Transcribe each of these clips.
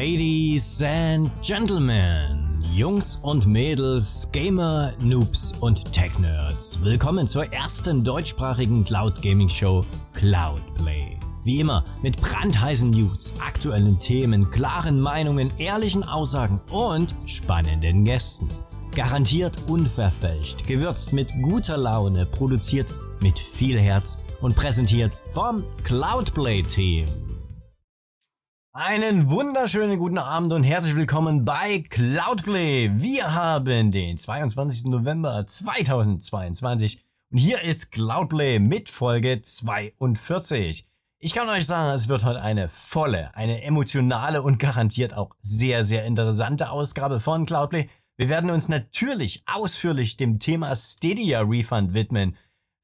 Ladies and Gentlemen, Jungs und Mädels, Gamer, Noobs und Tech-Nerds, willkommen zur ersten deutschsprachigen Cloud Gaming Show Cloudplay. Wie immer mit brandheißen News, aktuellen Themen, klaren Meinungen, ehrlichen Aussagen und spannenden Gästen. Garantiert unverfälscht, gewürzt mit guter Laune, produziert mit viel Herz und präsentiert vom Cloudplay Team. Einen wunderschönen guten Abend und herzlich willkommen bei Cloudplay. Wir haben den 22. November 2022 und hier ist Cloudplay mit Folge 42. Ich kann euch sagen, es wird heute eine volle, eine emotionale und garantiert auch sehr, sehr interessante Ausgabe von Cloudplay. Wir werden uns natürlich ausführlich dem Thema Stadia Refund widmen.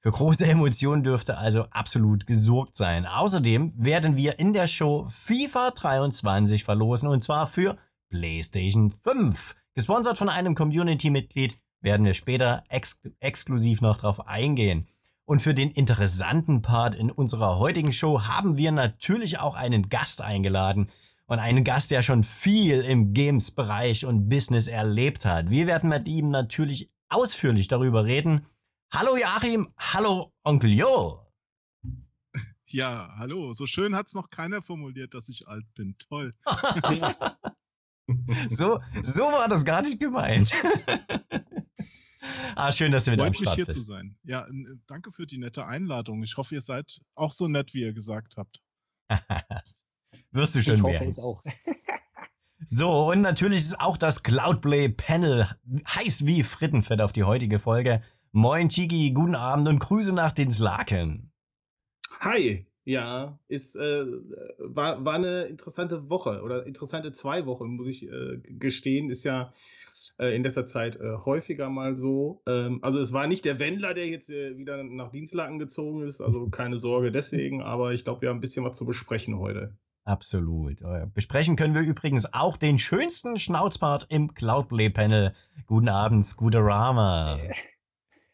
Für große Emotionen dürfte also absolut gesorgt sein. Außerdem werden wir in der Show FIFA 23 verlosen und zwar für PlayStation 5. Gesponsert von einem Community-Mitglied werden wir später ex exklusiv noch drauf eingehen. Und für den interessanten Part in unserer heutigen Show haben wir natürlich auch einen Gast eingeladen. Und einen Gast, der schon viel im Games-Bereich und Business erlebt hat. Wir werden mit ihm natürlich ausführlich darüber reden, Hallo Joachim, hallo Onkel Jo. Ja, hallo. So schön hat es noch keiner formuliert, dass ich alt bin. Toll. so, so war das gar nicht gemeint. ah, schön, dass du wieder Freut am Start mich hier bist. zu sein. Ja, danke für die nette Einladung. Ich hoffe, ihr seid auch so nett, wie ihr gesagt habt. Wirst du schon ich hoffe es auch. so, und natürlich ist auch das Cloudplay Panel heiß wie Frittenfett auf die heutige Folge. Moin Chigi, guten Abend und Grüße nach den Slaken. Hi, ja, ist, äh, war, war eine interessante Woche oder interessante zwei Wochen, muss ich äh, gestehen. Ist ja äh, in letzter Zeit äh, häufiger mal so. Ähm, also es war nicht der Wendler, der jetzt äh, wieder nach Dienstlaken gezogen ist, also keine Sorge deswegen, aber ich glaube, wir haben ein bisschen was zu besprechen heute. Absolut. Äh, besprechen können wir übrigens auch den schönsten Schnauzbart im Cloudplay-Panel. Guten Abend, Scooterama.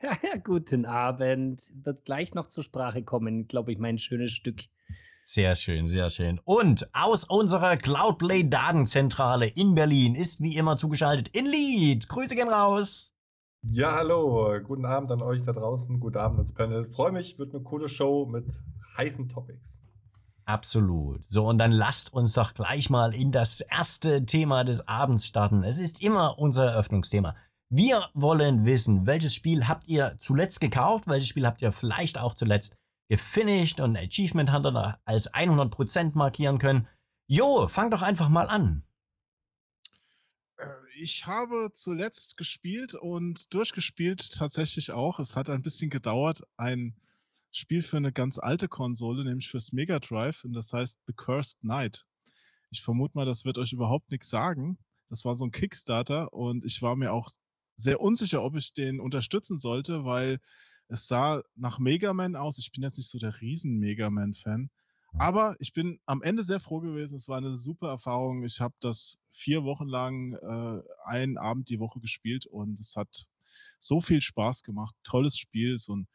Ja, guten Abend. Wird gleich noch zur Sprache kommen, glaube ich, mein schönes Stück. Sehr schön, sehr schön. Und aus unserer Cloudplay Datenzentrale in Berlin ist wie immer zugeschaltet in Lied. Grüße gehen raus. Ja, hallo. Guten Abend an euch da draußen. Guten Abend ins Panel. Freue mich, wird eine coole Show mit heißen Topics. Absolut. So, und dann lasst uns doch gleich mal in das erste Thema des Abends starten. Es ist immer unser Eröffnungsthema. Wir wollen wissen, welches Spiel habt ihr zuletzt gekauft, welches Spiel habt ihr vielleicht auch zuletzt gefinished und Achievement Hunter als 100% markieren können. Jo, fang doch einfach mal an. Äh, ich habe zuletzt gespielt und durchgespielt tatsächlich auch. Es hat ein bisschen gedauert. Ein Spiel für eine ganz alte Konsole, nämlich fürs Mega Drive, und das heißt The Cursed Knight. Ich vermute mal, das wird euch überhaupt nichts sagen. Das war so ein Kickstarter und ich war mir auch sehr unsicher, ob ich den unterstützen sollte, weil es sah nach Mega Man aus. Ich bin jetzt nicht so der riesen Mega Man-Fan. Aber ich bin am Ende sehr froh gewesen. Es war eine super Erfahrung. Ich habe das vier Wochen lang äh, einen Abend die Woche gespielt und es hat so viel Spaß gemacht. Tolles Spiel, so eine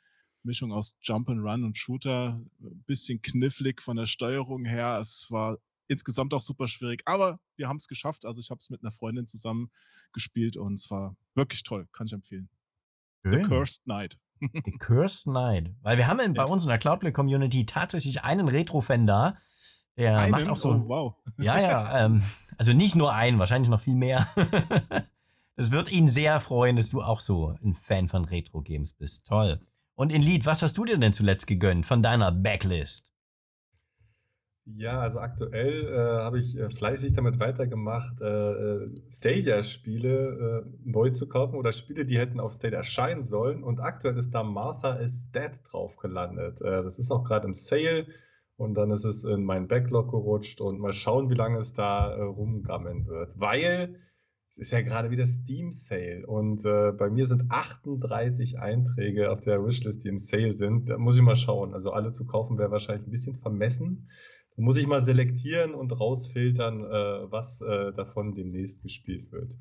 Mischung aus Jump and Run und Shooter, ein bisschen knifflig von der Steuerung her. Es war insgesamt auch super schwierig. Aber wir haben es geschafft. Also ich habe es mit einer Freundin zusammen gespielt und es war wirklich toll. Kann ich empfehlen. Schön. The Cursed Knight. The Cursed Knight. Weil wir haben in, bei uns in der Cloudplay-Community tatsächlich einen Retro-Fan da. Der einen? macht auch so. Oh, wow. Ja, ja. Ähm, also nicht nur einen, wahrscheinlich noch viel mehr. Es wird ihn sehr freuen, dass du auch so ein Fan von Retro-Games bist. Toll. Und in Lied, was hast du dir denn zuletzt gegönnt von deiner Backlist? Ja, also aktuell äh, habe ich äh, fleißig damit weitergemacht, äh, äh Stadia-Spiele äh, neu zu kaufen oder Spiele, die hätten auf Stadia erscheinen sollen. Und aktuell ist da Martha is Dead drauf gelandet. Äh, das ist auch gerade im Sale und dann ist es in meinen Backlog gerutscht und mal schauen, wie lange es da rumgammeln wird. Weil es ist ja gerade wieder Steam Sale und bei mir sind 38 Einträge auf der Wishlist, die im Sale sind. Da muss ich mal schauen. Also alle zu kaufen wäre wahrscheinlich ein bisschen vermessen muss ich mal selektieren und rausfiltern, äh, was äh, davon demnächst gespielt wird.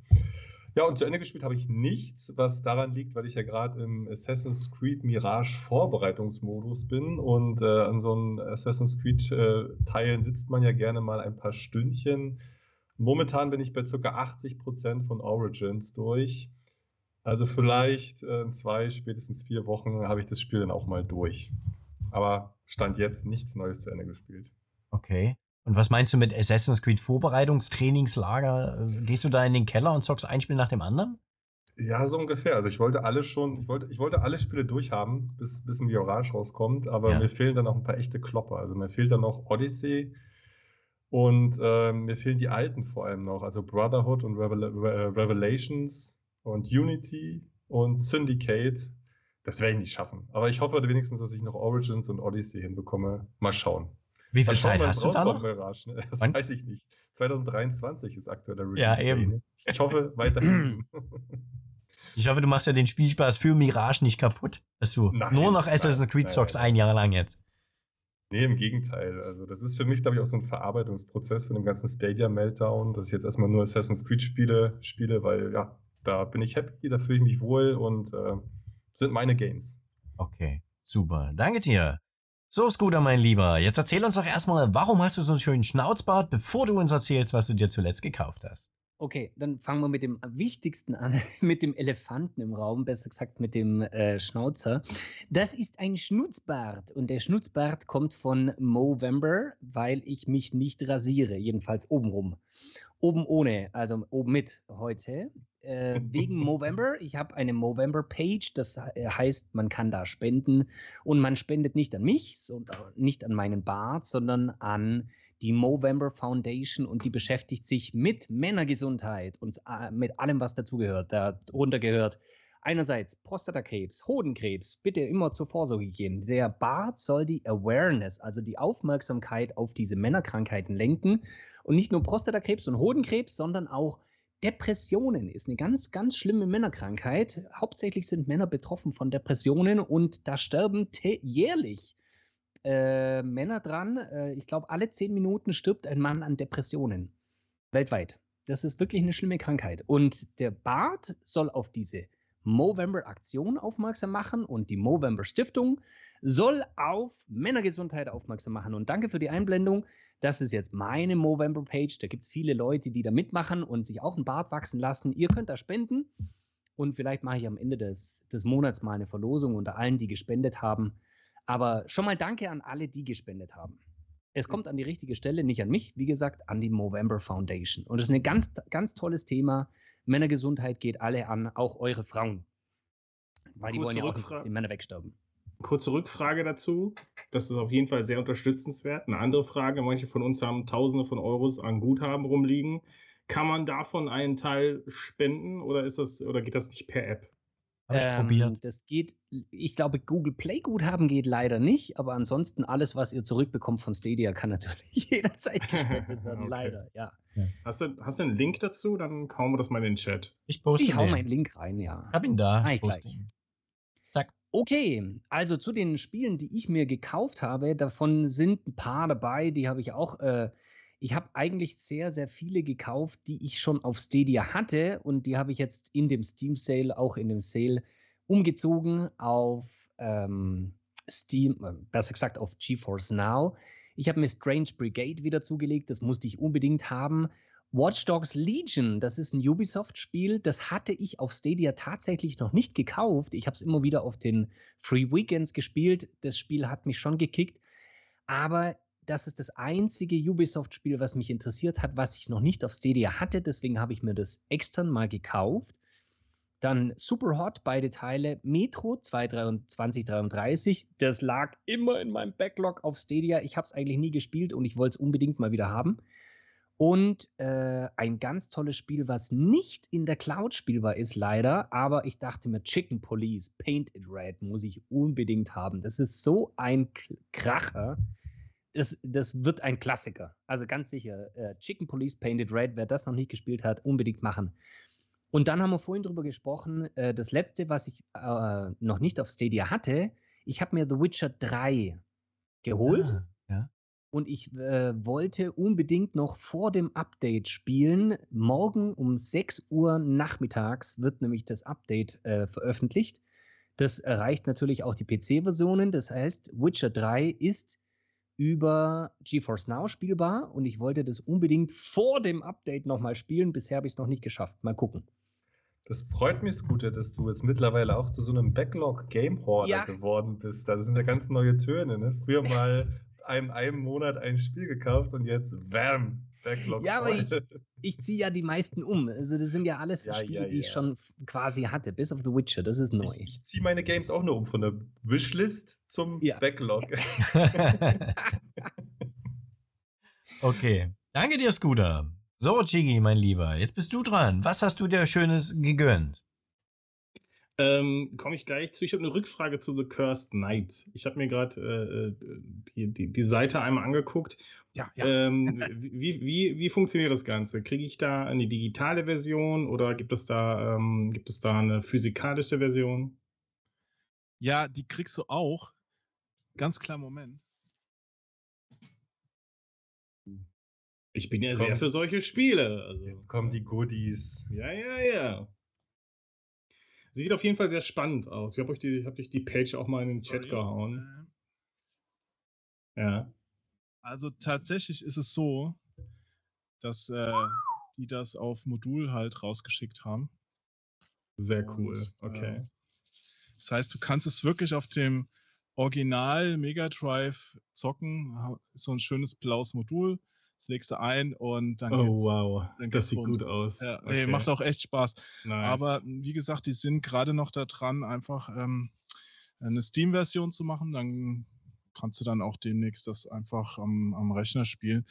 Ja, und zu Ende gespielt habe ich nichts, was daran liegt, weil ich ja gerade im Assassin's Creed Mirage Vorbereitungsmodus bin und äh, an so einem Assassin's Creed äh, Teilen sitzt man ja gerne mal ein paar Stündchen Momentan bin ich bei ca. 80% von Origins durch. Also vielleicht äh, in zwei, spätestens vier Wochen habe ich das Spiel dann auch mal durch. Aber stand jetzt nichts Neues zu Ende gespielt. Okay. Und was meinst du mit Assassin's Creed Vorbereitungstrainingslager? Äh, gehst du da in den Keller und zockst ein Spiel nach dem anderen? Ja, so ungefähr. Also ich wollte alle schon, ich wollte, ich wollte alle Spiele durchhaben, bis, bis ein Mirage rauskommt, aber Ja. mir fehlen dann auch ein paar echte Klopper. Also mir fehlt dann noch Odyssey und äh, mir fehlen die alten vor allem noch, also Brotherhood und Revel Re Revelations und Unity und Syndicate. Das werde ich nicht schaffen. Aber ich hoffe wenigstens, dass ich noch Origins und Odyssey hinbekomme. Mal schauen. Wie viel Zeit hast du da noch? Mirage, ne? Das Wann? weiß ich nicht. 2023 ist aktuell der Release. Ja, Day, eben. ne? Ich hoffe weiterhin. Ich hoffe, du machst ja den Spielspaß für Mirage nicht kaputt. Dass du Nein, nur noch Assassin's Creed nein. ein Jahr lang jetzt. Nee, im Gegenteil. Also, das ist für mich, glaube ich, auch so ein Verarbeitungsprozess von dem ganzen Stadia-Meltdown, dass ich jetzt erstmal nur Assassin's Creed spiele, spiele, weil ja, da bin ich happy, da fühle ich mich wohl und äh, sind meine Games. Okay, super. Danke dir. So, Scooter, mein Lieber. Jetzt erzähl uns doch erstmal, warum hast du so einen schönen Schnauzbart, bevor du uns erzählst, was du dir zuletzt gekauft hast? Okay, dann fangen wir mit dem wichtigsten an, mit dem Elefanten im Raum, besser gesagt mit dem äh, Schnauzer. Das ist ein Schnutzbart und der Schnutzbart kommt von Movember, weil ich mich nicht rasiere, jedenfalls obenrum. Oben ohne, also oben mit heute. Äh, wegen Movember. Ich habe eine Movember-Page, das he- heißt, man kann da spenden und man spendet nicht an mich, so, nicht an meinen Bart, sondern an die Movember Foundation und die beschäftigt sich mit Männergesundheit und äh, mit allem, was dazugehört. Darunter gehört einerseits Prostatakrebs, Hodenkrebs, bitte immer zur Vorsorge gehen. Der Bart soll die Awareness, also die Aufmerksamkeit auf diese Männerkrankheiten lenken und nicht nur Prostatakrebs und Hodenkrebs, sondern auch Depressionen ist eine ganz, ganz schlimme Männerkrankheit. Hauptsächlich sind Männer betroffen von Depressionen und da sterben jährlich äh, Männer dran. Äh, ich glaube, alle zehn Minuten stirbt ein Mann an Depressionen. Weltweit. Das ist wirklich eine schlimme Krankheit. Und der Bart soll auf diese Movember-Aktion aufmerksam machen und die Movember-Stiftung soll auf Männergesundheit aufmerksam machen. Und danke für die Einblendung. Das ist jetzt meine Movember-Page. Da gibt es viele Leute, die da mitmachen und sich auch einen Bart wachsen lassen. Ihr könnt da spenden. Und vielleicht mache ich am Ende des, des Monats mal eine Verlosung unter allen, die gespendet haben. Aber schon mal danke an alle, die gespendet haben. Es kommt an die richtige Stelle, nicht an mich, wie gesagt, an die Movember Foundation. Und das ist ein ganz, ganz tolles Thema. Männergesundheit geht alle an, auch eure Frauen. Weil die Kurze wollen ja auch nicht, Rückfrage. dass die Männer wegsterben. Kurze Rückfrage dazu. Das ist auf jeden Fall sehr unterstützenswert. Eine andere Frage: Manche von uns haben Tausende von Euros an Guthaben rumliegen. Kann man davon einen Teil spenden oder ist das oder geht das nicht per App? Hab ich Ähm, probiert. Das geht, ich glaube, Google Play Guthaben geht leider nicht, aber ansonsten alles, was ihr zurückbekommt von Stadia, kann natürlich jederzeit gespendet werden. Okay. Leider, ja. Hast du, hast du einen Link dazu? Dann hauen wir das mal in den Chat. Ich poste Ich hau meinen Link rein, ja. Hab ihn da. Ich poste gleich. ihn. Okay, also zu den Spielen, die ich mir gekauft habe, davon sind ein paar dabei, die habe ich auch. Äh, ich habe eigentlich sehr, sehr viele gekauft, die ich schon auf Stadia hatte und die habe ich jetzt in dem Steam Sale, auch in dem Sale, umgezogen auf ähm, Steam, äh, besser gesagt auf GeForce Now. Ich habe mir Strange Brigade wieder zugelegt, das musste ich unbedingt haben. Watch Dogs Legion, das ist ein Ubisoft-Spiel, das hatte ich auf Stadia tatsächlich noch nicht gekauft. Ich habe es immer wieder auf den Free Weekends gespielt. Das Spiel hat mich schon gekickt, aber das ist das einzige Ubisoft-Spiel, was mich interessiert hat, was ich noch nicht auf Stadia hatte. Deswegen habe ich mir das extern mal gekauft. Dann Super Hot, beide Teile. Metro 2033. Das lag immer in meinem Backlog auf Stadia. Ich habe es eigentlich nie gespielt und ich wollte es unbedingt mal wieder haben. Und äh, ein ganz tolles Spiel, was nicht in der Cloud spielbar ist, leider. Aber ich dachte mir, Chicken Police, Paint It Red muss ich unbedingt haben. Das ist so ein Kracher. Das, das wird ein Klassiker. Also ganz sicher. Äh, Chicken Police, Paint It Red, wer das noch nicht gespielt hat, unbedingt machen. Und dann haben wir vorhin drüber gesprochen, äh, das letzte, was ich äh, noch nicht auf Stadia hatte, ich habe mir The Witcher 3 geholt. Ah, ja. Und ich äh, wollte unbedingt noch vor dem Update spielen. Morgen um 6 Uhr nachmittags wird nämlich das Update äh, veröffentlicht. Das erreicht natürlich auch die PC-Versionen. Das heißt, Witcher 3 ist über GeForce Now spielbar und ich wollte das unbedingt vor dem Update nochmal spielen. Bisher habe ich es noch nicht geschafft. Mal gucken. Das freut mich, Scooter, dass du jetzt mittlerweile auch zu so einem Backlog-Game-Horder Ja. geworden bist. Das sind ja ganz neue Töne. Ne? Früher mal einem, einem Monat ein Spiel gekauft und jetzt, Backlog. Ja, aber ich-. Ich ziehe ja die meisten um. Also das sind ja alles Ja, Spiele, ja, die ich schon quasi hatte, bis auf The Witcher. Das ist neu. Ich, ich ziehe meine Games auch nur um von der Wishlist zum Ja. Backlog. okay. Danke dir, Scooter. So, Chigi, mein Lieber, jetzt bist du dran. Was hast du dir Schönes gegönnt? Ähm, Komme ich gleich zu. Ich habe eine Rückfrage zu The Cursed Knight. Ich habe mir gerade äh, äh, die, die, die Seite einmal angeguckt. Ja, ja. Ähm, wie, wie, wie funktioniert das Ganze? Kriege ich da eine digitale Version oder gibt es da, ähm, gibt es da eine physikalische Version? Ja, die kriegst du auch. Ganz klar, Moment. Ich bin ja Komm. sehr für solche Spiele. Also, Jetzt kommen die Goodies. Ja, ja, ja. Sieht auf jeden Fall sehr spannend aus. Ich habe euch, die- ich hab euch die Page auch mal in den Chat Sorry. gehauen. Äh, Ja. Also tatsächlich ist es so, dass äh, die das auf Modul halt rausgeschickt haben. Sehr Und, cool. Okay. Äh, das heißt, du kannst es wirklich auf dem Original Mega Drive zocken. So ein schönes blaues Modul. Das legst du ein und dann oh, geht's. wow. dann das geht's sieht rund. gut aus. Ja, Okay. nee, macht auch echt Spaß. Nice. Aber wie gesagt, die sind gerade noch da dran, einfach ähm, eine Steam-Version zu machen. Dann kannst du dann auch demnächst das einfach am, am Rechner spielen.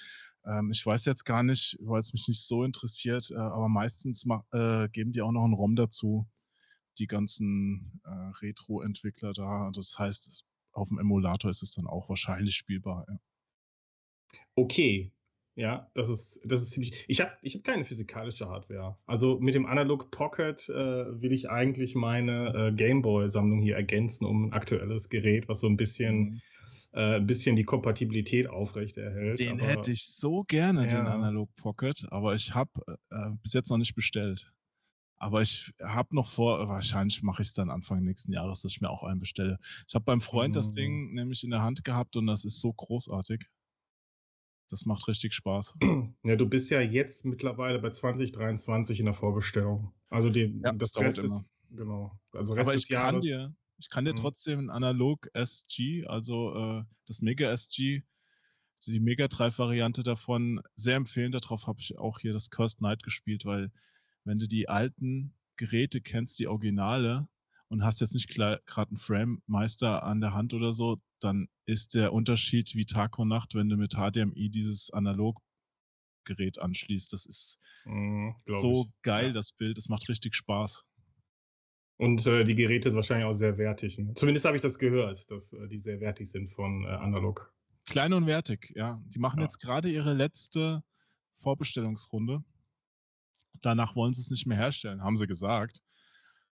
Ähm, ich weiß jetzt gar nicht, weil es mich nicht so interessiert, äh, aber meistens äh, geben die auch noch einen ROM dazu, die ganzen äh, Retro-Entwickler da. Das heißt, auf dem Emulator ist es dann auch wahrscheinlich spielbar. Ja. Okay. Ja, das ist, das ist ziemlich. Ich habe ich hab keine physikalische Hardware. Also mit dem Analog Pocket äh, will ich eigentlich meine äh, Gameboy-Sammlung hier ergänzen um ein aktuelles Gerät, was so ein bisschen, äh, ein bisschen die Kompatibilität aufrechterhält. Den aber- hätte ich so gerne, den Ja. Analog Pocket, aber ich habe äh, bis jetzt noch nicht bestellt. Aber ich habe noch vor, wahrscheinlich mache ich es dann Anfang nächsten Jahres, dass ich mir auch einen bestelle. Ich habe beim Freund das Mhm. Ding nämlich in der Hand gehabt und das ist so großartig. Das macht richtig Spaß. Ja, du bist ja jetzt mittlerweile bei 2023 in der Vorbestellung. Also die, Ja, das das dauert Rest ist, genau. Also Rest Aber des ich kann Jahres. dir, ich kann dir Mhm. trotzdem ein Analog SG, also äh, das Mega SG, also die Mega Drive Variante davon sehr empfehlen. Darauf habe ich auch hier das Cursed Night gespielt, weil wenn du die alten Geräte kennst, die Originale und hast jetzt nicht gerade einen Frame-Meister an der Hand oder so, dann ist der Unterschied wie Tag und Nacht, wenn du mit HDMI dieses Analoggerät anschließt. Das ist Mhm, so ich. geil, Ja. das Bild. Das macht richtig Spaß. Und äh, die Geräte sind wahrscheinlich auch sehr wertig. Ne? Zumindest habe ich das gehört, dass äh, die sehr wertig sind von äh, Analog. Klein und wertig, ja. Die machen Ja. jetzt gerade ihre letzte Vorbestellungsrunde. Danach wollen sie es nicht mehr herstellen, haben sie gesagt.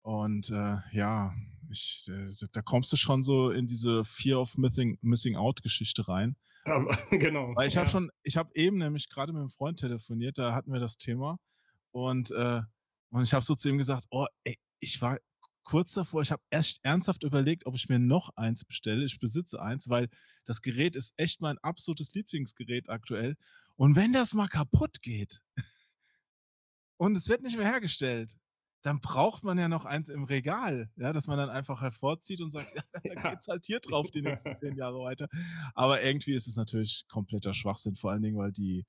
Und äh, ja, ich, äh, da kommst du schon so in diese Fear of Missing, Missing Out Geschichte rein. Aber, genau. Weil ich habe ja. schon, ich habe eben nämlich gerade mit einem Freund telefoniert, da hatten wir das Thema. Und, äh, und ich habe so zu ihm gesagt, oh, ey, ich war kurz davor, ich habe erst ernsthaft überlegt, ob ich mir noch eins bestelle. Ich besitze eins, weil das Gerät ist echt mein absolutes Lieblingsgerät aktuell. Und wenn das mal kaputt geht und es wird nicht mehr hergestellt, dann braucht man ja noch eins im Regal, ja, dass man dann einfach hervorzieht und sagt, ja, dann Ja. geht's halt hier drauf die nächsten zehn Jahre weiter. Aber irgendwie ist es natürlich kompletter Schwachsinn, vor allen Dingen, weil die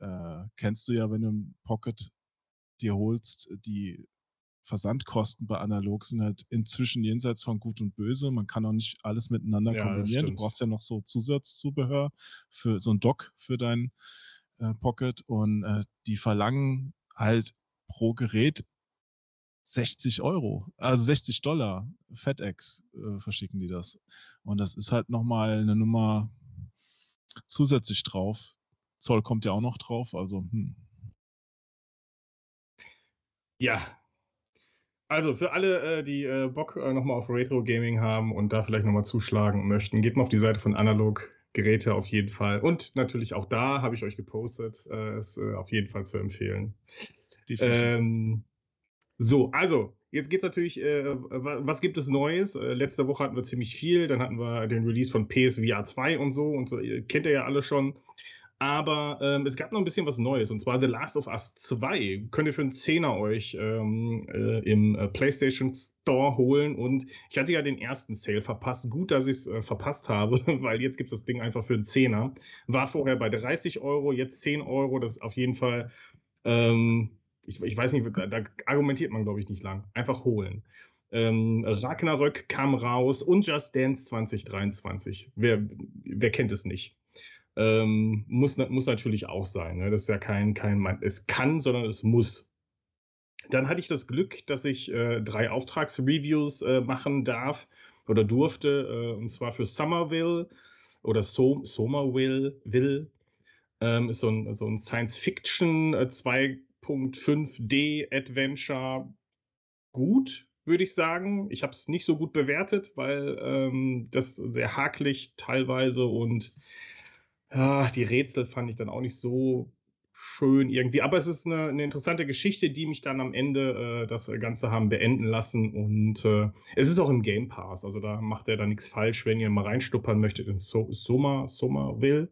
äh, kennst du ja, wenn du ein Pocket dir holst, die Versandkosten bei Analog sind halt inzwischen jenseits von Gut und Böse. Man kann auch nicht alles miteinander Ja, kombinieren. Du brauchst ja noch so Zusatzzubehör für so ein Dock für dein äh, Pocket und äh, die verlangen halt pro Gerät 60 Euro, also 60 Dollar. FedEx äh, verschicken die das. Und das ist halt nochmal eine Nummer zusätzlich drauf. Zoll kommt ja auch noch drauf, also hm. Ja. Also für alle, äh, die äh, Bock äh, nochmal auf Retro Gaming haben und da vielleicht nochmal zuschlagen möchten, geht mal auf die Seite von Analog Geräte auf jeden Fall. Und natürlich auch da habe ich euch gepostet, ist auf jeden Fall zu empfehlen. Ähm, So, also, jetzt geht es natürlich, äh, was gibt es Neues? Äh, letzte Woche hatten wir ziemlich viel, dann hatten wir den Release von PSVR 2 und so und so, kennt ihr ja alle schon. Aber ähm, es gab noch ein bisschen was Neues und zwar The Last of Us 2. Könnt ihr für einen Zehner euch ähm, äh, im äh, PlayStation Store holen. Und ich hatte ja den ersten Sale verpasst. Gut, dass ich es äh, verpasst habe, weil jetzt gibt es das Ding einfach für einen Zehner. War vorher bei 30 Euro, jetzt 10 Euro. Das ist auf jeden Fall, ähm, ich, ich weiß nicht, da, argumentiert man, glaube ich, nicht lang. Einfach holen. Ähm, Ragnarök kam raus und Just Dance 2023. Wer, wer kennt es nicht? Ähm, muss, muss natürlich auch sein. Ne? Das ist ja kein, kein, es kann, sondern es muss. Dann hatte ich das Glück, dass ich äh, drei Auftragsreviews äh, machen darf oder durfte, äh, und zwar für Somerville oder so Somerville, ähm, ist so ein, so ein Science-Fiction, äh, zwei 5.5D Adventure gut, würde ich sagen. Ich habe es nicht so gut bewertet, weil ähm, das sehr hakelig teilweise und ach, die Rätsel fand ich dann auch nicht so schön irgendwie. Aber es ist eine, eine interessante Geschichte, die mich dann am Ende äh, das Ganze haben beenden lassen. Und äh, es ist auch im Game Pass, also da macht er da nichts falsch, wenn ihr mal reinstuppern möchtet in so Soma, Soma will.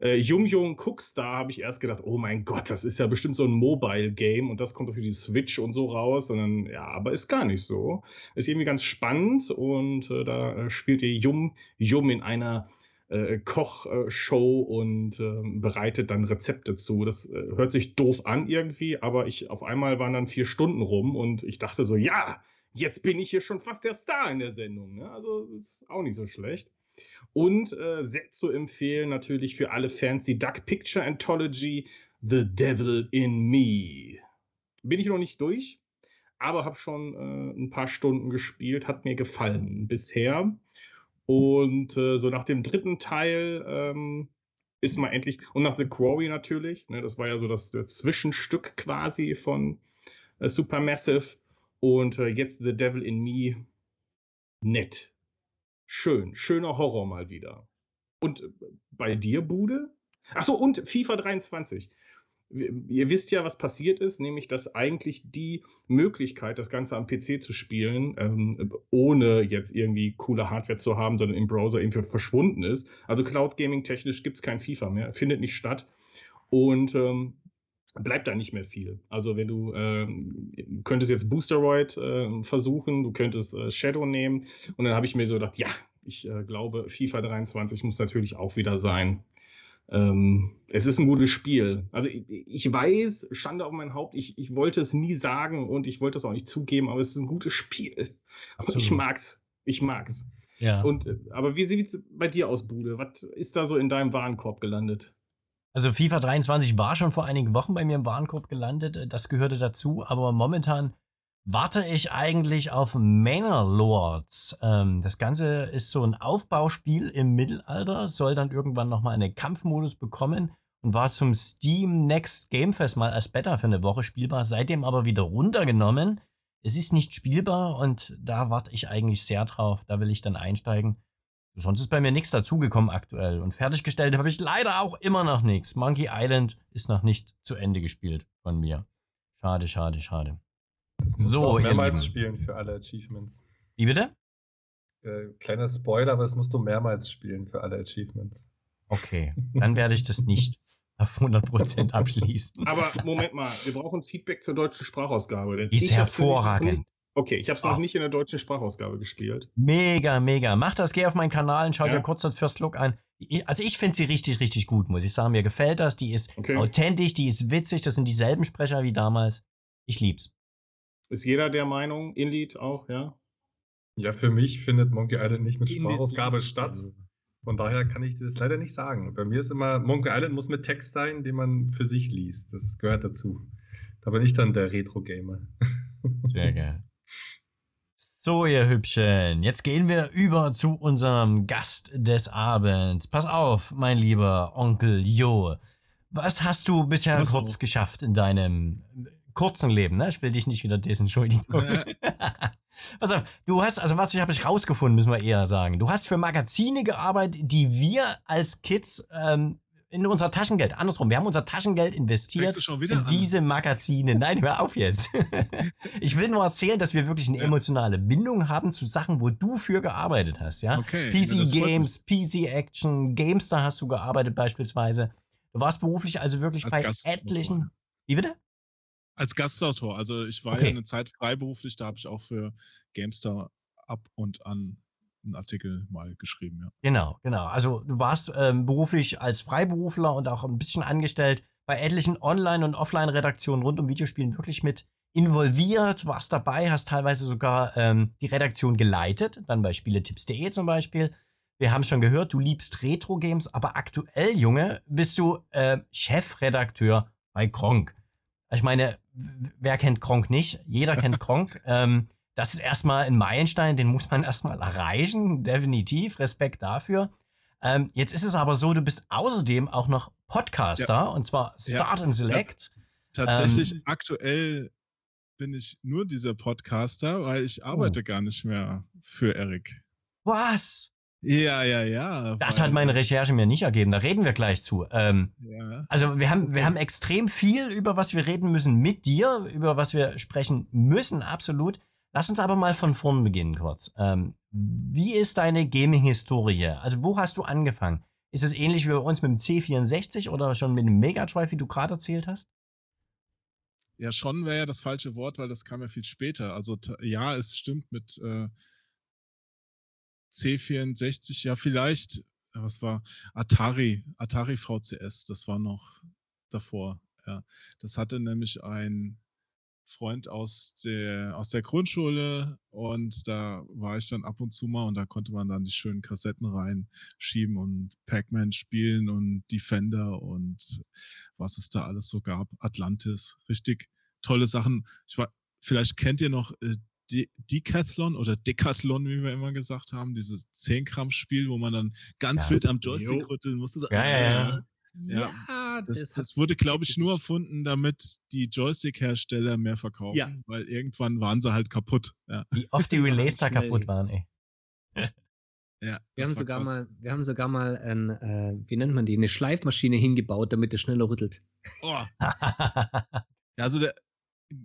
Äh, Jung Jung Cookstar habe ich erst gedacht, oh mein Gott, das ist ja bestimmt so ein Mobile-Game und das kommt doch für die Switch und so raus. Und dann, ja, aber ist gar nicht so. Ist irgendwie ganz spannend und äh, da äh, spielt ihr Jum Jum in einer äh, Kochshow und äh, bereitet dann Rezepte zu. Das äh, hört sich doof an irgendwie, aber ich auf einmal waren dann vier Stunden rum und ich dachte so, ja, jetzt bin ich hier schon fast der Star in der Sendung. Ne? Also ist auch nicht so schlecht. Und äh, sehr zu empfehlen natürlich für alle Fans die Duck Picture Anthology The Devil in Me. Bin ich noch nicht durch, aber habe schon äh, ein paar Stunden gespielt, hat mir gefallen bisher. Und äh, so nach dem dritten Teil ähm, ist man endlich, und nach The Quarry natürlich, ne, das war ja so das, das Zwischenstück quasi von äh, Supermassive. Und äh, jetzt The Devil in Me. Nett. Schön. Schöner Horror mal wieder. Und äh, bei dir, Bude? Achso, und FIFA 23 ihr wisst ja, was passiert ist, nämlich dass eigentlich die Möglichkeit, das Ganze am PC zu spielen, ähm, ohne jetzt irgendwie coole Hardware zu haben, sondern im Browser irgendwie verschwunden ist. Also Cloud Gaming technisch gibt es kein FIFA mehr, findet nicht statt. Und ähm, bleibt da nicht mehr viel. Also wenn du ähm, könntest jetzt Boosteroid äh, versuchen, du könntest äh, Shadow nehmen und dann habe ich mir so gedacht, ja, ich äh, glaube, FIFA 23 muss natürlich auch wieder sein ähm, es ist ein gutes Spiel. Also ich, ich, weiß, Schande auf mein Haupt, ich, ich wollte es nie sagen und ich wollte es auch nicht zugeben, aber es ist ein gutes Spiel. Absolut. Ich mag's. Ich mag's. Ja. Und, äh, aber wie sieht es bei dir aus, Bude? Was ist da so in deinem Warenkorb gelandet? Also FIFA 23 war schon vor einigen Wochen bei mir im Warenkorb gelandet. Das gehörte dazu, aber momentan warte ich eigentlich auf Manor Lords. Ähm, das Ganze ist so ein Aufbauspiel im Mittelalter, soll dann irgendwann nochmal einen Kampfmodus bekommen und war zum Steam Next Game Fest mal als Beta für eine Woche spielbar, seitdem aber wieder runtergenommen. Es ist nicht spielbar und da warte ich eigentlich sehr drauf. Da will ich dann einsteigen. Sonst ist bei mir nichts dazugekommen aktuell. Und fertiggestellt habe ich leider auch immer noch nichts. Monkey Island ist noch nicht zu Ende gespielt von mir. Schade, schade, schade. Das musst so, du auch mehrmals spielen für alle Achievements. Wie bitte? Äh, kleiner Spoiler, aber das musst du mehrmals spielen für alle Achievements. Okay, dann werde ich das nicht auf 100% abschließen. Aber Moment mal, wir brauchen Feedback zur deutschen Sprachausgabe. Die ist hervorragend. Okay, ich habe es oh. noch nicht in der deutschen Sprachausgabe gespielt. Mega, mega. Mach das, geh auf meinen Kanal und schau ja. dir kurz das First Look an. also ich finde sie richtig, richtig gut, muss ich sagen. Mir gefällt das. Die ist okay. authentisch, die ist witzig. Das sind dieselben Sprecher wie damals. Ich lieb's. Ist jeder der Meinung, Inlead auch, ja? Ja, für mich findet Monkey Island nicht mit Sprachausgabe statt. Von daher kann ich das leider nicht sagen. Bei mir ist immer, Monkey Island muss mit Text sein, den man für sich liest. Das gehört dazu. Da bin ich dann der Retro-Gamer. Sehr geil. So, ihr Hübschen, jetzt gehen wir über zu unserem Gast des Abends. Pass auf, mein lieber Onkel Jo. Was hast du bisher Was kurz geschafft in deinem kurzen Leben, ne? Ich will dich nicht wieder desentschuldigen. Äh. Pass auf, du hast, also was ich habe ich rausgefunden, müssen wir eher sagen. Du hast für Magazine gearbeitet, die wir als Kids ähm, in unser Taschengeld, andersrum, wir haben unser Taschengeld investiert in diese Magazine. Nein, hör auf jetzt. ich will nur erzählen, dass wir wirklich eine Ja. emotionale Bindung haben zu Sachen, wo du für gearbeitet hast, ja? Okay. PC Games, PC Action, Gamestar hast du gearbeitet beispielsweise. Du warst beruflich also wirklich Als bei Gastautor, etlichen. Wie bitte? Als Gastautor. Also ich war Okay. ja eine Zeit freiberuflich, da habe ich auch für GameStar ab und an einen Artikel mal geschrieben, ja. Genau, genau. Also du warst ähm, beruflich als Freiberufler und auch ein bisschen angestellt bei etlichen Online- und Offline-Redaktionen rund um Videospielen wirklich mit involviert, warst dabei, hast teilweise sogar ähm, die Redaktion geleitet, dann bei spieletipps.de zum Beispiel. Wir haben schon gehört, du liebst Retro-Games, aber aktuell, Junge, bist du äh, Chefredakteur bei Kronk. Ich meine, wer kennt Kronk nicht? Jeder kennt Kronk. ähm, das ist erstmal ein Meilenstein, den muss man erstmal erreichen, definitiv. Respekt dafür. Ähm, jetzt ist es aber so, du bist außerdem auch noch Podcaster und zwar Start and Select. Tatsächlich, Ähm, aktuell bin ich nur dieser Podcaster, weil ich Oh. arbeite gar nicht mehr für Eric. Was? Ja, ja, ja. Das hat meine Recherche mir nicht ergeben. Da reden wir gleich zu. Ähm, Ja. also wir haben, wir haben extrem viel, über was wir reden müssen mit dir, über was wir sprechen müssen, absolut. Lass uns aber mal von vorn beginnen kurz. Ähm, wie ist deine Gaming-Historie? Also wo hast du angefangen? Ist es ähnlich wie bei uns mit dem C64 oder schon mit dem Mega Drive, wie du gerade erzählt hast? Ja, schon wäre ja das falsche Wort, weil das kam ja viel später. Also ja, es stimmt mit äh, C64, ja vielleicht, was war Atari, Atari VCS, das war noch davor. Ja, das hatte nämlich ein Freund aus der aus der Grundschule und da war ich dann ab und zu mal und da konnte man dann die schönen Kassetten reinschieben und Pac-Man spielen und Defender und was es da alles so gab. Atlantis, richtig tolle Sachen. Ich war, vielleicht kennt ihr noch äh, De Decathlon oder Decathlon, wie wir immer gesagt haben, dieses 10-Gramm-Spiel, wo man dann ganz Ja. wild am Joystick Jo. rütteln musste. So, Ja, ja, ja. Ja, Ja, Das, das, das, wurde, glaube ich, nur erfunden, damit die Joystick-Hersteller mehr verkaufen, Ja. weil irgendwann waren sie halt kaputt. Ja, Wie oft die Relays da kaputt waren, ey. ja, Wir haben, sogar krass. mal, wir haben sogar mal ein, äh, wie nennt man die, eine Schleifmaschine hingebaut, damit es schneller rüttelt. Oh, ja, also der,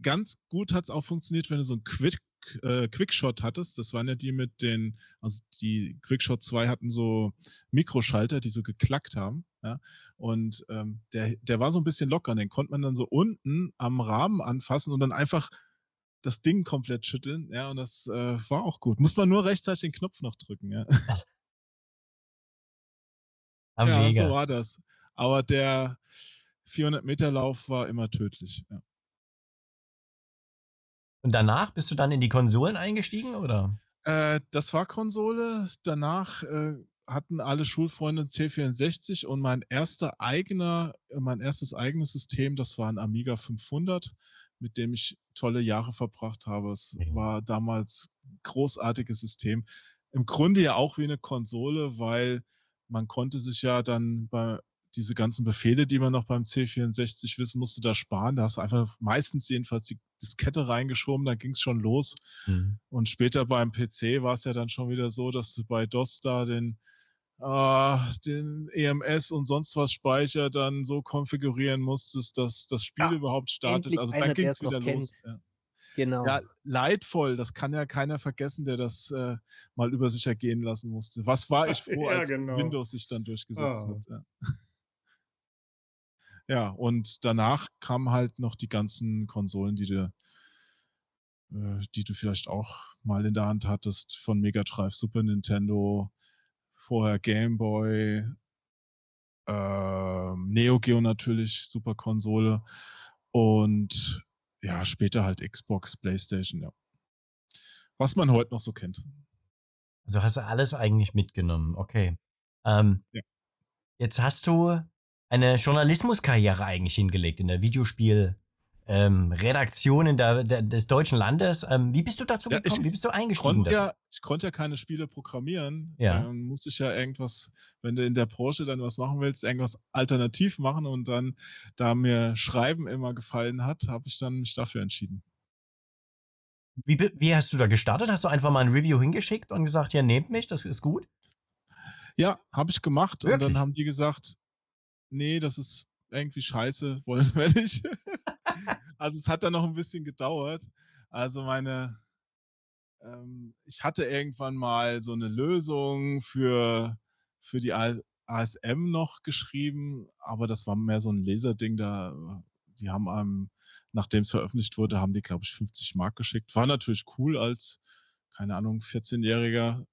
ganz gut hat es auch funktioniert, wenn du so einen Quick, äh, Quickshot hattest. Das waren ja die mit den, also die Quickshot 2 hatten so Mikroschalter, die so geklackt haben. Ja? Und ähm, der, der war so ein bisschen locker. Den konnte man dann so unten am Rahmen anfassen und dann einfach das Ding komplett schütteln. Ja, und das äh, war auch gut. Muss man nur rechtzeitig den Knopf noch drücken. Ja, ja so war das. Aber der 400-Meter-Lauf war immer tödlich. Ja. Und danach bist du dann in die Konsolen eingestiegen, oder? Äh, das war Konsole. Danach äh, hatten alle Schulfreunde C64 und mein erster eigener, äh, mein erstes eigenes System, das war ein Amiga 500, mit dem ich tolle Jahre verbracht habe. Es war damals ein großartiges System. Im Grunde ja auch wie eine Konsole, weil man konnte sich ja dann bei diese ganzen Befehle, die man noch beim C64 wissen musste, da sparen. Da hast du einfach meistens jedenfalls die Diskette reingeschoben, dann ging es schon los. Mhm. Und später beim PC war es ja dann schon wieder so, dass du bei DOS da den, äh, den EMS und sonst was Speicher dann so konfigurieren musstest, dass das Spiel Ja, überhaupt startet. Also einer, dann ging es wieder los. Ja. Genau. ja, leidvoll, das kann ja keiner vergessen, der das äh, mal über sich ergehen lassen musste. Was war ich froh, Ja, als genau. Windows sich dann durchgesetzt Ah. hat. Ja. Ja, und danach kamen halt noch die ganzen Konsolen, die du äh, die du vielleicht auch mal in der Hand hattest, von Mega Drive, Super Nintendo, vorher Game Boy, ähm, Neo Geo natürlich, super Konsole und ja, später halt Xbox, Playstation, ja. Was man heute noch so kennt. Also hast du alles eigentlich mitgenommen, okay. Ähm, Ja. Jetzt hast du eine Journalismuskarriere eigentlich hingelegt in der Videospiel. Ähm, Redaktion in der, der, des deutschen Landes. Ähm, wie bist du dazu Ja, ich gekommen? wie bist du eingestiegen? Konnte ja, ich konnte ja keine Spiele programmieren. Ja. Dann musste ich ja irgendwas, wenn du in der Branche dann was machen willst, irgendwas alternativ machen und dann, da mir Schreiben immer gefallen hat, habe ich dann mich dafür entschieden. Wie, wie hast du da gestartet? Hast du einfach mal ein Review hingeschickt und gesagt, ja, nehmt mich, das ist gut? Ja, habe ich gemacht und Wirklich? dann haben die gesagt, nee, das ist irgendwie scheiße, wollen wir nicht. also es hat dann noch ein bisschen gedauert. Also meine, ähm, ich hatte irgendwann mal so eine Lösung für, für die ASM noch geschrieben, aber das war mehr so ein Laserding, da die haben einem, nachdem es veröffentlicht wurde, haben die, glaube ich, 50 Mark geschickt. War natürlich cool als, keine Ahnung, 14-Jähriger,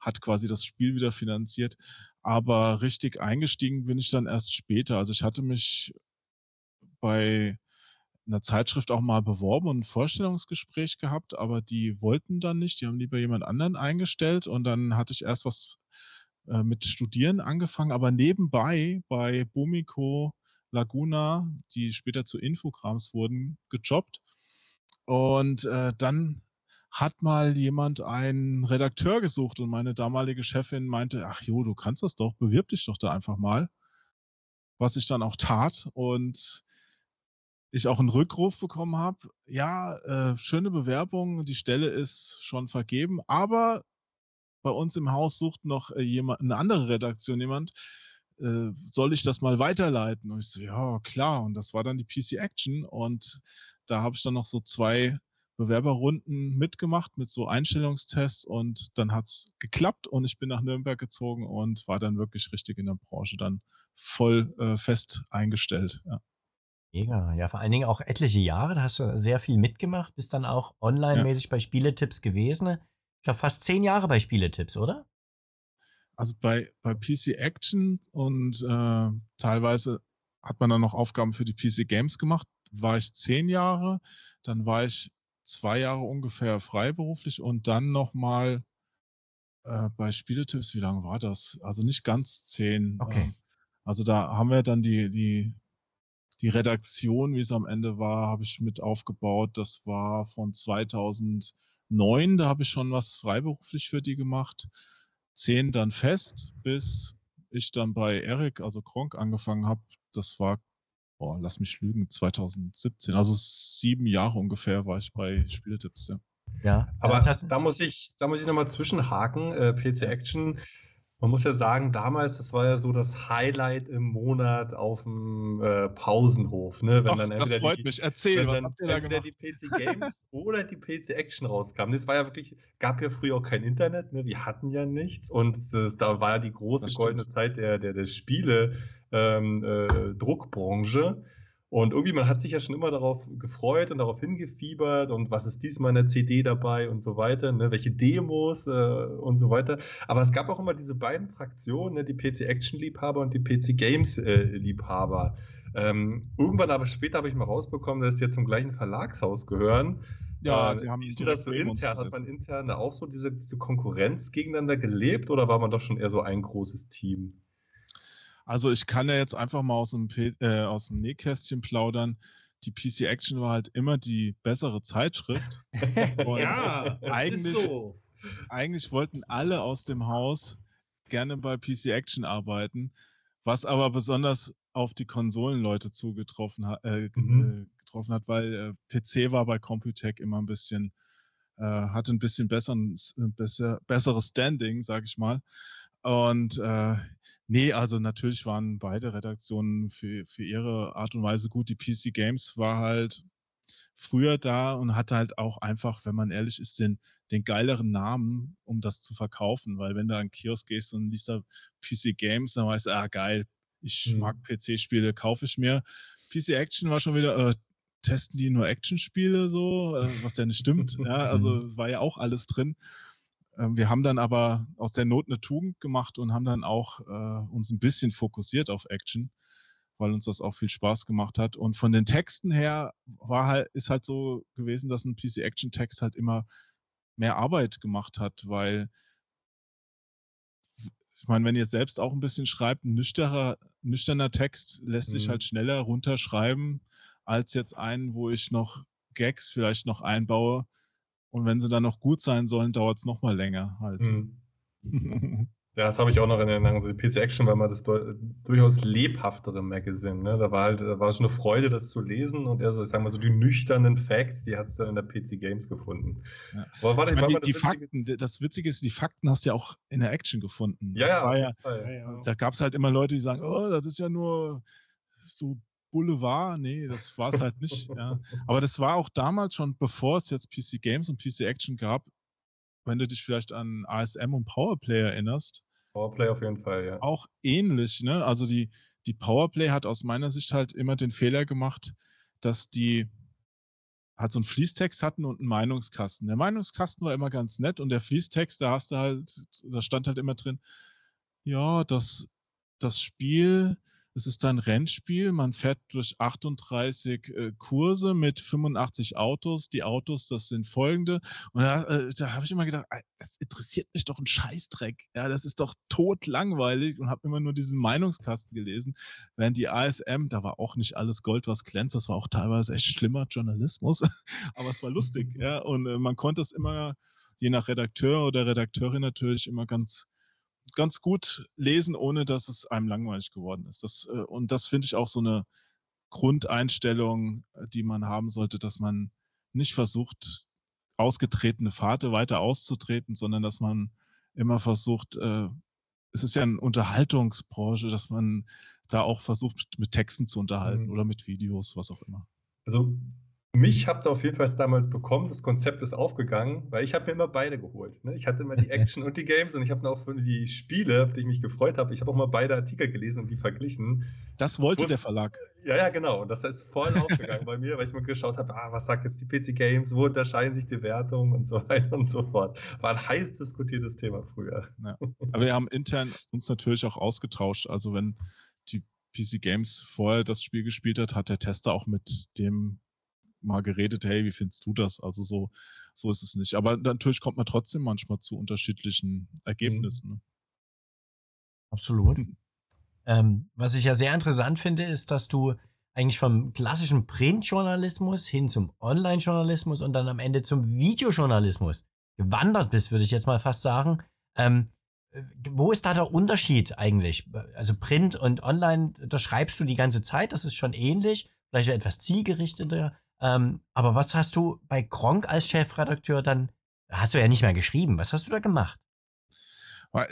hat quasi das Spiel wieder finanziert. Aber richtig eingestiegen bin ich dann erst später. Also ich hatte mich bei einer Zeitschrift auch mal beworben und ein Vorstellungsgespräch gehabt, aber die wollten dann nicht, die haben lieber jemand anderen eingestellt und dann hatte ich erst was äh, mit Studieren angefangen, aber nebenbei bei Bumiko Laguna, die später zu Infograms wurden, gejobbt. Und äh, dann hat mal jemand einen Redakteur gesucht und meine damalige Chefin meinte, ach jo, du kannst das doch, bewirb dich doch da einfach mal. Was ich dann auch tat und ich auch einen Rückruf bekommen habe. Ja, äh, schöne Bewerbung, die Stelle ist schon vergeben, aber bei uns im Haus sucht noch äh, jemand, eine andere Redaktion jemand, äh, soll ich das mal weiterleiten? Und ich so, ja, klar. Und das war dann die PC Action. Und da habe ich dann noch so zwei Bewerberrunden mitgemacht mit so Einstellungstests und dann hat es geklappt und ich bin nach Nürnberg gezogen und war dann wirklich richtig in der Branche dann voll äh, fest eingestellt. Ja. Mega, ja, vor allen Dingen auch etliche Jahre, da hast du sehr viel mitgemacht, bist dann auch online-mäßig ja. bei Spieletipps gewesen. Ich glaube, fast zehn Jahre bei Spieletipps, oder? Also bei, bei PC Action und äh, teilweise hat man dann noch Aufgaben für die PC Games gemacht, war ich zehn Jahre, dann war ich zwei Jahre ungefähr freiberuflich und dann nochmal äh, bei Spieletipps, wie lange war das? Also nicht ganz zehn. Okay. Äh, also da haben wir dann die, die, die Redaktion, wie es am Ende war, habe ich mit aufgebaut. Das war von 2009, da habe ich schon was freiberuflich für die gemacht zehn dann fest, bis ich dann bei Eric, also Kronk, angefangen habe. Das war, boah, lass mich lügen, 2017. Also sieben Jahre ungefähr war ich bei Spieletipps, ja. Ja, aber ja, da muss ich, da muss ich nochmal zwischenhaken. Äh, PC Action man muss ja sagen, damals, das war ja so das Highlight im Monat auf dem äh, Pausenhof. Ne? Wenn Ach, dann das freut die, mich. Erzähl, was habt ihr da gemacht? die PC Games oder die PC Action rauskamen. Das war ja wirklich, gab ja früher auch kein Internet, ne? wir hatten ja nichts und das, da war ja die große goldene Zeit der, der, der Spiele, ähm, äh, Druckbranche. Und irgendwie, man hat sich ja schon immer darauf gefreut und darauf hingefiebert und was ist diesmal in der CD dabei und so weiter, ne? welche Demos äh, und so weiter. Aber es gab auch immer diese beiden Fraktionen, ne? die PC-Action-Liebhaber und die PC-Games-Liebhaber. Ähm, irgendwann aber später habe ich mal rausbekommen, dass die jetzt zum gleichen Verlagshaus gehören. Ja, äh, die haben Wie ist das so intern? Hat man intern auch so diese, diese Konkurrenz gegeneinander gelebt oder war man doch schon eher so ein großes Team? Also ich kann ja jetzt einfach mal aus dem, äh, aus dem Nähkästchen plaudern. Die PC Action war halt immer die bessere Zeitschrift. Ja, eigentlich, so. eigentlich wollten alle aus dem Haus gerne bei PC Action arbeiten, was aber besonders auf die Konsolenleute zugetroffen hat, äh, mhm. Äh, getroffen hat, weil äh, PC war bei Computech immer ein bisschen, äh, hatte ein bisschen besseren, besser, besseres Standing, sag ich mal. Und äh, nee, also natürlich waren beide Redaktionen für, für ihre Art und Weise gut. Die PC Games war halt früher da und hatte halt auch einfach, wenn man ehrlich ist, den, den geileren Namen, um das zu verkaufen. Weil wenn du an Kiosk gehst und liest da PC Games, dann weißt du, ah geil, ich mhm. mag PC-Spiele, kaufe ich mir. PC Action war schon wieder, äh, testen die nur Action-Spiele so, äh, was ja nicht stimmt. ja, also war ja auch alles drin. Ähm, wir haben dann aber aus der Not eine Tugend gemacht und haben dann auch äh, uns ein bisschen fokussiert auf Action, weil uns das auch viel Spaß gemacht hat. Und von den Texten her war halt, ist halt so gewesen, dass ein PC-Action-Text halt immer mehr Arbeit gemacht hat, weil ich meine, wenn ihr selbst auch ein bisschen schreibt, ein nüchterner, nüchterner Text lässt mhm. sich halt schneller runterschreiben als jetzt einen, wo ich noch Gags vielleicht noch einbaue, und wenn sie dann noch gut sein sollen, dauert es noch mal länger halt. Mhm. Ja, das habe ich auch noch in Erinnerung. So die PC Action war mal das durchaus lebhaftere Magazine. Ne? Da war halt, da war schon eine Freude, das zu lesen und eher so, ich sag mal so die nüchternen Facts, die hat es dann in der PC Games gefunden. Ja. Aber warte, ich meine, die, die Fakten, das Witzige ist, die Fakten hast du ja auch in der Action gefunden. Ja, das ja, war ja, ja, Da gab es halt immer Leute, die sagen, oh, das ist ja nur so Boulevard. Nee, das war es halt nicht. ja. Aber das war auch damals schon, bevor es jetzt PC Games und PC Action gab, wenn du dich vielleicht an ASM und Powerplay erinnerst. Powerplay auf jeden Fall, ja. Auch ähnlich, ne? Also die, die Powerplay hat aus meiner Sicht halt immer den Fehler gemacht, dass die halt so einen Fließtext hatten und einen Meinungskasten. Der Meinungskasten war immer ganz nett und der Fließtext, da hast du halt, da stand halt immer drin, ja, das, das Spiel es ist ein Rennspiel. Man fährt durch 38 äh, Kurse mit 85 Autos. Die Autos, das sind folgende. Und da, äh, da habe ich immer gedacht, das interessiert mich doch ein Scheißdreck. Ja, das ist doch totlangweilig und habe immer nur diesen Meinungskasten gelesen. Während die ASM, da war auch nicht alles Gold, was glänzt. Das war auch teilweise echt schlimmer Journalismus. Aber es war lustig. Ja, und äh, man konnte es immer, je nach Redakteur oder Redakteurin natürlich immer ganz ganz gut lesen, ohne dass es einem langweilig geworden ist. Das, äh, und das finde ich auch so eine Grundeinstellung, äh, die man haben sollte, dass man nicht versucht, ausgetretene Pfade weiter auszutreten, sondern dass man immer versucht, äh, es ist ja eine Unterhaltungsbranche, dass man da auch versucht, mit Texten zu unterhalten mhm. oder mit Videos, was auch immer. Also mich habt ihr auf jeden Fall damals bekommen. Das Konzept ist aufgegangen, weil ich habe mir immer beide geholt. Ne? Ich hatte immer die Action und die Games und ich habe auch für die Spiele, auf die ich mich gefreut habe, ich habe auch mal beide Artikel gelesen und die verglichen. Das wollte Wusste, der Verlag. Ja, ja, genau. Und das ist voll aufgegangen bei mir, weil ich mir geschaut habe, ah, was sagt jetzt die PC Games, wo unterscheiden sich die Wertungen und so weiter und so fort. War ein heiß diskutiertes Thema früher. Ja. Aber wir haben intern uns natürlich auch ausgetauscht. Also wenn die PC Games vorher das Spiel gespielt hat, hat der Tester auch mit dem mal geredet, hey, wie findest du das? Also so, so ist es nicht. Aber natürlich kommt man trotzdem manchmal zu unterschiedlichen Ergebnissen. Mhm. Absolut. Ähm, was ich ja sehr interessant finde, ist, dass du eigentlich vom klassischen Printjournalismus hin zum Online-Journalismus und dann am Ende zum Videojournalismus gewandert bist, würde ich jetzt mal fast sagen. Ähm, äh, wo ist da der Unterschied eigentlich? Also Print und Online, da schreibst du die ganze Zeit, das ist schon ähnlich, vielleicht etwas zielgerichteter. Ähm, aber was hast du bei Gronk als Chefredakteur dann, hast du ja nicht mehr geschrieben, was hast du da gemacht?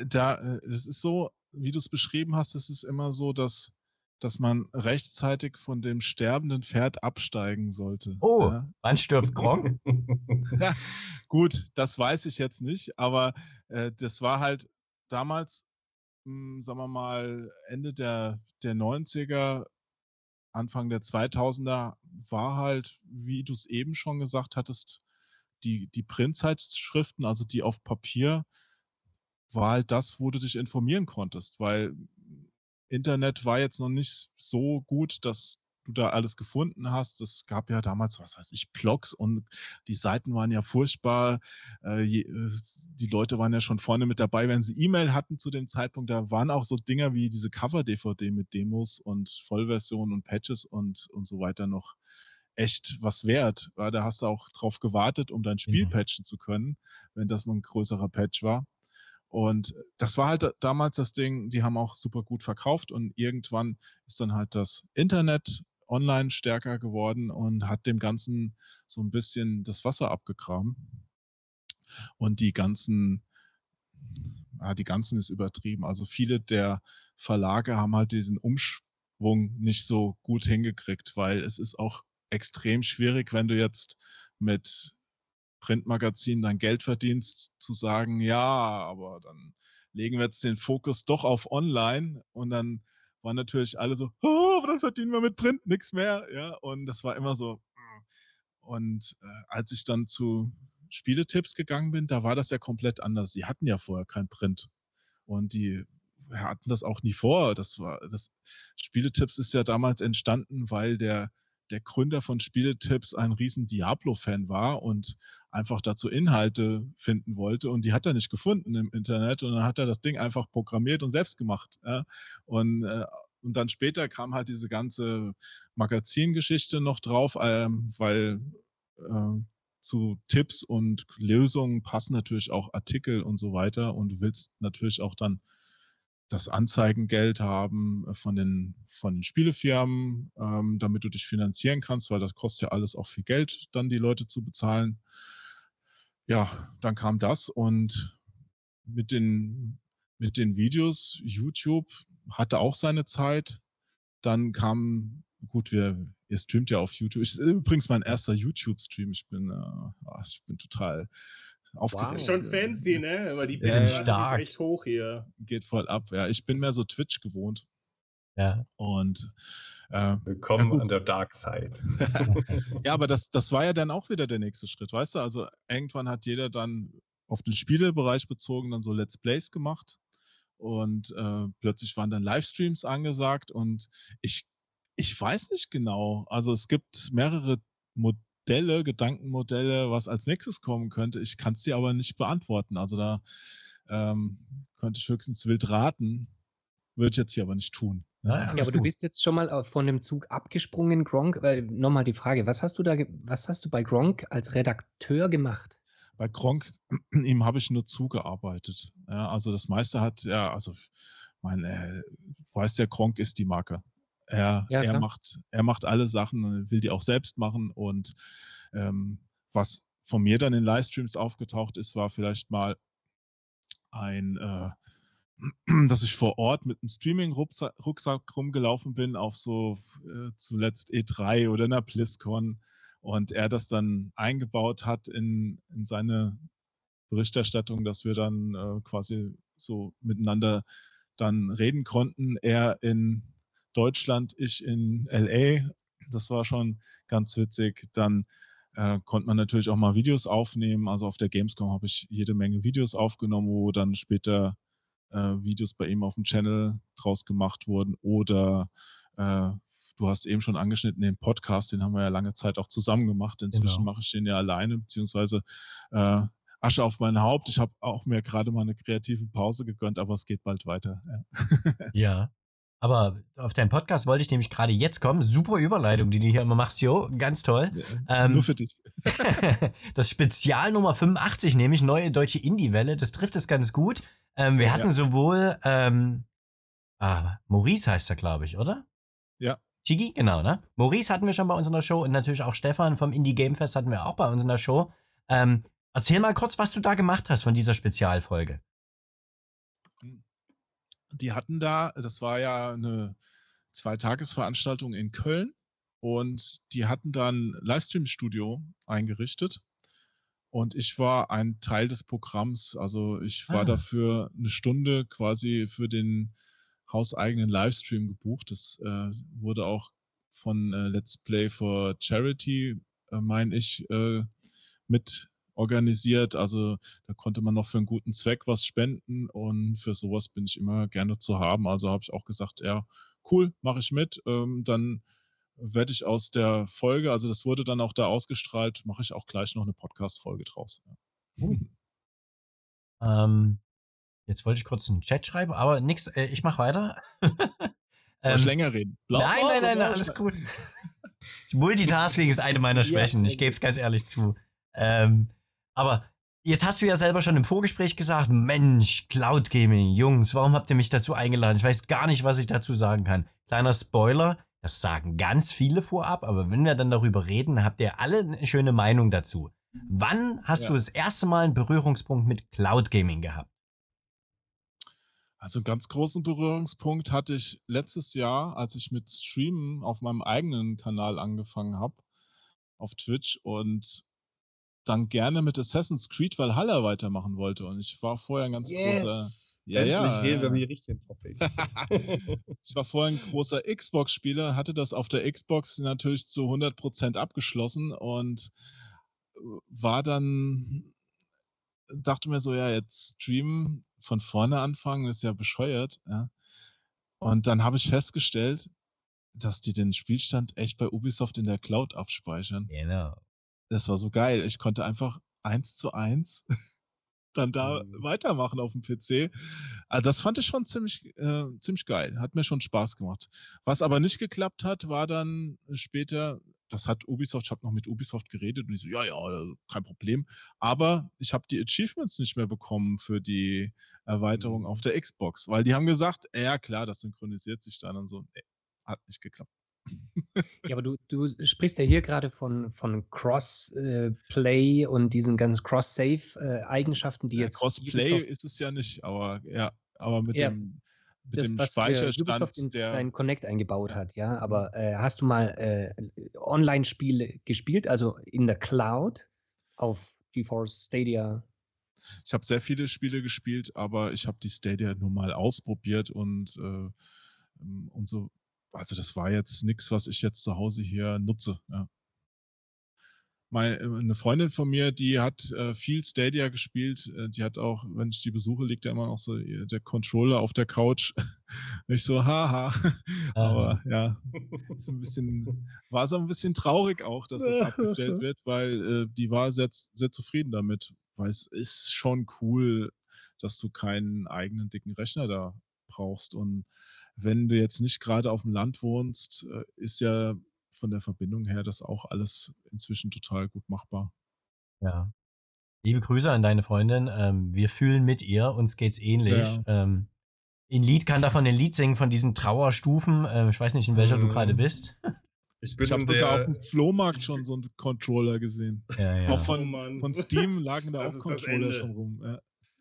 Da, äh, es ist so, wie du es beschrieben hast, es ist immer so, dass, dass man rechtzeitig von dem sterbenden Pferd absteigen sollte. Oh, ja? wann stirbt Gronk? ja, gut, das weiß ich jetzt nicht, aber äh, das war halt damals, mh, hm, sagen wir mal, Ende der, der 90er Anfang der 2000er war halt, wie du es eben schon gesagt hattest, die, die Printzeitschriften, also die auf Papier, war halt das, wo du dich informieren konntest, weil Internet war jetzt noch nicht so gut, dass du da alles gefunden hast. Es gab ja damals, was weiß ich, Blogs und die Seiten waren ja furchtbar. Äh, äh, die Leute waren ja schon vorne mit dabei, wenn sie E-Mail hatten zu dem Zeitpunkt. Da waren auch so Dinger wie diese Cover-DVD mit Demos und Vollversionen und Patches und, und so weiter noch echt was wert. Da hast du auch drauf gewartet, um dein Spiel ja. patchen zu können, wenn das mal ein größerer Patch war. Und das war halt damals das Ding, die haben auch super gut verkauft und irgendwann ist dann halt das Internet online stärker geworden und hat dem Ganzen so ein bisschen das Wasser abgegraben. Und die ganzen, ja, die ganzen ist übertrieben. Also viele der Verlage haben halt diesen Umschwung nicht so gut hingekriegt, weil es ist auch extrem schwierig, wenn du jetzt mit Printmagazinen dein Geld verdienst, zu sagen, ja, aber dann legen wir jetzt den Fokus doch auf online und dann waren natürlich alle so, oh, aber dann verdienen wir mit Print nichts mehr. Ja, und das war immer so. Mm. Und äh, als ich dann zu Spieletipps gegangen bin, da war das ja komplett anders. Sie hatten ja vorher kein Print. Und die hatten das auch nie vor. Das war, das Spieletipps ist ja damals entstanden, weil der der Gründer von Spieletipps ein riesen Diablo-Fan war und einfach dazu Inhalte finden wollte und die hat er nicht gefunden im Internet und dann hat er das Ding einfach programmiert und selbst gemacht. Ja? Und, äh, und dann später kam halt diese ganze Magazingeschichte noch drauf, äh, weil äh, zu Tipps und Lösungen passen natürlich auch Artikel und so weiter. Und du willst natürlich auch dann das Anzeigengeld haben von den, von den Spielefirmen, ähm, damit du dich finanzieren kannst, weil das kostet ja alles auch viel Geld, dann die Leute zu bezahlen. Ja, dann kam das und mit den, mit den Videos, YouTube hatte auch seine Zeit. Dann kam, gut, wir, ihr streamt ja auf YouTube. Ich, übrigens mein erster YouTube-Stream. Ich bin, äh, ich bin total aufgeregt. Wow. Schon fancy, ne? Immer die sind stark. Ist echt hoch hier. Geht voll ab. Ja, ich bin mehr so Twitch gewohnt. Ja. Und äh, Willkommen ja, an der Dark Side. ja, aber das, das war ja dann auch wieder der nächste Schritt, weißt du? Also irgendwann hat jeder dann auf den Spielebereich bezogen dann so Let's Plays gemacht und äh, plötzlich waren dann Livestreams angesagt und ich, ich weiß nicht genau. Also es gibt mehrere Modelle, Gedankenmodelle, was als nächstes kommen könnte. Ich kann es dir aber nicht beantworten. Also da ähm, könnte ich höchstens wild raten, würde ich jetzt hier aber nicht tun. Ja, ja aber du bist jetzt schon mal von dem Zug abgesprungen, Gronk. Weil nochmal die Frage, was hast du da, was hast du bei Gronk als Redakteur gemacht? Bei Gronk, ihm habe ich nur zugearbeitet. Ja, also das meiste hat, ja, also mein, äh, weißt ja, Gronk ist die Marke. Er, ja, er, macht, er macht alle Sachen, will die auch selbst machen. Und ähm, was von mir dann in Livestreams aufgetaucht ist, war vielleicht mal ein, äh, dass ich vor Ort mit einem Streaming-Rucksack rumgelaufen bin auf so äh, zuletzt E3 oder einer BlizzCon und er das dann eingebaut hat in, in seine Berichterstattung, dass wir dann äh, quasi so miteinander dann reden konnten. Er in Deutschland, ich in LA. Das war schon ganz witzig. Dann äh, konnte man natürlich auch mal Videos aufnehmen. Also auf der Gamescom habe ich jede Menge Videos aufgenommen, wo dann später äh, Videos bei ihm auf dem Channel draus gemacht wurden oder äh, du hast eben schon angeschnitten, den Podcast, den haben wir ja lange Zeit auch zusammen gemacht. Inzwischen genau. mache ich den ja alleine, beziehungsweise äh, Asche auf mein Haupt. Ich habe auch mir gerade mal eine kreative Pause gegönnt, aber es geht bald weiter. Ja. ja. Aber auf deinen Podcast wollte ich nämlich gerade jetzt kommen. Super Überleitung, die du hier immer machst, Jo. Ganz toll. Ja, ähm, nur für dich. das Spezial Nummer 85, nämlich neue deutsche Indie-Welle, das trifft es ganz gut. Ähm, wir hatten ja. sowohl ähm, ah, Maurice heißt er, glaube ich, oder? Ja. Chigi, genau, ne? Maurice hatten wir schon bei uns in der Show und natürlich auch Stefan vom Indie Game Fest hatten wir auch bei uns in der Show. Ähm, erzähl mal kurz, was du da gemacht hast von dieser Spezialfolge. Die hatten da, das war ja eine Zweitagesveranstaltung in Köln und die hatten dann Livestream-Studio eingerichtet. Und ich war ein Teil des Programms. Also ich war ah. dafür eine Stunde quasi für den hauseigenen Livestream gebucht. Das äh, wurde auch von äh, Let's Play for Charity, äh, meine ich, äh, mit organisiert. Also da konnte man noch für einen guten Zweck was spenden und für sowas bin ich immer gerne zu haben. Also habe ich auch gesagt, ja, cool, mache ich mit. Ähm, dann werde ich aus der Folge, also das wurde dann auch da ausgestrahlt, mache ich auch gleich noch eine Podcast-Folge draus. Ja. ähm, Jetzt wollte ich kurz einen Chat schreiben, aber nix, äh, ich mach weiter. Soll ähm, ich länger reden? Blau, nein, nein, nein, nein, alles gut. Multitasking ist eine meiner Schwächen, ich gebe es ganz ehrlich zu. Ähm, aber jetzt hast du ja selber schon im Vorgespräch gesagt, Mensch, Cloud Gaming, Jungs, warum habt ihr mich dazu eingeladen? Ich weiß gar nicht, was ich dazu sagen kann. Kleiner Spoiler, das sagen ganz viele vorab, aber wenn wir dann darüber reden, habt ihr alle eine schöne Meinung dazu. Wann hast ja. du das erste Mal einen Berührungspunkt mit Cloud Gaming gehabt? Also einen ganz großen Berührungspunkt hatte ich letztes Jahr, als ich mit Streamen auf meinem eigenen Kanal angefangen habe, auf Twitch und dann gerne mit Assassin's Creed Valhalla weitermachen wollte. Und ich war vorher ein ganz yes. großer. Ja, Endlich ja. reden wir mit richtigen Topic. ich war vorher ein großer Xbox-Spieler, hatte das auf der Xbox natürlich zu 100% abgeschlossen und war dann, dachte mir so, ja, jetzt streamen von vorne anfangen, ist ja bescheuert. Ja. Und dann habe ich festgestellt, dass die den Spielstand echt bei Ubisoft in der Cloud abspeichern. Genau. Das war so geil. Ich konnte einfach eins zu eins dann da mhm. weitermachen auf dem PC. Also das fand ich schon ziemlich, äh, ziemlich geil. Hat mir schon Spaß gemacht. Was aber nicht geklappt hat, war dann später das hat Ubisoft, ich habe noch mit Ubisoft geredet und ich so, ja, ja, kein Problem. Aber ich habe die Achievements nicht mehr bekommen für die Erweiterung Mhm. auf der Xbox, weil die haben gesagt, ja klar, das synchronisiert sich dann und so. Nee, hat nicht geklappt. Ja, aber du, du sprichst ja hier gerade von, von Cross-Play und diesen ganzen Cross-Save-Eigenschaften, die Ja, jetzt Crossplay Ubisoft- ist es ja nicht, aber ja, aber mit Ja, dem, mit das, dem was äh, Ubisoft Speicherstand in der. sein Connect eingebaut hat, ja. Aber äh, hast du mal äh, Online-Spiele gespielt, also in der Cloud auf GeForce Stadia? Ich habe sehr viele Spiele gespielt, aber ich habe die Stadia nur mal ausprobiert und, äh, ähm, und so. Also das war jetzt nichts, was ich jetzt zu Hause hier nutze. Ja. Meine, äh, eine Freundin von mir, die hat äh, viel Stadia gespielt. Äh, die hat auch, wenn ich die besuche, liegt ja immer noch so der Controller auf der Couch. ich so, haha. Aber ja, ist ein bisschen, war so ein bisschen traurig auch, dass das abgestellt wird, weil äh, die war sehr, sehr zufrieden damit. Weil es ist schon cool, dass du keinen eigenen dicken Rechner da brauchst. Und wenn du jetzt nicht gerade auf dem Land wohnst, äh, ist ja von der Verbindung her das auch alles inzwischen total gut machbar. Ja. Liebe Grüße an deine Freundin. Ähm, wir fühlen mit ihr, uns geht's ähnlich. Ja. Ähm, in Lied kann davon ein Lied singen von diesen Trauerstufen. Ähm, ich weiß nicht, in welcher du Mhm. gerade bist. Ich bin Ich habe sogar auf dem Flohmarkt schon so einen Controller gesehen. Ja, ja. Auch von, Oh von Steam lagen da Das auch Controller schon rum. Ja,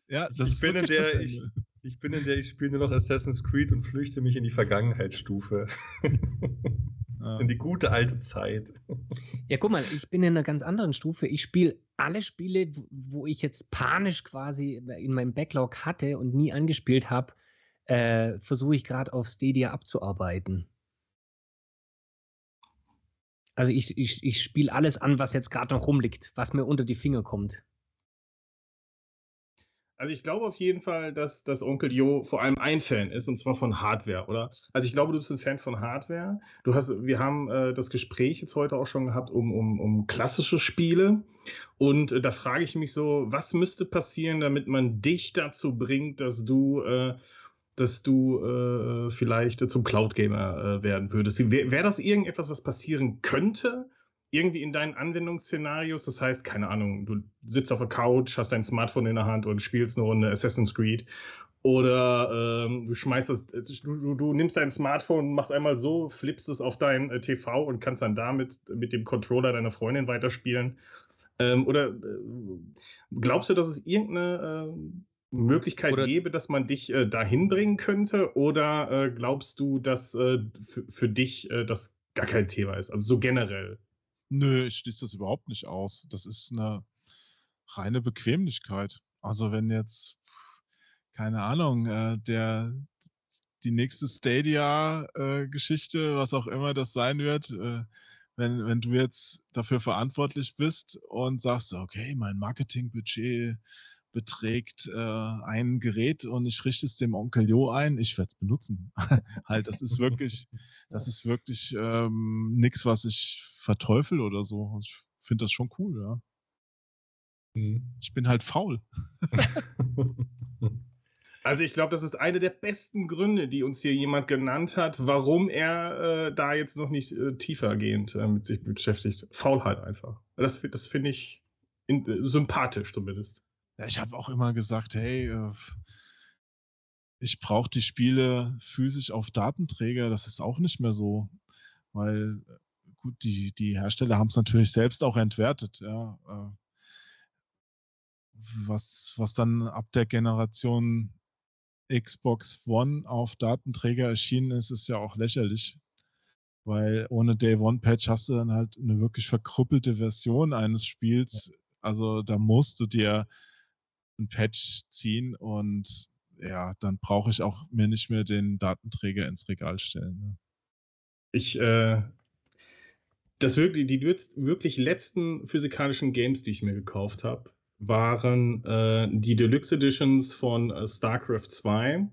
ja das ich ist bin in der, ich. Ich bin in der, ich spiele nur noch Assassin's Creed und flüchte mich in die Vergangenheitsstufe. Ja. in die gute alte Zeit. Ja, guck mal, ich bin in einer ganz anderen Stufe. Ich spiele alle Spiele, wo- wo ich jetzt panisch quasi in meinem Backlog hatte und nie angespielt habe, äh, versuche ich gerade auf Stadia abzuarbeiten. Also ich, ich, ich spiele alles an, was jetzt gerade noch rumliegt, was mir unter die Finger kommt. Also ich glaube auf jeden Fall, dass, dass Onkel Jo vor allem ein Fan ist, und zwar von Hardware, oder? Also ich glaube, du bist ein Fan von Hardware. Du hast, wir haben äh, das Gespräch jetzt heute auch schon gehabt um, um, um klassische Spiele. Und äh, da frage ich mich so, was müsste passieren, damit man dich dazu bringt, dass du, äh, dass du äh, vielleicht zum Cloud-Gamer äh, werden würdest? Wäre wär das irgendetwas, was passieren könnte? Irgendwie in deinen Anwendungsszenarios. Das heißt, keine Ahnung, du sitzt auf der Couch, hast dein Smartphone in der Hand und spielst eine Runde Assassin's Creed. Oder ähm, du schmeißt das, du, du, du nimmst dein Smartphone, machst einmal so, flippst es auf dein äh, TV und kannst dann damit mit dem Controller deiner Freundin weiterspielen. Ähm, oder äh, glaubst du, dass es irgendeine äh, Möglichkeit Oder- gäbe, dass man dich äh, dahin bringen könnte? Oder äh, glaubst du, dass äh, für, dich äh, das gar kein Thema ist? Also so generell. Nö, ich schließe das überhaupt nicht aus. Das ist eine reine Bequemlichkeit. Also wenn jetzt, keine Ahnung, äh, der die nächste Stadia-Geschichte, was auch immer das sein wird, äh, wenn, wenn du jetzt dafür verantwortlich bist und sagst, okay, mein Marketingbudget beträgt äh, ein Gerät und ich richte es dem Onkel Jo ein, ich werde es benutzen. halt, das ist wirklich, das ist wirklich ähm, nichts, was ich verteufel oder so. Ich finde das schon cool, ja. Ich bin halt faul. Also ich glaube, das ist eine der besten Gründe, die uns hier jemand genannt hat, warum er äh, da jetzt noch nicht äh, tiefergehend äh, mit sich beschäftigt. Faulheit einfach. Das, das finde ich in, äh, sympathisch zumindest. Ja, ich habe auch immer gesagt, hey, äh, ich brauche die Spiele physisch auf Datenträger. Das ist auch nicht mehr so, weil äh, gut, die, die Hersteller haben es natürlich selbst auch entwertet. Ja, äh, was, was dann ab der Generation Xbox One auf Datenträger erschienen ist, ist ja auch lächerlich. Weil ohne Day One Patch hast du dann halt eine wirklich verkrüppelte Version eines Spiels. Also da musst du dir ein Patch ziehen und ja, dann brauche ich auch mir nicht mehr den Datenträger ins Regal stellen. Ne? Ich, äh, das wirklich, die wirk- wirklich letzten physikalischen Games, die ich mir gekauft habe, waren äh, die Deluxe Editions von äh, StarCraft 2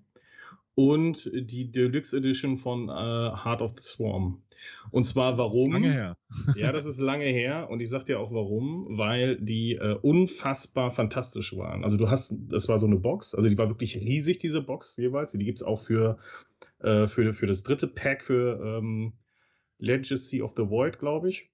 und die Deluxe Edition von äh, Heart of the Swarm. Und zwar Das ist warum? lange her. Ja, das ist lange her und ich sag dir auch warum, weil die äh, unfassbar fantastisch waren. Also du hast, das war so eine Box, also die war wirklich riesig, diese Box jeweils. Die gibt es auch für, äh, für, für das dritte Pack für ähm, Legacy of the Void, glaube ich.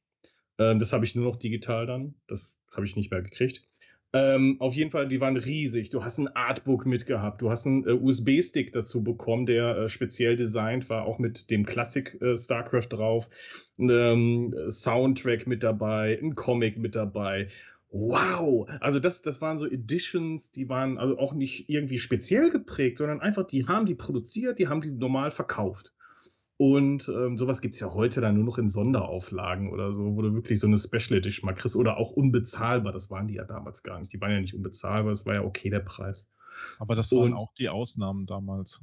Ähm, das habe ich nur noch digital dann. Das habe ich nicht mehr gekriegt. Ähm, auf jeden Fall, die waren riesig. Du hast ein Artbook mitgehabt. Du hast einen äh, USB-Stick dazu bekommen, der äh, speziell designt war, auch mit dem Classic äh, StarCraft drauf. Ähm, Soundtrack mit dabei, ein Comic mit dabei. Wow! Also das, das waren so Editions, die waren also auch nicht irgendwie speziell geprägt, sondern einfach, die haben die produziert, die haben die normal verkauft. Und ähm, sowas gibt es ja heute dann nur noch in Sonderauflagen oder so, wo du wirklich so eine Special Edition mal kriegst oder auch unbezahlbar. Das waren die ja damals gar nicht. Die waren ja nicht unbezahlbar, das war ja okay der Preis. Aber das waren auch die Ausnahmen damals.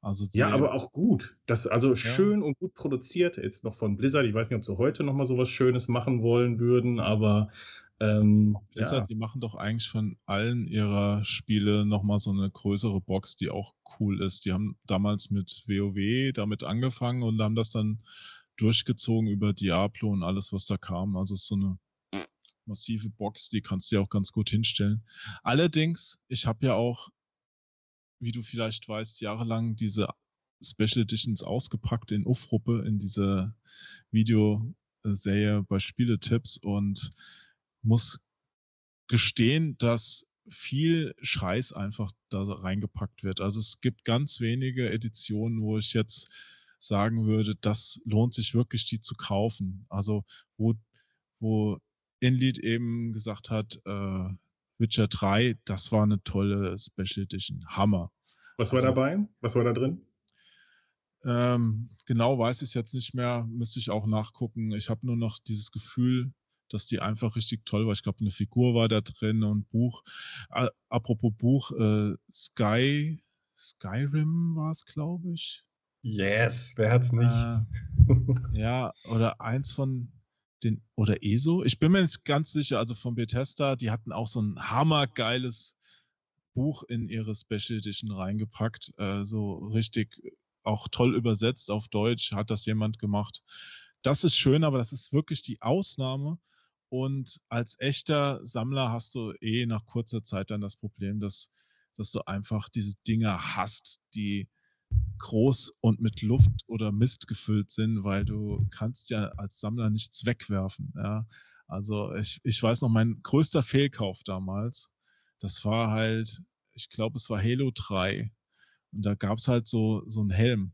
Also ja, aber auch gut. Das, also ja. schön und gut produziert. Jetzt noch von Blizzard. Ich weiß nicht, ob sie heute noch mal sowas Schönes machen wollen würden, aber ähm, Blizzard, ja. die machen doch eigentlich von allen ihrer Spiele nochmal so eine größere Box, die auch cool ist. Die haben damals mit WoW damit angefangen und haben das dann durchgezogen über Diablo und alles, was da kam. Also so eine massive Box, die kannst du ja auch ganz gut hinstellen. Allerdings, ich habe ja auch, wie du vielleicht weißt, jahrelang diese Special Editions ausgepackt in Ufruppe, in diese Videoserie bei Spieletipps und muss gestehen, dass viel Scheiß einfach da reingepackt wird. Also es gibt ganz wenige Editionen, wo ich jetzt sagen würde, das lohnt sich wirklich, die zu kaufen. Also wo, wo Inlead eben gesagt hat, äh, Witcher 3, das war eine tolle Special Edition. Hammer. Was war also, dabei? Was war da drin? Ähm, genau weiß ich jetzt nicht mehr, müsste ich auch nachgucken. Ich habe nur noch dieses Gefühl, dass die einfach richtig toll war. Ich glaube, eine Figur war da drin und Buch. Äh, apropos Buch, äh, Sky, Skyrim war es, glaube ich. Yes, wer hat's nicht? Äh, ja, oder eins von den, oder ESO. Ich bin mir nicht ganz sicher, also von Bethesda, die hatten auch so ein hammergeiles Buch in ihre Special Edition reingepackt. Äh, so richtig auch toll übersetzt auf Deutsch hat das jemand gemacht. Das ist schön, aber das ist wirklich die Ausnahme. Und als echter Sammler hast du eh nach kurzer Zeit dann das Problem, dass, dass du einfach diese Dinger hast, die groß und mit Luft oder Mist gefüllt sind, weil du kannst ja als Sammler nichts wegwerfen. Ja. Also ich, ich weiß noch, mein größter Fehlkauf damals, das war halt, ich glaube, es war Halo 3. Und da gab es halt so, so einen Helm,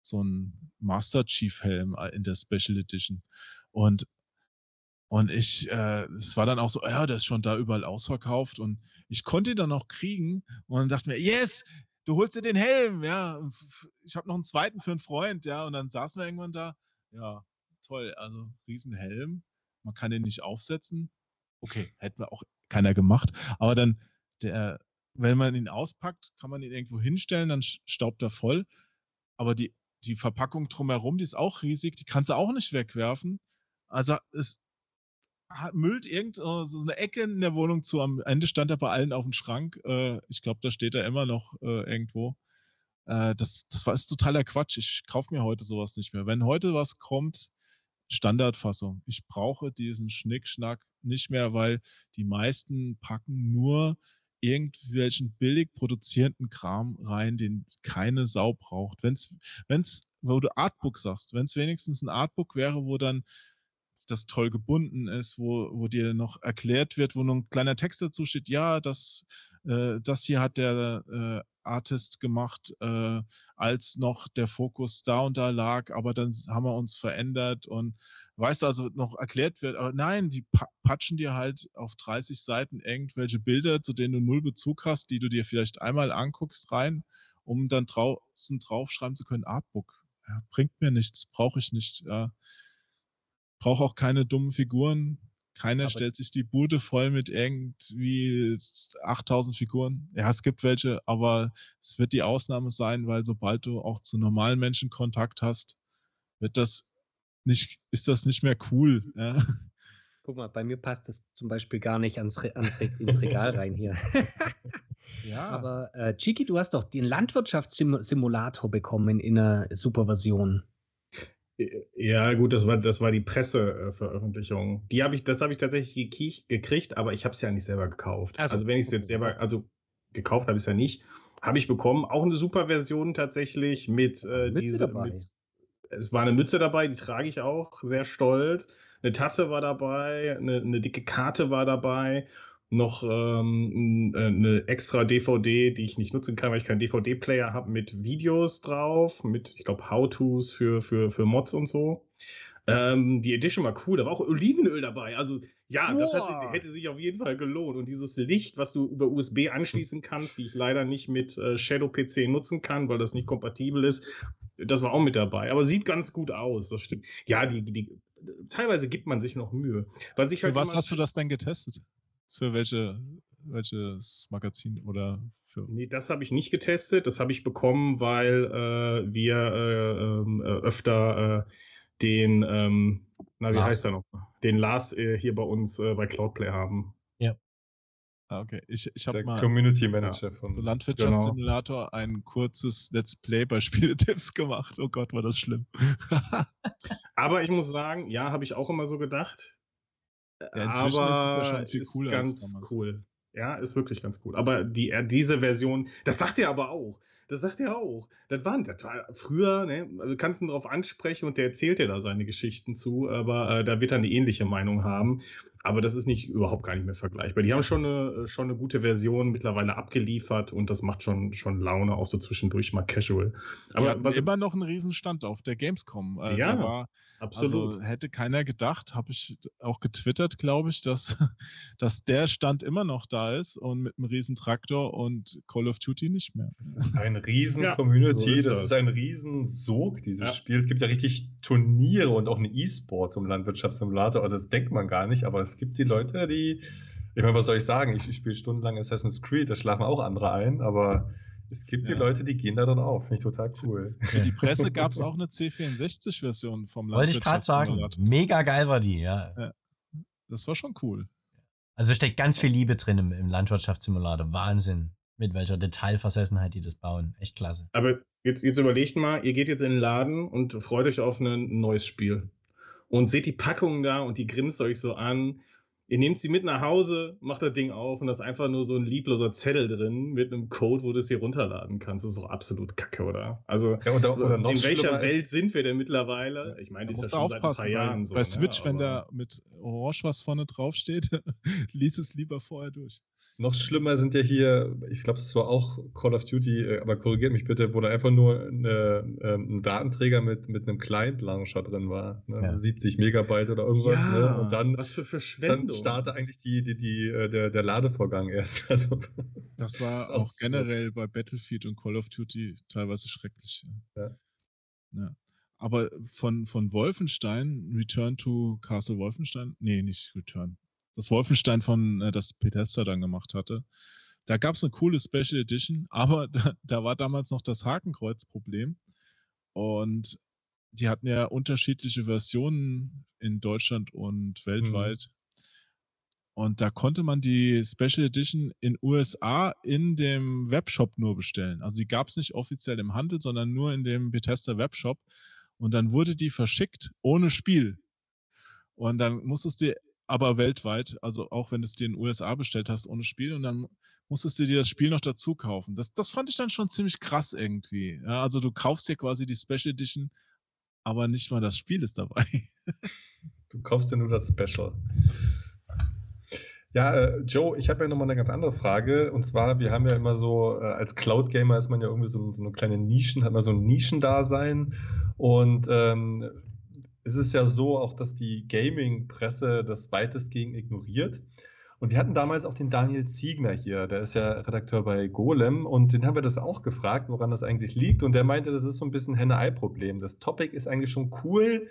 so einen Master Chief Helm in der Special Edition. Und und ich, äh, es war dann auch so, ja, der ist schon da überall ausverkauft und ich konnte ihn dann auch kriegen und dann dachte mir, yes, du holst dir den Helm, ja. Ich habe noch einen zweiten für einen Freund, ja. Und dann saßen wir irgendwann da, ja, toll, also Riesenhelm, man kann den nicht aufsetzen. Okay, hätten wir auch keiner gemacht. Aber dann, der, wenn man ihn auspackt, kann man ihn irgendwo hinstellen, dann staubt er voll. Aber die, die Verpackung drumherum, die ist auch riesig, die kannst du auch nicht wegwerfen. Also es, müllt irgend äh, so eine Ecke in der Wohnung zu. Am Ende stand er bei allen auf dem Schrank. Äh, ich glaube, da steht er immer noch äh, irgendwo. Das, das war ist totaler Quatsch. Ich kaufe mir heute sowas nicht mehr. Wenn heute was kommt, Standardfassung. Ich brauche diesen Schnickschnack nicht mehr, weil die meisten packen nur irgendwelchen billig produzierenden Kram rein, den keine Sau braucht. Wenn es, wo du Artbook sagst, wenn es wenigstens ein Artbook wäre, wo dann das toll gebunden ist, wo, wo dir noch erklärt wird, wo nur ein kleiner Text dazu steht, ja, das, äh, das hier hat der äh, Artist gemacht, äh, als noch der Fokus da und da lag, aber dann haben wir uns verändert und weißt du, also noch erklärt wird, aber nein, die patschen dir halt auf 30 Seiten irgendwelche Bilder, zu denen du null Bezug hast, die du dir vielleicht einmal anguckst rein, um dann draußen draufschreiben zu können, Artbook. Ja, bringt mir nichts, brauche ich nicht. Ja brauche auch keine dummen Figuren. Keiner aber stellt sich die Bude voll mit irgendwie 8000 Figuren. Ja, es gibt welche, aber es wird die Ausnahme sein, weil sobald du auch zu normalen Menschen Kontakt hast, wird das nicht, ist das nicht mehr cool. Ja. Guck mal, bei mir passt das zum Beispiel gar nicht ans, Re ans Re ins Regal rein hier. ja. Aber äh, Chiki, du hast doch den Landwirtschaftssimulator bekommen in einer Superversion. Ja, gut, das war, das war die Presseveröffentlichung. Die habe ich, das habe ich tatsächlich gekriegt, aber ich habe es ja nicht selber gekauft. Also, also wenn ich es jetzt selber, also gekauft habe ich es ja nicht, habe ich bekommen. Auch eine super Version tatsächlich mit äh, diese. Mit, es war eine Mütze dabei, die trage ich auch, sehr stolz. eine Tasse war dabei, eine, eine dicke Karte war dabei, noch ähm, eine extra DVD, die ich nicht nutzen kann, weil ich keinen DVD-Player habe, mit Videos drauf, mit, ich glaube, How-Tos für, für, für Mods und so. Ähm, die Edition war cool, da war auch Olivenöl dabei. Also ja, das hätte, hätte, sich auf jeden Fall gelohnt. Und dieses Licht, was du über USB anschließen kannst, die ich leider nicht mit äh, Shadow PC nutzen kann, weil das nicht kompatibel ist, das war auch mit dabei. Aber sieht ganz gut aus, das stimmt. Ja, die, die teilweise gibt man sich noch Mühe. Weil sich halt Für was hast du das denn getestet? Für welche, welches Magazin oder für? Nee, das habe ich nicht getestet. Das habe ich bekommen, weil äh, wir äh, ähm, äh, öfter äh, den, ähm, na, wie Lars. heißt er noch? Den Lars äh, hier bei uns äh, bei Cloudplay haben. Ja. Ah, okay. Ich, ich habe mal Community Manager ja, von so Landwirtschaftssimulator genau. ein kurzes Let's Play bei Spieletipps gemacht. Oh Gott, war das schlimm. Aber ich muss sagen, ja, habe ich auch immer so gedacht. Ja, inzwischen aber ist es ja schon viel cooler. Ganz cool. Ja, ist wirklich ganz cool. Aber die, diese Version, das sagt er aber auch. Das sagt er auch. Das war, das war früher, ne, du kannst ihn darauf ansprechen und der erzählt dir da seine Geschichten zu, aber äh, da wird er eine ähnliche Meinung haben. Aber das ist nicht überhaupt gar nicht mehr vergleichbar. Die haben schon eine, schon eine gute Version mittlerweile abgeliefert und das macht schon, schon Laune, auch so zwischendurch mal casual. Aber die was, immer noch einen Riesenstand auf der Gamescom. Äh, ja, war, absolut. Also hätte keiner gedacht, habe ich auch getwittert, glaube ich, dass, dass der Stand immer noch da ist und mit einem Riesentraktor und Call of Duty nicht mehr. Das ist ein riesen ja, Community, so das, das, ist ein riesen Sog, dieses ja. Spiel. Es gibt ja richtig Turniere und auch eine E-Sport zum Landwirtschaftssimulator. Also das denkt man gar nicht, aber es gibt die Leute, die, ich meine, was soll ich sagen? Ich, ich spiele stundenlang Assassin's Creed, da schlafen auch andere ein, aber es gibt ja. die Leute, die gehen da dann auf. Finde ich total cool. Für die Presse gab es auch eine C64-Version vom Land. Wollte ich gerade sagen. Mega geil war die, ja. ja. Das war schon cool. Also steckt ganz viel Liebe drin im, im Landwirtschaftssimulator. Wahnsinn. Mit welcher Detailversessenheit die das bauen. Echt klasse. Aber jetzt, jetzt überlegt mal, ihr geht jetzt in den Laden und freut euch auf ein neues Spiel. Und seht die Packung da und die grinst euch so an Ihr nehmt sie mit nach Hause, macht das Ding auf und da ist einfach nur so ein liebloser Zettel drin mit einem Code, wo du es hier runterladen kannst. Das ist doch absolut kacke, oder? Also, ja, oder, oder in welcher Welt sind wir denn mittlerweile? Ich meine, die ist ja schon seit ein paar Jahren bei, so. Bei? Switch, ne? wenn da mit Orange was vorne draufsteht, lies es lieber vorher durch. Noch schlimmer sind ja hier, ich glaube, es war auch Call of Duty, äh, aber korrigiert mich bitte, wo da einfach nur eine, ähm, ein Datenträger mit, mit einem Client-Launcher drin war. Ne? Ja. 70 Megabyte oder irgendwas. Ja, ne? Und dann, was für Verschwendung starte eigentlich die, die, die, äh, der, der Ladevorgang erst. Also, das war das auch generell bei Battlefield und Call of Duty teilweise schrecklich. Ja. ja. Aber von, von Wolfenstein, Return to Castle Wolfenstein, nee, nicht Return. Das Wolfenstein von, äh, das Bethesda dann gemacht hatte. Da gab es eine coole Special Edition, aber da, da war damals noch das Hakenkreuz-Problem. Und die hatten ja unterschiedliche Versionen in Deutschland und mhm. weltweit. Und da konnte man die Special Edition in USA in dem Webshop nur bestellen. Also die gab es nicht offiziell im Handel, sondern nur in dem Bethesda Webshop. Und dann wurde die verschickt ohne Spiel. Und dann musstest du aber weltweit, also auch wenn du es dir in den USA bestellt hast ohne Spiel, und dann musstest du dir das Spiel noch dazu kaufen. Das, das fand ich dann schon ziemlich krass irgendwie. Ja, also du kaufst dir quasi die Special Edition, aber nicht mal das Spiel ist dabei. Du kaufst dir nur das Special. Ja, äh, Joe, ich habe ja nochmal eine ganz andere Frage. Und zwar, wir haben ja immer so, äh, als Cloud-Gamer ist man ja irgendwie so, so eine kleine Nischen, hat man so ein Nischendasein. Und ähm, es ist ja so auch, dass die Gaming-Presse das weitestgehend ignoriert. Und wir hatten damals auch den Daniel Ziegner hier, der ist ja Redakteur bei Golem und den haben wir das auch gefragt, woran das eigentlich liegt. Und der meinte, das ist so ein bisschen Henne-Ei-Problem. Das Topic ist eigentlich schon cool,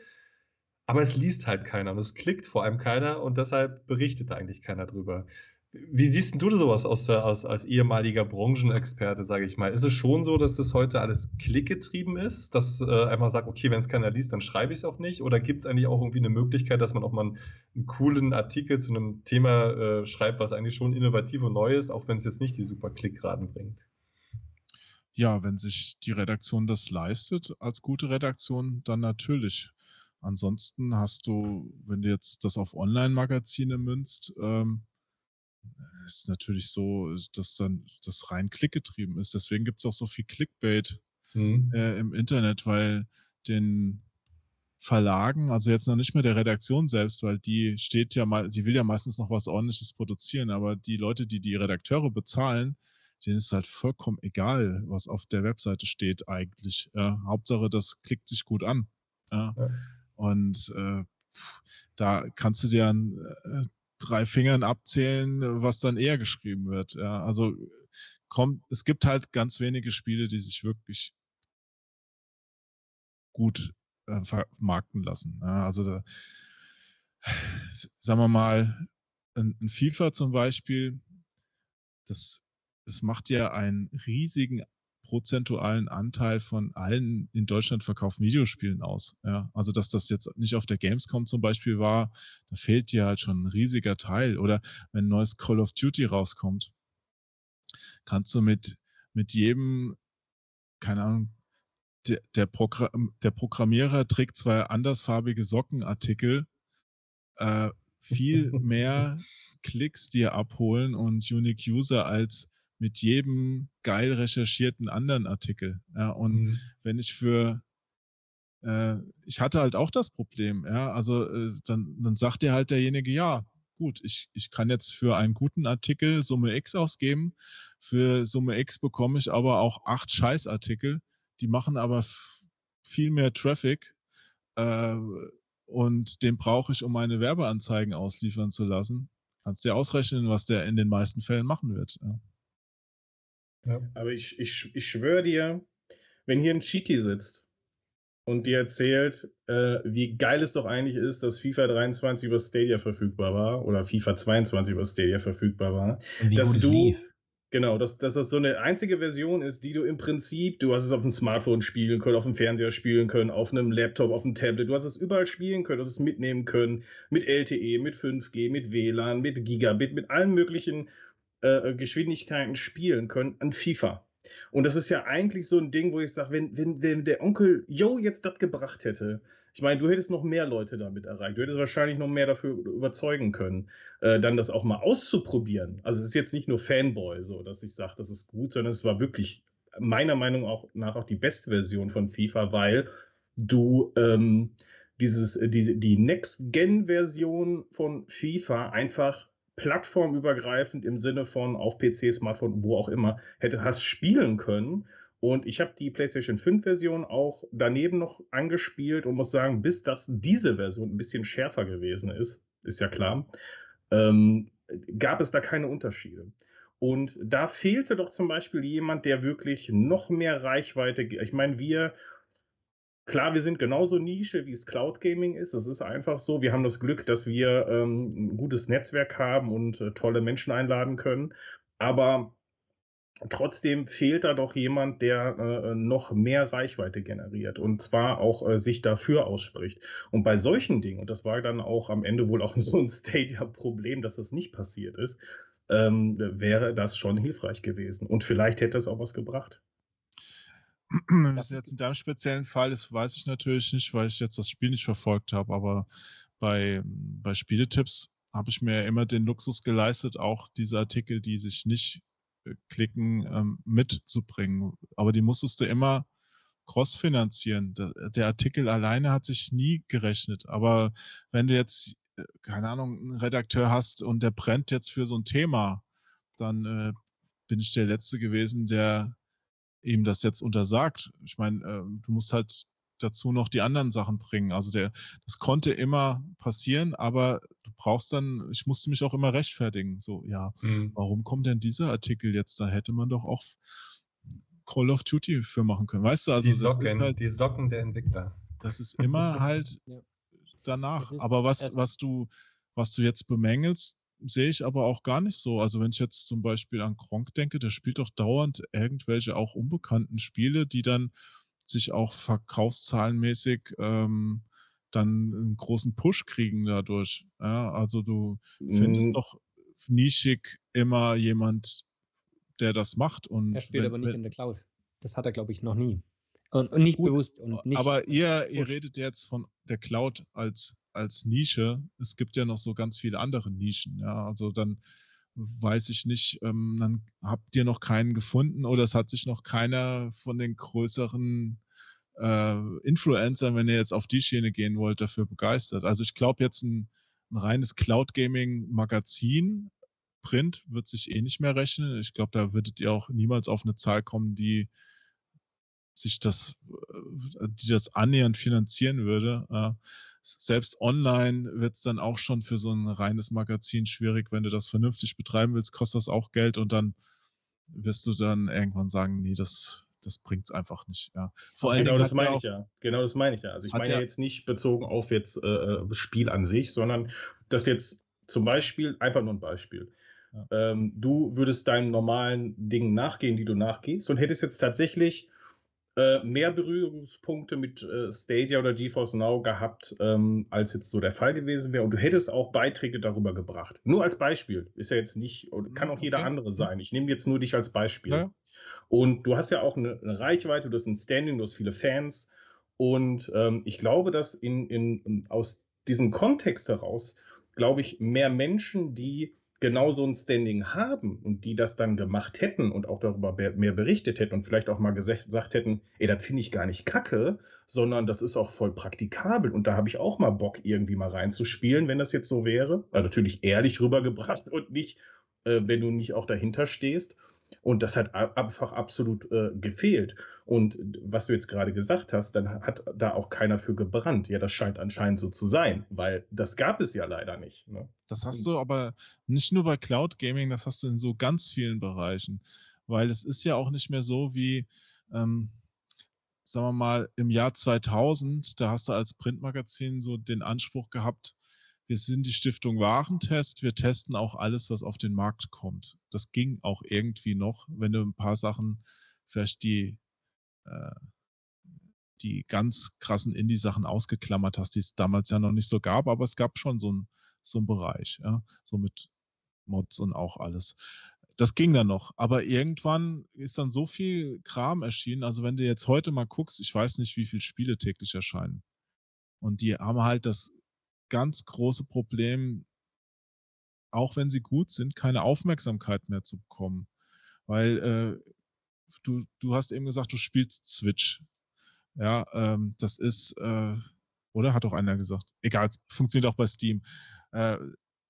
aber es liest halt keiner und es klickt vor allem keiner und deshalb berichtet eigentlich keiner drüber. Wie siehst du sowas aus, aus, als ehemaliger Branchenexperte, sage ich mal? Ist es schon so, dass das heute alles klickgetrieben ist, dass äh, einfach sagt, okay, wenn es keiner liest, dann schreibe ich es auch nicht? Oder gibt es eigentlich auch irgendwie eine Möglichkeit, dass man auch mal einen, einen coolen Artikel zu einem Thema äh, schreibt, was eigentlich schon innovativ und neu ist, auch wenn es jetzt nicht die super Klickraten bringt? Ja, wenn sich die Redaktion das leistet, als gute Redaktion, dann natürlich. Ansonsten hast du, wenn du jetzt das auf Online-Magazine münzt, ähm, ist natürlich so, dass dann das rein klickgetrieben ist. Deswegen gibt es auch so viel Clickbait mhm. äh, im Internet, weil den Verlagen, also jetzt noch nicht mehr der Redaktion selbst, weil die steht ja mal, die will ja meistens noch was ordentliches produzieren, aber die Leute, die die Redakteure bezahlen, denen ist halt vollkommen egal, was auf der Webseite steht eigentlich. Ja, Hauptsache, das klickt sich gut an. Ja. Ja. Und äh, da kannst du dir an äh, drei Fingern abzählen, was dann eher geschrieben wird. Ja, also kommt, es gibt halt ganz wenige Spiele, die sich wirklich gut äh, vermarkten lassen. Ja, also da, sagen wir mal, ein, ein FIFA zum Beispiel, das es macht ja einen riesigen prozentualen Anteil von allen in Deutschland verkauften Videospielen aus. Ja, also dass das jetzt nicht auf der Gamescom zum Beispiel war, da fehlt ja halt schon ein riesiger Teil. Oder wenn ein neues Call of Duty rauskommt, kannst du mit, mit jedem, keine Ahnung, der, der, Programm, der Programmierer trägt zwei andersfarbige Sockenartikel, äh, viel mehr Klicks dir abholen und Unique User als mit jedem geil recherchierten anderen Artikel. Ja, und mhm. wenn ich für äh, ich hatte halt auch das Problem, ja, also äh, dann, dann sagt dir halt derjenige, ja, gut, ich, ich kann jetzt für einen guten Artikel Summe X ausgeben, für Summe X bekomme ich aber auch acht Scheißartikel, die machen aber viel mehr Traffic äh, und den brauche ich, um meine Werbeanzeigen ausliefern zu lassen. Kannst dir ausrechnen, was der in den meisten Fällen machen wird. Ja. Ja. Aber ich, ich, ich schwöre dir, wenn hier ein Chiki sitzt und dir erzählt, äh, wie geil es doch eigentlich ist, dass FIFA 23 über Stadia verfügbar war oder FIFA 22 über Stadia verfügbar war, dass du lief. Genau, dass, dass das so eine einzige Version ist, die du im Prinzip, du hast es auf dem Smartphone spielen können, auf dem Fernseher spielen können, auf einem Laptop, auf dem Tablet, du hast es überall spielen können, du hast es mitnehmen können, mit LTE, mit 5G, mit WLAN, mit Gigabit, mit allen möglichen äh, Geschwindigkeiten spielen können an FIFA. Und das ist ja eigentlich so ein Ding, wo ich sage, wenn, wenn, wenn der Onkel Joe jetzt das gebracht hätte, ich meine, du hättest noch mehr Leute damit erreicht, du hättest wahrscheinlich noch mehr dafür überzeugen können, äh, dann das auch mal auszuprobieren. Also es ist jetzt nicht nur Fanboy, so dass ich sage, das ist gut, sondern es war wirklich meiner Meinung nach auch die beste Version von FIFA, weil du ähm, dieses, äh, die, die Next-Gen-Version von FIFA einfach plattformübergreifend im Sinne von auf PC, Smartphone, wo auch immer, hätte, hast spielen können. Und ich habe die PlayStation 5 Version auch daneben noch angespielt und muss sagen, bis das diese Version ein bisschen schärfer gewesen ist, ist ja klar, ähm, gab es da keine Unterschiede. Und da fehlte doch zum Beispiel jemand, der wirklich noch mehr Reichweite, ich meine, wir Klar, wir sind genauso Nische, wie es Cloud Gaming ist. Das ist einfach so. Wir haben das Glück, dass wir ähm, ein gutes Netzwerk haben und äh, tolle Menschen einladen können. Aber trotzdem fehlt da doch jemand, der äh, noch mehr Reichweite generiert und zwar auch äh, sich dafür ausspricht. Und bei solchen Dingen, und das war dann auch am Ende wohl auch so ein Stadia-Problem, dass das nicht passiert ist, ähm, wäre das schon hilfreich gewesen. Und vielleicht hätte es auch was gebracht. Es jetzt in deinem speziellen Fall ist, weiß ich natürlich nicht, weil ich jetzt das Spiel nicht verfolgt habe, aber bei, bei Spieletipps habe ich mir immer den Luxus geleistet, auch diese Artikel, die sich nicht äh, klicken, ähm, mitzubringen. Aber die musstest du immer crossfinanzieren. Der, der Artikel alleine hat sich nie gerechnet. Aber wenn du jetzt, äh, keine Ahnung, einen Redakteur hast und der brennt jetzt für so ein Thema, dann äh, bin ich der Letzte gewesen, der ihm das jetzt untersagt. Ich meine, äh, du musst halt dazu noch die anderen Sachen bringen. Also der, das konnte immer passieren, aber du brauchst dann, ich musste mich auch immer rechtfertigen. So, ja, mhm. warum kommt denn dieser Artikel jetzt? Da hätte man doch auch Call of Duty für machen können. Weißt du, also die Socken, halt, die Socken der Entwickler. Das ist immer halt ja. danach. Aber was, was du, was du jetzt bemängelst, sehe ich aber auch gar nicht so. Also wenn ich jetzt zum Beispiel an Gronk denke, der spielt doch dauernd irgendwelche auch unbekannten Spiele, die dann sich auch verkaufszahlenmäßig ähm, dann einen großen Push kriegen dadurch. Ja, also du findest mhm. doch nischig immer jemand, der das macht. Und er spielt wenn, aber nicht wenn, in der Cloud. Das hat er, glaube ich, noch nie. Und, und nicht gut, bewusst. Und nicht aber ihr, ihr redet jetzt von der Cloud als als Nische. Es gibt ja noch so ganz viele andere Nischen. Ja, also dann weiß ich nicht, ähm, dann habt ihr noch keinen gefunden oder es hat sich noch keiner von den größeren äh, Influencer, wenn ihr jetzt auf die Schiene gehen wollt, dafür begeistert. Also ich glaube jetzt ein, ein reines Cloud Gaming Magazin Print wird sich eh nicht mehr rechnen. Ich glaube, da würdet ihr auch niemals auf eine Zahl kommen, die sich das, äh, die das annähernd finanzieren würde. Äh, selbst online wird es dann auch schon für so ein reines Magazin schwierig. Wenn du das vernünftig betreiben willst, kostet das auch Geld und dann wirst du dann irgendwann sagen, nee, das, das bringt es einfach nicht. Ja. Vor allem genau das meine ich ja. Genau das meine ich ja. Also ich meine ja jetzt nicht bezogen auf jetzt äh, äh, Spiel an sich, sondern das jetzt zum Beispiel, einfach nur ein Beispiel. Ja. Ähm, du würdest deinen normalen Dingen nachgehen, die du nachgehst und hättest jetzt tatsächlich äh, mehr Berührungspunkte mit äh, Stadia oder GeForce Now gehabt, ähm, als jetzt so der Fall gewesen wäre. Und du hättest auch Beiträge darüber gebracht. Nur als Beispiel. Ist ja jetzt nicht, kann auch jeder okay. andere sein. Ich nehme jetzt nur dich als Beispiel. Ja. Und du hast ja auch eine, eine, Reichweite, du hast ein Standing, du hast viele Fans. Und ähm, ich glaube, dass in, in, aus diesem Kontext heraus, glaube ich, mehr Menschen, die genau so ein Standing haben und die das dann gemacht hätten und auch darüber mehr berichtet hätten und vielleicht auch mal gesagt hätten, ey, das finde ich gar nicht kacke, sondern das ist auch voll praktikabel und da habe ich auch mal Bock, irgendwie mal reinzuspielen, wenn das jetzt so wäre. Also natürlich ehrlich rübergebracht und nicht, äh, wenn du nicht auch dahinter stehst. Und das hat einfach absolut äh, gefehlt. Und was du jetzt gerade gesagt hast, dann hat da auch keiner für gebrannt. Ja, das scheint anscheinend so zu sein, weil das gab es ja leider nicht. Ne? Das hast du aber nicht nur bei Cloud Gaming, das hast du in so ganz vielen Bereichen. Weil es ist ja auch nicht mehr so wie, ähm, sagen wir mal, im Jahr 2000, da hast du als Printmagazin so den Anspruch gehabt, wir sind die Stiftung Warentest, wir testen auch alles, was auf den Markt kommt. Das ging auch irgendwie noch, wenn du ein paar Sachen, vielleicht die, äh, die ganz krassen Indie-Sachen ausgeklammert hast, die es damals ja noch nicht so gab, aber es gab schon so ein so ein Bereich, ja, so mit Mods und auch alles. Das ging dann noch, aber irgendwann ist dann so viel Kram erschienen. Also wenn du jetzt heute mal guckst, ich weiß nicht, wie viele Spiele täglich erscheinen. Und die haben halt das ganz große Problem, auch wenn sie gut sind, keine Aufmerksamkeit mehr zu bekommen. Weil äh, du, du hast eben gesagt, du spielst Switch. Ja, ähm, das ist, äh, oder hat auch einer gesagt, egal, funktioniert auch bei Steam. Äh,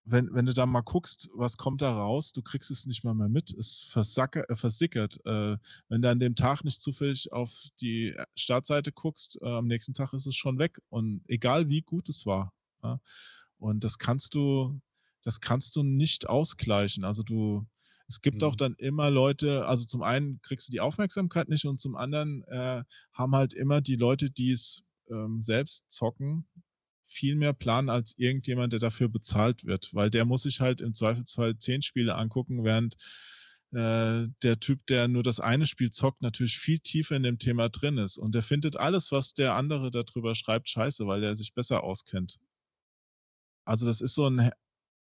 wenn, wenn du da mal guckst, was kommt da raus, du kriegst es nicht mal mehr mit. Es versacke, äh, versickert. Äh, wenn du an dem Tag nicht zufällig auf die Startseite guckst, äh, am nächsten Tag ist es schon weg. Und egal wie gut es war, ja? Und das kannst du, das kannst du nicht ausgleichen. Also du, es gibt mhm. auch dann immer Leute, also zum einen kriegst du die Aufmerksamkeit nicht und zum anderen äh, haben halt immer die Leute, die es ähm, selbst zocken, viel mehr Plan als irgendjemand, der dafür bezahlt wird, weil der muss sich halt im Zweifelsfall zehn Spiele angucken, während äh, der Typ, der nur das eine Spiel zockt, natürlich viel tiefer in dem Thema drin ist und der findet alles, was der andere darüber schreibt, scheiße, weil er sich besser auskennt. Also das ist so ein,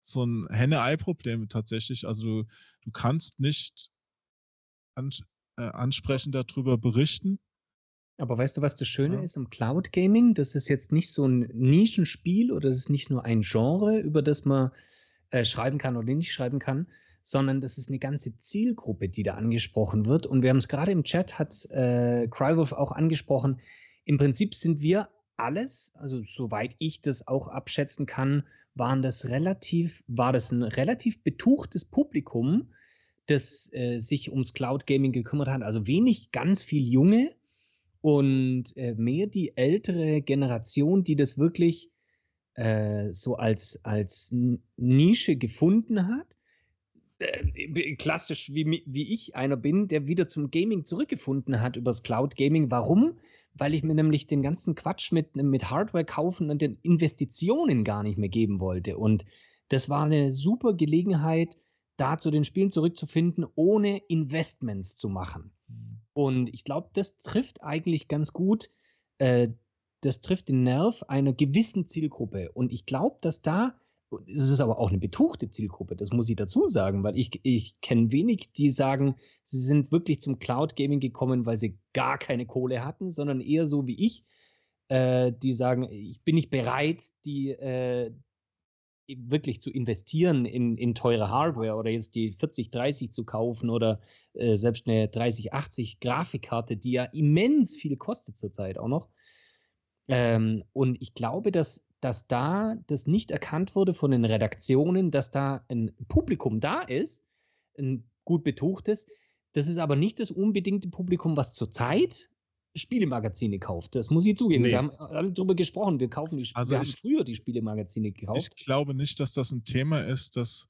so ein Henne-Ei-Problem tatsächlich. Also du, du kannst nicht ans äh, ansprechend darüber berichten. Aber weißt du, was das Schöne ja. ist am Cloud Gaming? Das ist jetzt nicht so ein Nischenspiel oder das ist nicht nur ein Genre, über das man äh, schreiben kann oder nicht schreiben kann, sondern das ist eine ganze Zielgruppe, die da angesprochen wird. Und wir haben es gerade im Chat, hat äh, Crywolf auch angesprochen. Im Prinzip sind wir alles, also soweit ich das auch abschätzen kann, waren das relativ, war das ein relativ betuchtes Publikum, das äh, sich ums Cloud Gaming gekümmert hat. Also wenig, ganz viel Junge und äh, mehr die ältere Generation, die das wirklich äh, so als, als Nische gefunden hat. Äh, klassisch wie, wie ich einer bin, der wieder zum Gaming zurückgefunden hat übers Cloud Gaming. Warum? Weil ich mir nämlich den ganzen Quatsch mit, mit Hardware kaufen und den Investitionen gar nicht mehr geben wollte. Und das war eine super Gelegenheit, da zu den Spielen zurückzufinden, ohne Investments zu machen. Mhm. Und ich glaube, das trifft eigentlich ganz gut, äh, das trifft den Nerv einer gewissen Zielgruppe. Und ich glaube, dass da es ist aber auch eine betuchte Zielgruppe, das muss ich dazu sagen, weil ich, ich kenne wenig, die sagen, sie sind wirklich zum Cloud Gaming gekommen, weil sie gar keine Kohle hatten, sondern eher so wie ich, äh, die sagen, ich bin nicht bereit, die, äh, wirklich zu investieren in, in teure Hardware oder jetzt die 4030 zu kaufen oder äh, selbst eine 3080 Grafikkarte, die ja immens viel kostet zurzeit auch noch. Ähm, und ich glaube, dass, dass da das nicht erkannt wurde von den Redaktionen, dass da ein Publikum da ist, ein gut betuchtes. Das ist aber nicht das unbedingte Publikum, was zurzeit Spielemagazine kauft. Das muss ich zugeben. Nee. Wir haben alle darüber gesprochen. Wir kaufen die Also wir ich- haben früher die Spielemagazine gekauft. Ich glaube nicht, dass das ein Thema ist, dass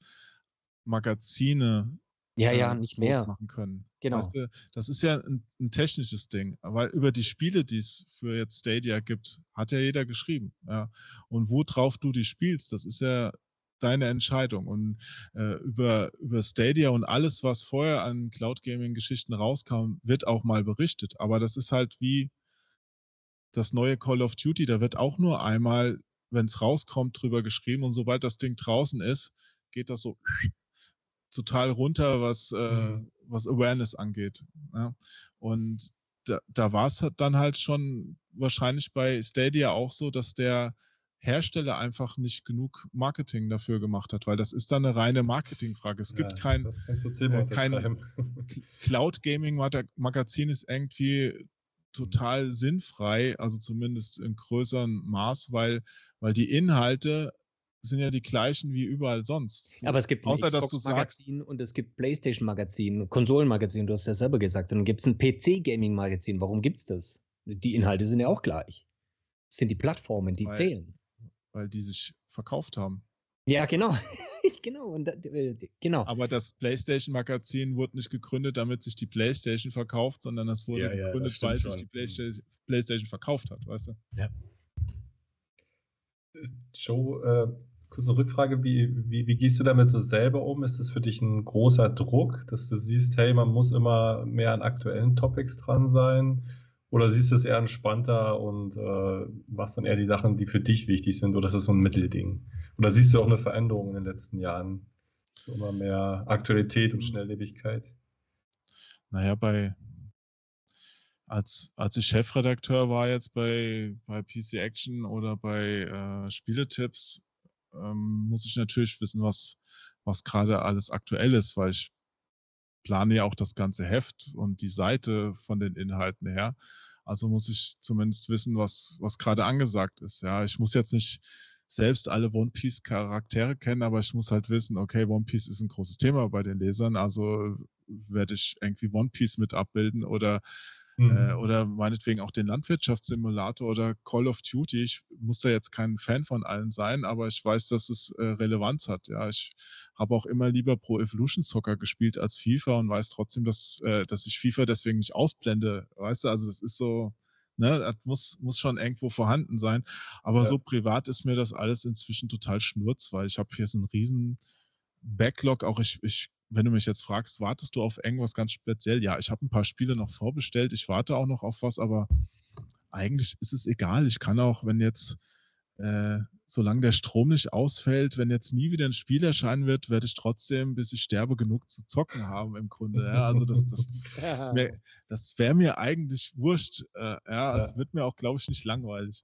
Magazine ja, ja, äh, nicht mehr. machen können. Genau. Weißt du, das ist ja ein, ein technisches Ding, weil über die Spiele, die es für jetzt Stadia gibt, hat ja jeder geschrieben. Ja. Und worauf du die spielst, das ist ja deine Entscheidung. Und äh, über, über Stadia und alles, was vorher an Cloud Gaming-Geschichten rauskam, wird auch mal berichtet. Aber das ist halt wie das neue Call of Duty, da wird auch nur einmal, wenn es rauskommt, drüber geschrieben. Und sobald das Ding draußen ist, geht das so total runter, was, äh, Mhm. was Awareness angeht. Ja. Und da, da war es dann halt schon wahrscheinlich bei Stadia auch so, dass der Hersteller einfach nicht genug Marketing dafür gemacht hat, weil das ist dann eine reine Marketingfrage. Es gibt Ja, kein äh, kein-. Cloud Gaming Maga- Magazin ist irgendwie total sinnfrei, also zumindest in größerem Maß, weil, weil die Inhalte sind ja die gleichen wie überall sonst. Aber es gibt ein Außer, dass du Xbox-Magazin und es gibt PlayStation-Magazin, Konsolenmagazin, du hast ja selber gesagt. Und dann gibt es ein PC-Gaming-Magazin. Warum gibt es das? Die Inhalte sind ja auch gleich. Es sind die Plattformen, die Weil- zählen. weil die sich verkauft haben. Ja, genau. genau. Und, da- äh, genau. Aber das PlayStation Magazin wurde nicht gegründet, damit sich die PlayStation verkauft, sondern das wurde Ja, ja, das gegründet, weil sich schon. die Mhm. PlayStation, PlayStation verkauft hat, weißt du? Joe, äh, kurze Rückfrage, wie, wie, wie gehst du damit so selber um? Ist das für dich ein großer Druck, dass du siehst, hey, man muss immer mehr an aktuellen Topics dran sein? Oder siehst du es eher entspannter und äh, machst dann eher die Sachen, die für dich wichtig sind? Oder ist das so ein Mittelding? Oder siehst du auch eine Veränderung in den letzten Jahren? So immer mehr Aktualität und Schnelllebigkeit? Naja, bei als, als ich Chefredakteur war jetzt bei, bei PC Action oder bei äh, Spieletipps, ähm, muss ich natürlich wissen, was, was gerade alles aktuell ist, weil ich plane ja auch das ganze Heft und die Seite von den Inhalten her. Also muss ich zumindest wissen, was, was gerade angesagt ist. Ja, ich muss jetzt nicht selbst alle One Piece Charaktere kennen, aber ich muss halt wissen, okay, One Piece ist ein großes Thema bei den Lesern, also werde ich irgendwie One Piece mit abbilden oder Mhm. äh, oder meinetwegen auch den Landwirtschaftssimulator oder Call of Duty. Ich muss da jetzt kein Fan von allen sein, aber ich weiß, dass es äh, Relevanz hat. Ja, ich habe auch immer lieber Pro Evolution Soccer gespielt als FIFA und weiß trotzdem, dass, äh, dass ich FIFA deswegen nicht ausblende. Weißt du, also das ist so, ne, das muss, muss schon irgendwo vorhanden sein. Aber Ja. so privat ist mir das alles inzwischen total schnurz, weil ich habe hier so einen riesen Backlog. Auch ich, ich, wenn du mich jetzt fragst, wartest du auf irgendwas ganz speziell? Ja, ich habe ein paar Spiele noch vorbestellt. Ich warte auch noch auf was, aber eigentlich ist es egal. Ich kann auch, wenn jetzt, äh, solange der Strom nicht ausfällt, wenn jetzt nie wieder ein Spiel erscheinen wird, werde ich trotzdem, bis ich sterbe, genug zu zocken haben im Grunde. Ja, also das, das, das, wär- das wäre mir eigentlich wurscht. Äh, ja, es Ja. wird mir auch, glaube ich, nicht langweilig.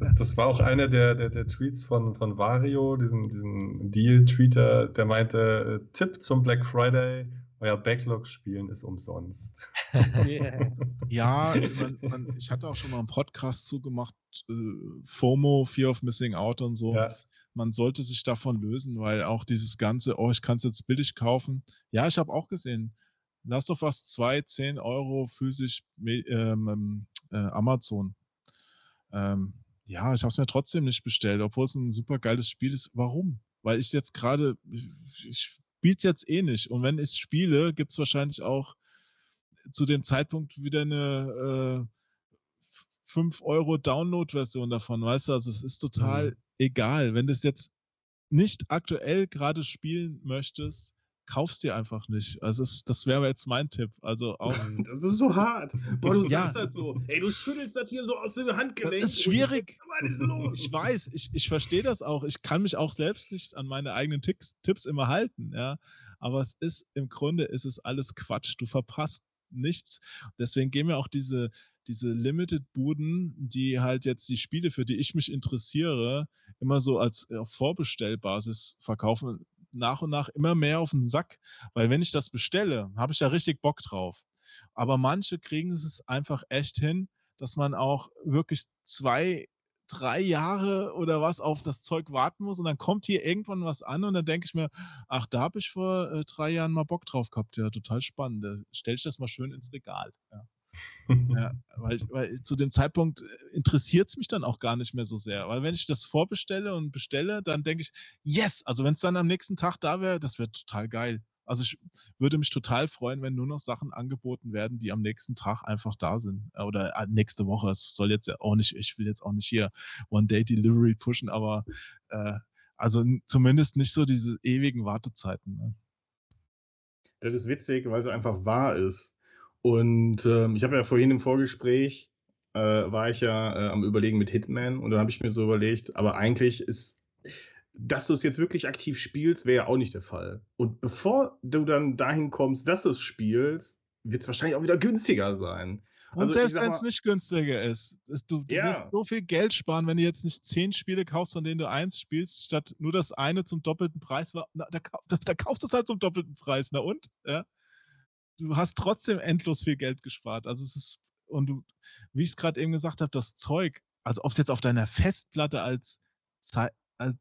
Das, das war auch einer der, der, der Tweets von, von Vario, diesem, diesem Deal-Tweeter, der meinte, äh, Tipp zum Black Friday, euer Backlog-Spielen ist umsonst. Ja. Ja, man, man, ich hatte auch schon mal einen Podcast zugemacht, äh, FOMO, Fear of Missing Out und so. Ja, Man sollte sich davon lösen, weil auch dieses ganze, oh, ich kann es jetzt billig kaufen. Ja, ich habe auch gesehen, Last of Us 2, 10 Euro physisch ähm, ähm, äh, Amazon. Ähm, ja, ich habe es mir trotzdem nicht bestellt, obwohl es ein super geiles Spiel ist. Warum? Weil ich jetzt gerade, ich, ich spiele es jetzt eh nicht. Und wenn ich spiele, gibt es wahrscheinlich auch zu dem Zeitpunkt wieder eine äh, 5 Euro Download-Version davon, weißt du? Also es ist total Mhm. egal. Wenn du es jetzt nicht aktuell gerade spielen möchtest, kaufst dir einfach nicht. Also es, das wäre jetzt mein Tipp. Also auch. Das ist so hart. Boah, du Ja. sagst das so. Ey, du schüttelst das hier so aus dem Handgelenk. Das ist schwierig. Los? Ich weiß, ich, ich verstehe das auch. Ich kann mich auch selbst nicht an meine eigenen Ticks, Tipps immer halten, ja. Aber es ist im Grunde ist es alles Quatsch. Du verpasst nichts. Deswegen gehen mir auch diese, diese Limited-Buden, die halt jetzt die Spiele, für die ich mich interessiere, immer so als auf Vorbestellbasis verkaufen, nach und nach immer mehr auf den Sack. Weil wenn ich das bestelle, habe ich da richtig Bock drauf. Aber manche kriegen es einfach echt hin, dass man auch wirklich zwei, drei Jahre oder was auf das Zeug warten muss und dann kommt hier irgendwann was an und dann denke ich mir, ach, da habe ich vor äh, drei Jahren mal Bock drauf gehabt. Ja, total spannend. Da stell ich das mal schön ins Regal. Ja. Ja, weil, weil zu dem Zeitpunkt äh, interessiert es mich dann auch gar nicht mehr so sehr. Weil wenn ich das vorbestelle und bestelle, dann denke ich, yes, also wenn es dann am nächsten Tag da wäre, das wäre total geil. Also ich würde mich total freuen, wenn nur noch Sachen angeboten werden, die am nächsten Tag einfach da sind. Äh, oder äh, nächste Woche. Es soll jetzt ja auch nicht, ich will jetzt auch nicht hier One-Day-Delivery pushen, aber äh, also zumindest nicht so diese ewigen Wartezeiten. Ne? Das ist witzig, weil es einfach wahr ist. Und ähm, ich habe ja vorhin im Vorgespräch, äh, war ich ja äh, am Überlegen mit Hitman und dann habe ich mir so überlegt, aber eigentlich ist dass du es jetzt wirklich aktiv spielst, wäre ja auch nicht der Fall. Und bevor du dann dahin kommst, dass du es spielst, wird es wahrscheinlich auch wieder günstiger sein. Und also, selbst wenn es nicht günstiger ist, ist du, du ja. wirst so viel Geld sparen, wenn du jetzt nicht zehn Spiele kaufst, von denen du eins spielst, statt nur das eine zum doppelten Preis. Na, da, da, da, kaufst du es halt zum doppelten Preis. Na und? Ja? Du hast trotzdem endlos viel Geld gespart. Also es ist, und du, wie ich es gerade eben gesagt habe, das Zeug, also ob es jetzt auf deiner Festplatte als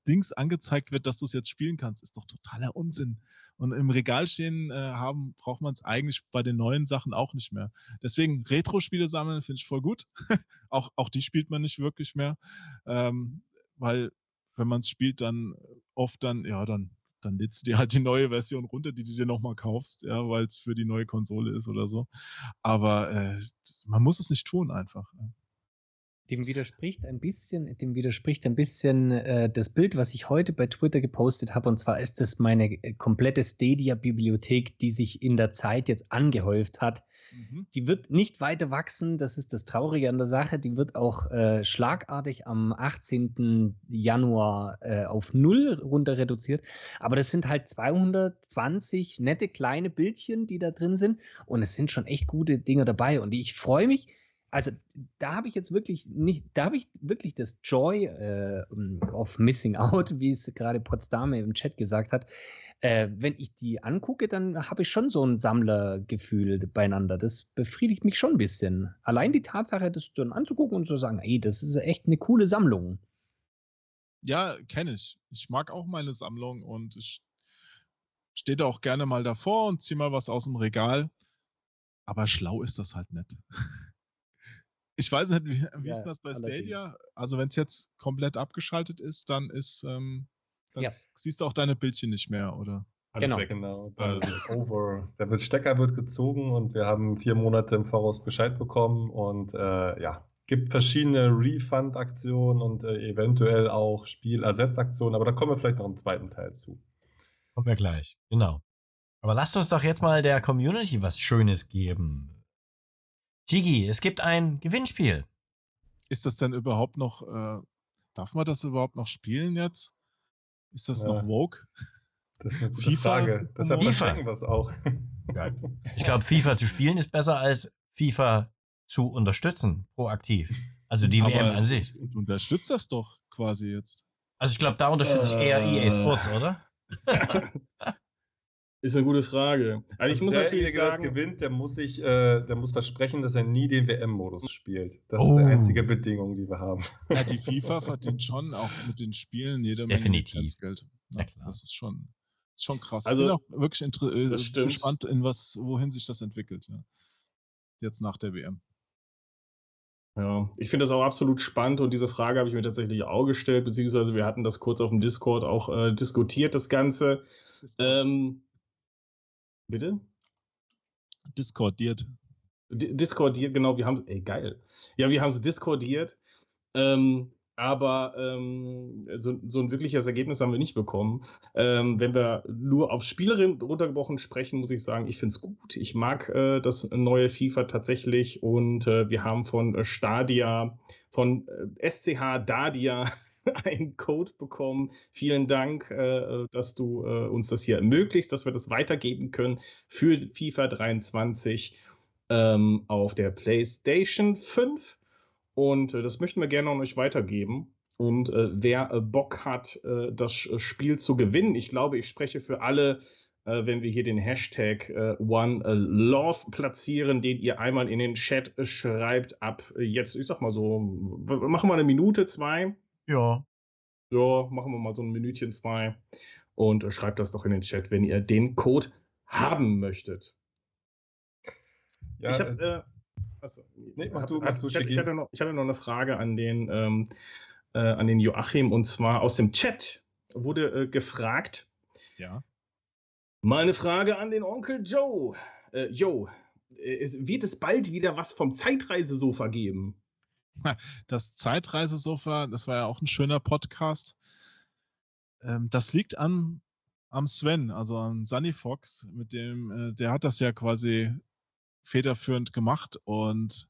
Dings angezeigt wird, dass du es jetzt spielen kannst, ist doch totaler Unsinn. Und im Regal stehen äh, haben, braucht man es eigentlich bei den neuen Sachen auch nicht mehr. Deswegen Retro-Spiele sammeln finde ich voll gut. auch, auch die spielt man nicht wirklich mehr. Ähm, weil wenn man es spielt, dann oft dann, ja, dann, dann lädst du dir halt die neue Version runter, die du dir nochmal kaufst, ja, weil es für die neue Konsole ist oder so. Aber äh, man muss es nicht tun einfach. Ja dem widerspricht ein bisschen, dem widerspricht ein bisschen äh, das Bild, was ich heute bei Twitter gepostet habe. Und zwar ist das meine äh, komplette Stadia-Bibliothek, die sich in der Zeit jetzt angehäuft hat. Mhm. Die wird nicht weiter wachsen. Das ist das Traurige an der Sache. Die wird auch äh, schlagartig am 18. Januar äh, auf null runter reduziert. Aber das sind halt 220 nette kleine Bildchen, die da drin sind. Und es sind schon echt gute Dinge dabei. Und ich freue mich also da habe ich jetzt wirklich nicht, da habe ich wirklich das Joy äh, of Missing Out, wie es gerade Potsdame im Chat gesagt hat. Äh, wenn ich die angucke, dann habe ich schon so ein Sammlergefühl beieinander. Das befriedigt mich schon ein bisschen. Allein die Tatsache, das dann anzugucken und zu sagen, ey, das ist echt eine coole Sammlung. Ja, kenne ich. Ich mag auch meine Sammlung und ich stehe da auch gerne mal davor und ziehe mal was aus dem Regal. Aber schlau ist das halt nicht. Ich weiß nicht, wie, wie ja, ist das bei Stadia? Allerdings. Also wenn es jetzt komplett abgeschaltet ist, dann ist, ähm, dann ja. siehst du auch deine Bildchen nicht mehr, oder? Alles genau. weg, genau. Da ist over. Der Stecker wird gezogen und wir haben vier Monate im Voraus Bescheid bekommen und äh, ja, gibt verschiedene Refund-Aktionen und äh, eventuell auch Spielersetzaktionen, aber da kommen wir vielleicht noch im zweiten Teil zu. Kommen wir gleich, genau. Aber lasst uns doch jetzt mal der Community was Schönes geben. Jiggy, es gibt ein Gewinnspiel. Ist das denn überhaupt noch, äh, darf man das überhaupt noch spielen jetzt? Ist das ja. noch Vogue? Das ist eine gute FIFA Frage. Deshalb FIFA. wir es auch. Ja. Ich glaube, FIFA zu spielen ist besser als FIFA zu unterstützen, proaktiv. Also die Aber WM an sich. Du unterstützt das doch quasi jetzt. Also ich glaube, da unterstütze ich eher EA Sports, oder? Ist eine gute Frage. Also ich muss natürlich sagen, das gewinnt, der muss sich, äh, der muss versprechen, dass er nie den WM-Modus spielt. Das oh. ist die einzige Bedingung, die wir haben. Ja, die FIFA verdient schon auch mit den Spielen jede Menge Definitiv. Geld. Ja, das ist schon, ist schon krass. Also, ich bin auch wirklich äh, gespannt, in was, wohin sich das entwickelt. Ja. Jetzt nach der WM. Ja, ich finde das auch absolut spannend und diese Frage habe ich mir tatsächlich auch gestellt, beziehungsweise wir hatten das kurz auf dem Discord auch äh, diskutiert, das Ganze. Ähm, Bitte? Discordiert. discordiert, genau, wir haben ey, geil. Ja, wir haben es discordiert. Ähm, aber ähm, so, so, ein wirkliches Ergebnis haben wir nicht bekommen. Ähm, wenn wir nur auf Spielerin runtergebrochen sprechen, muss ich sagen, ich finde es gut. Ich mag äh, das neue FIFA tatsächlich und äh, wir haben von Stadia, von äh, SCH Dadia einen Code bekommen. Vielen Dank, äh, dass du äh, uns das hier ermöglicht, dass wir das weitergeben können für FIFA 23. ähm, auf der PlayStation 5. Und äh, das möchten wir gerne an euch weitergeben. Und äh, wer äh, Bock hat, äh, das äh, Spiel zu gewinnen, ich glaube, ich spreche für alle, äh, wenn wir hier den Hashtag OneLove platzieren, den ihr einmal in den Chat schreibt, ab jetzt, ich sag mal so, machen wir eine Minute, zwei. Ja. Ja, machen wir mal so ein Minütchen, zwei. Und schreibt das doch in den Chat, wenn ihr den Code haben möchtet. Ja, ich habe äh, äh, achso, nee, mach hab- du, mach du, ich, hatte, noch, ich hatte noch eine Frage an den, ähm, äh, an den Joachim und zwar aus dem Chat wurde äh, gefragt. Ja. Meine Frage an den Onkel Joe. Äh, Joe, äh, es, wird es bald wieder was vom Zeitreisesofa geben? Das Zeitreisesofa, das war ja auch ein schöner Podcast. Ähm, das liegt an, am Sven, also an Sunny Fox, mit dem, äh, der hat das ja quasi federführend gemacht und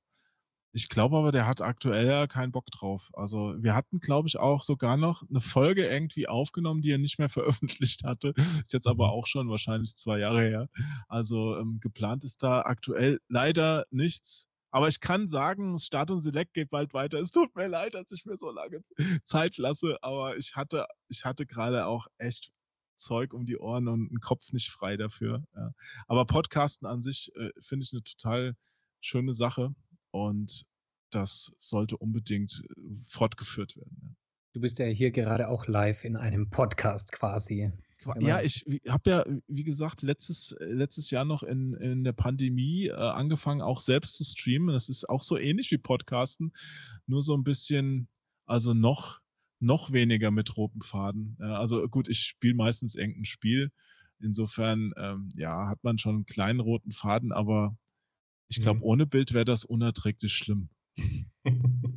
ich glaube aber, der hat aktuell ja keinen Bock drauf. Also wir hatten, glaube ich, auch sogar noch eine Folge irgendwie aufgenommen, die er nicht mehr veröffentlicht hatte. Ist jetzt aber auch schon wahrscheinlich zwei Jahre her. Also ähm, geplant ist da aktuell leider nichts. Aber ich kann sagen, Start und Select geht bald weiter. Es tut mir leid, dass ich mir so lange Zeit lasse, aber ich hatte, ich hatte gerade auch echt Zeug um die Ohren und einen Kopf nicht frei dafür. Ja. Aber Podcasten an sich äh, finde ich eine total schöne Sache und das sollte unbedingt äh, fortgeführt werden. Ja. Du bist ja hier gerade auch live in einem Podcast quasi. Ja, ich habe ja, wie gesagt, letztes, äh, letztes Jahr noch in, in der Pandemie äh, angefangen, auch selbst zu streamen. Das ist auch so ähnlich wie Podcasten, nur so ein bisschen, also noch, noch weniger mit rotem Faden. Ja, also gut, ich spiele meistens irgendein Spiel. Insofern, ähm, ja, hat man schon einen kleinen roten Faden, aber ich glaube, Mhm. ohne Bild wäre das unerträglich schlimm.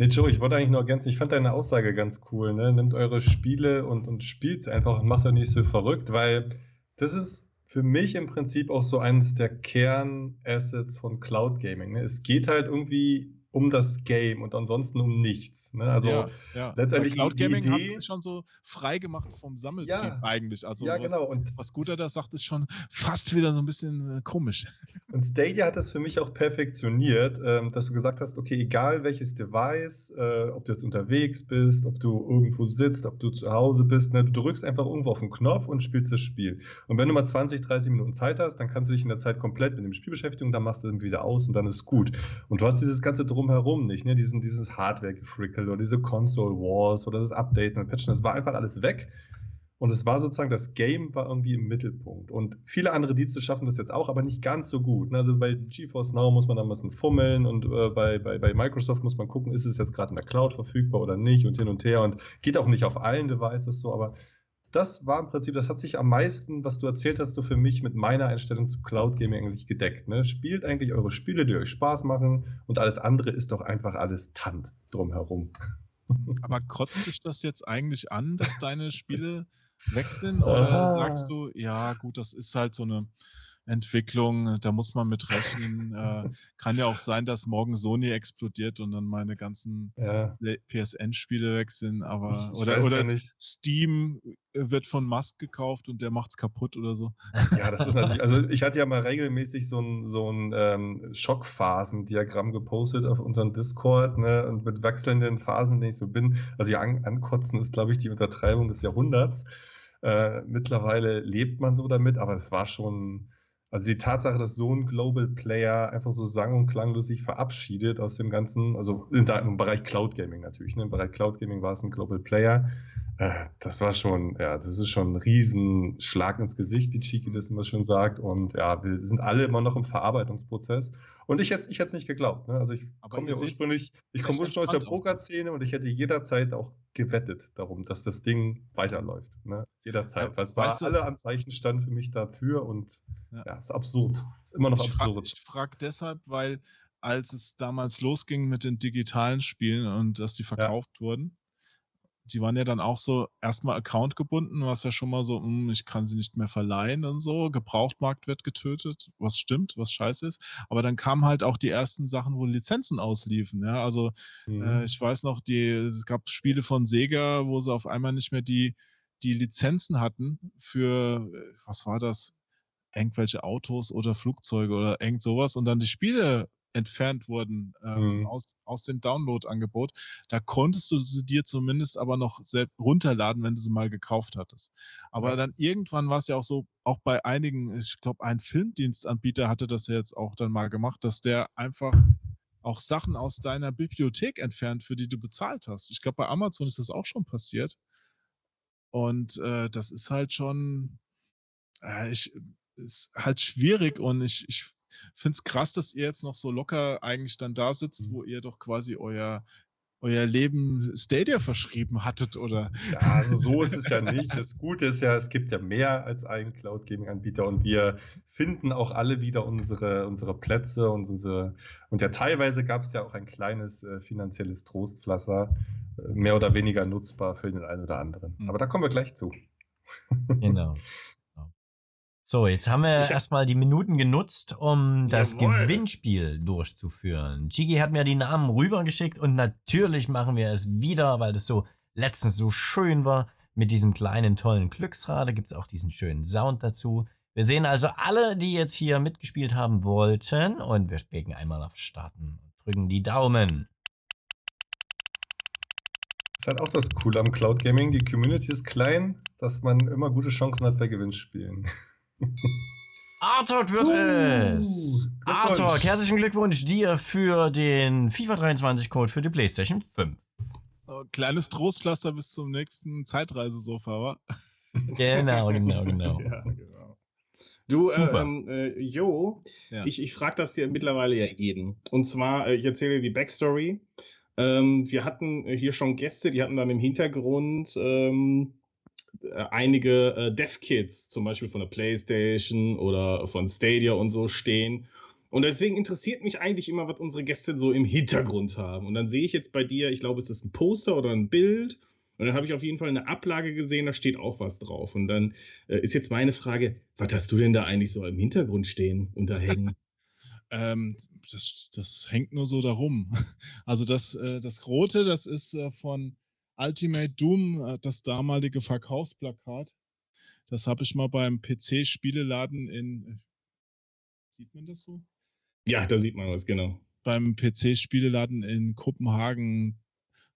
Nee, Joe, ich wollte eigentlich nur ergänzen, ich fand deine Aussage ganz cool. Ne? Nehmt eure Spiele und, und spielt einfach und macht euch nicht so verrückt, weil das ist für mich im Prinzip auch so eines der Kernassets von Cloud Gaming. Ne? Es geht halt irgendwie um das Game und ansonsten um nichts. Ne? Also ja, ja. letztendlich Cloud die Gaming hast Idee- du schon so frei gemacht vom Sammeltrieb Ja. eigentlich. Also ja, was, genau. Und was Guter da sagt, ist schon fast wieder so ein bisschen äh, komisch. Und Stadia hat das für mich auch perfektioniert, ähm, dass du gesagt hast, okay, egal welches Device, äh, ob du jetzt unterwegs bist, ob du irgendwo sitzt, ob du zu Hause bist, ne, du drückst einfach irgendwo auf den Knopf und spielst das Spiel. Und wenn du mal 20, 30 Minuten Zeit hast, dann kannst du dich in der Zeit komplett mit dem Spiel beschäftigen, dann machst du es wieder aus und dann ist gut. Und du hast dieses ganze Drumherum nicht, ne? Diesen, dieses Hardware-Gefrickel oder diese Console Wars oder das Update und Patchen, das war einfach alles weg. Und es war sozusagen, das Game war irgendwie im Mittelpunkt. Und viele andere Dienste schaffen das jetzt auch, aber nicht ganz so gut. ne? Also bei GeForce Now muss man da ein bisschen fummeln und äh, bei, bei, bei Microsoft muss man gucken, ist es jetzt gerade in der Cloud verfügbar oder nicht und hin und her und geht auch nicht auf allen Devices so, aber das war im Prinzip, das hat sich am meisten, was du erzählt hast, so für mich mit meiner Einstellung zu Cloud Gaming eigentlich gedeckt. Ne? Spielt eigentlich eure Spiele, die euch Spaß machen und alles andere ist doch einfach alles Tant drumherum. Aber kotzt dich das jetzt eigentlich an, dass deine Spiele weg sind? Oder Ah. sagst du, ja, gut, das ist halt so eine Entwicklung, da muss man mit rechnen. äh, kann ja auch sein, dass morgen Sony explodiert und dann meine ganzen Ja. PSN-Spiele weg sind, aber Ich- oder, oder nicht. Steam äh, wird von Musk gekauft und der macht's kaputt oder so. Ja, das ist natürlich, also ich hatte ja mal regelmäßig so ein, so ein ähm, Schockphasendiagramm gepostet auf unserem Discord, ne, und mit wechselnden Phasen, in denen ich so bin. Also ja, an, ankotzen ist, glaube ich, die Untertreibung des Jahrhunderts. Äh, mittlerweile lebt man so damit, aber es war schon, also die Tatsache, dass so ein Global Player einfach so sang- und klanglos sich verabschiedet aus dem ganzen, also im Bereich Cloud Gaming natürlich, ne, im Bereich Cloud Gaming war es ein Global Player. Äh, Das war schon, ja, das ist schon ein riesen Schlag ins Gesicht, wie Chiki das immer schön sagt. Und ja, wir sind alle immer noch im Verarbeitungsprozess. Und ich hätte ich es nicht geglaubt. Ne? Also ich komme ja ursprünglich, ich komme ursprünglich aus der. Pokerszene und ich hätte jederzeit auch gewettet darum, dass das Ding weiterläuft. Ne? Jederzeit. Ja, Weil es war du- alle Anzeichen standen für mich dafür und Ja. ja, ist absurd. Ist immer noch Ich frage absurd. frag deshalb, weil als es damals losging mit den digitalen Spielen und dass die verkauft wurden, die waren ja dann auch so erstmal Account gebunden, was ja schon mal so, hm, ich kann sie nicht mehr verleihen und so, Gebrauchtmarkt wird getötet, was stimmt, was scheiße ist. Aber dann kamen halt auch die ersten Sachen, wo Lizenzen ausliefen. Ja, also Mhm. äh, ich weiß noch, die, es gab Spiele von Sega, wo sie auf einmal nicht mehr die, die Lizenzen hatten für, äh, was war das? irgendwelche Autos oder Flugzeuge oder irgend sowas und dann die Spiele entfernt wurden ähm, mhm. aus, aus dem Download-Angebot. Da konntest du sie dir zumindest aber noch selbst runterladen, wenn du sie mal gekauft hattest. Aber ja. dann irgendwann war es ja auch so, auch bei einigen, ich glaube, ein Filmdienstanbieter hatte das ja jetzt auch dann mal gemacht, dass der einfach auch Sachen aus deiner Bibliothek entfernt, für die du bezahlt hast. Ich glaube, bei Amazon ist das auch schon passiert. Und äh, das ist halt schon, äh, ich, ist halt schwierig und ich, ich finde es krass, dass ihr jetzt noch so locker eigentlich dann da sitzt, mhm. wo ihr doch quasi euer, euer Leben Stadia verschrieben hattet, oder? Ja, also so ist es ja nicht. Das Gute ist ja, es gibt ja mehr als einen Cloud Gaming Anbieter und wir finden auch alle wieder unsere, unsere Plätze und unsere, und ja, teilweise gab es ja auch ein kleines äh, finanzielles Trostpflaster, äh, mehr oder weniger nutzbar für den einen oder anderen. Mhm. Aber da kommen wir gleich zu. Genau. So, jetzt haben wir erstmal die Minuten genutzt, um das Jawohl. Gewinnspiel durchzuführen. Chigi hat mir die Namen rübergeschickt und natürlich machen wir es wieder, weil das so letztens so schön war. Mit diesem kleinen tollen Glücksrad Da gibt es auch diesen schönen Sound dazu. Wir sehen also alle, die jetzt hier mitgespielt haben wollten und wir spielen einmal auf Starten und drücken die Daumen. Das ist halt auch das Coole am Cloud Gaming. Die Community ist klein, dass man immer gute Chancen hat bei Gewinnspielen. Artok wird uh, es. Artok, herzlichen Glückwunsch dir für den FIFA 23 Code für die PlayStation 5. Oh, kleines Trostpflaster bis zum nächsten Zeitreisesofa, wa? Genau, genau, genau. ja, genau. Du, ähm, äh, Jo, ja. ich, ich frage das hier mittlerweile ja jeden. Und zwar, äh, ich erzähle dir die Backstory. Ähm, wir hatten hier schon Gäste, die hatten dann im Hintergrund ähm, äh, einige äh, Dev-Kits, zum Beispiel von der PlayStation oder von Stadia und so stehen. Und deswegen interessiert mich eigentlich immer, was unsere Gäste so im Hintergrund haben. Und dann sehe ich jetzt bei dir, ich glaube, es ist ein Poster oder ein Bild. Und dann habe ich auf jeden Fall eine Ablage gesehen, da steht auch was drauf. Und dann äh, ist jetzt meine Frage, was hast du denn da eigentlich so im Hintergrund stehen und da hängen? ähm, das, das hängt nur so darum. Also das, äh, das Rote, das ist äh, von Ultimate Doom, äh, das damalige Verkaufsplakat. Das habe ich mal beim PC-Spieleladen in. Äh, sieht man das so? Ja, da sieht man was, genau. Beim PC-Spieleladen in Kopenhagen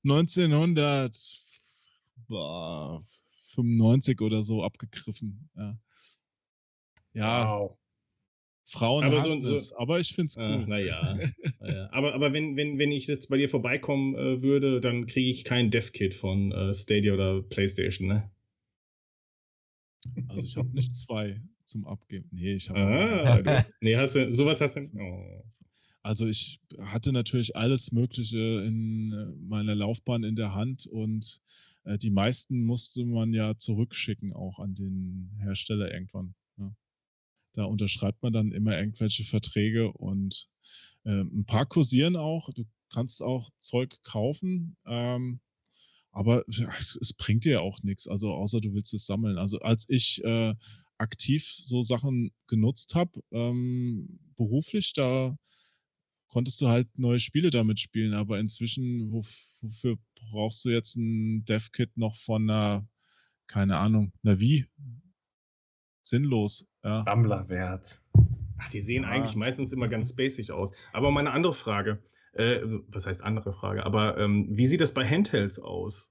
1995 oder so abgegriffen. Ja. ja. Wow. Frauen aber hassen so, es, aber ich finde es ah, cool. Äh, naja. naja. Aber, aber wenn, wenn, wenn ich jetzt bei dir vorbeikommen äh, würde, dann kriege ich kein Dev-Kit von äh, Stadia oder PlayStation, ne? Also ich habe nicht zwei zum Abgeben. Nee, ich habe. Ah, nee, hast du, sowas hast du. Oh. Also ich hatte natürlich alles Mögliche in äh, meiner Laufbahn in der Hand und äh, die meisten musste man ja zurückschicken auch an den Hersteller irgendwann. Da unterschreibt man dann immer irgendwelche Verträge und äh, ein paar kursieren auch. Du kannst auch Zeug kaufen, ähm, aber es, es, bringt dir auch nichts, also außer du willst es sammeln. Also als ich äh, aktiv so Sachen genutzt habe, ähm, beruflich, da konntest du halt neue Spiele damit spielen, aber inzwischen, wofür brauchst du jetzt ein Dev-Kit noch von einer, keine Ahnung, einer Wie? Sinnlos. Ja. Sammlerwert. Ach, die sehen ja. eigentlich meistens immer ganz spacig aus. Aber meine andere Frage, äh, was heißt andere Frage, aber ähm, wie sieht das bei Handhelds aus?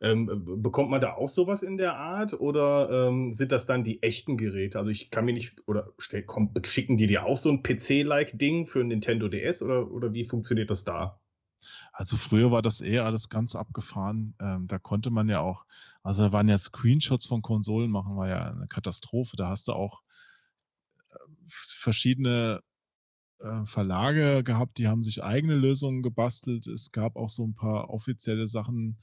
Ähm, bekommt man da auch sowas in der Art oder ähm, sind das dann die echten Geräte? Also ich kann mir nicht, oder stell, komm, schicken die dir auch so ein PC-like Ding für ein Nintendo DS oder, oder wie funktioniert das da? Also früher war das eh alles ganz abgefahren. Ähm, da konnte man ja auch, also da waren ja Screenshots von Konsolen machen, war ja eine Katastrophe. Da hast du auch äh, verschiedene äh, Verlage gehabt, die haben sich eigene Lösungen gebastelt. Es gab auch so ein paar offizielle Sachen,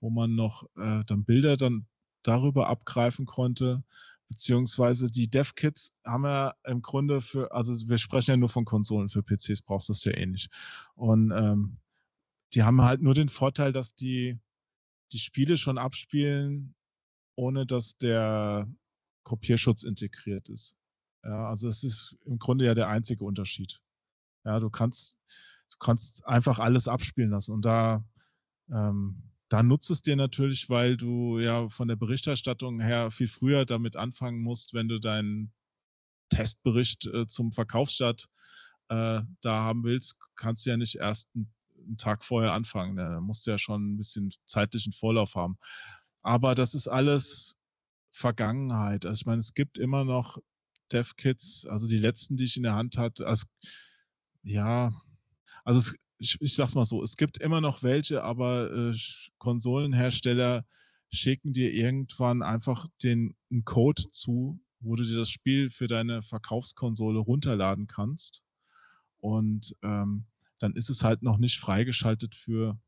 wo man noch äh, dann Bilder dann darüber abgreifen konnte. Beziehungsweise die Dev-Kits haben ja im Grunde für, also wir sprechen ja nur von Konsolen, für PCs brauchst du das ja eh nicht. Und ähm, die haben halt nur den Vorteil, dass die die Spiele schon abspielen, ohne dass der Kopierschutz integriert ist. Ja, also es ist im Grunde ja der einzige Unterschied. Ja, du kannst, du kannst einfach alles abspielen lassen und da, ähm, da nutzt es dir natürlich, weil du ja von der Berichterstattung her viel früher damit anfangen musst, wenn du dein Testbericht äh, zum Verkaufsstart äh, da haben willst, kannst du ja nicht erst einen, einen Tag vorher anfangen. Ne? Da musst du ja schon ein bisschen zeitlichen Vorlauf haben. Aber das ist alles Vergangenheit. Also ich meine, es gibt immer noch Dev-Kits, also die letzten, die ich in der Hand hatte. Also, ja, also es, ich, ich sag's mal so, es gibt immer noch welche, aber äh, Konsolenhersteller schicken dir irgendwann einfach den einen Code zu, wo du dir das Spiel für deine Verkaufskonsole runterladen kannst. Und ähm, dann ist es halt noch nicht freigeschaltet für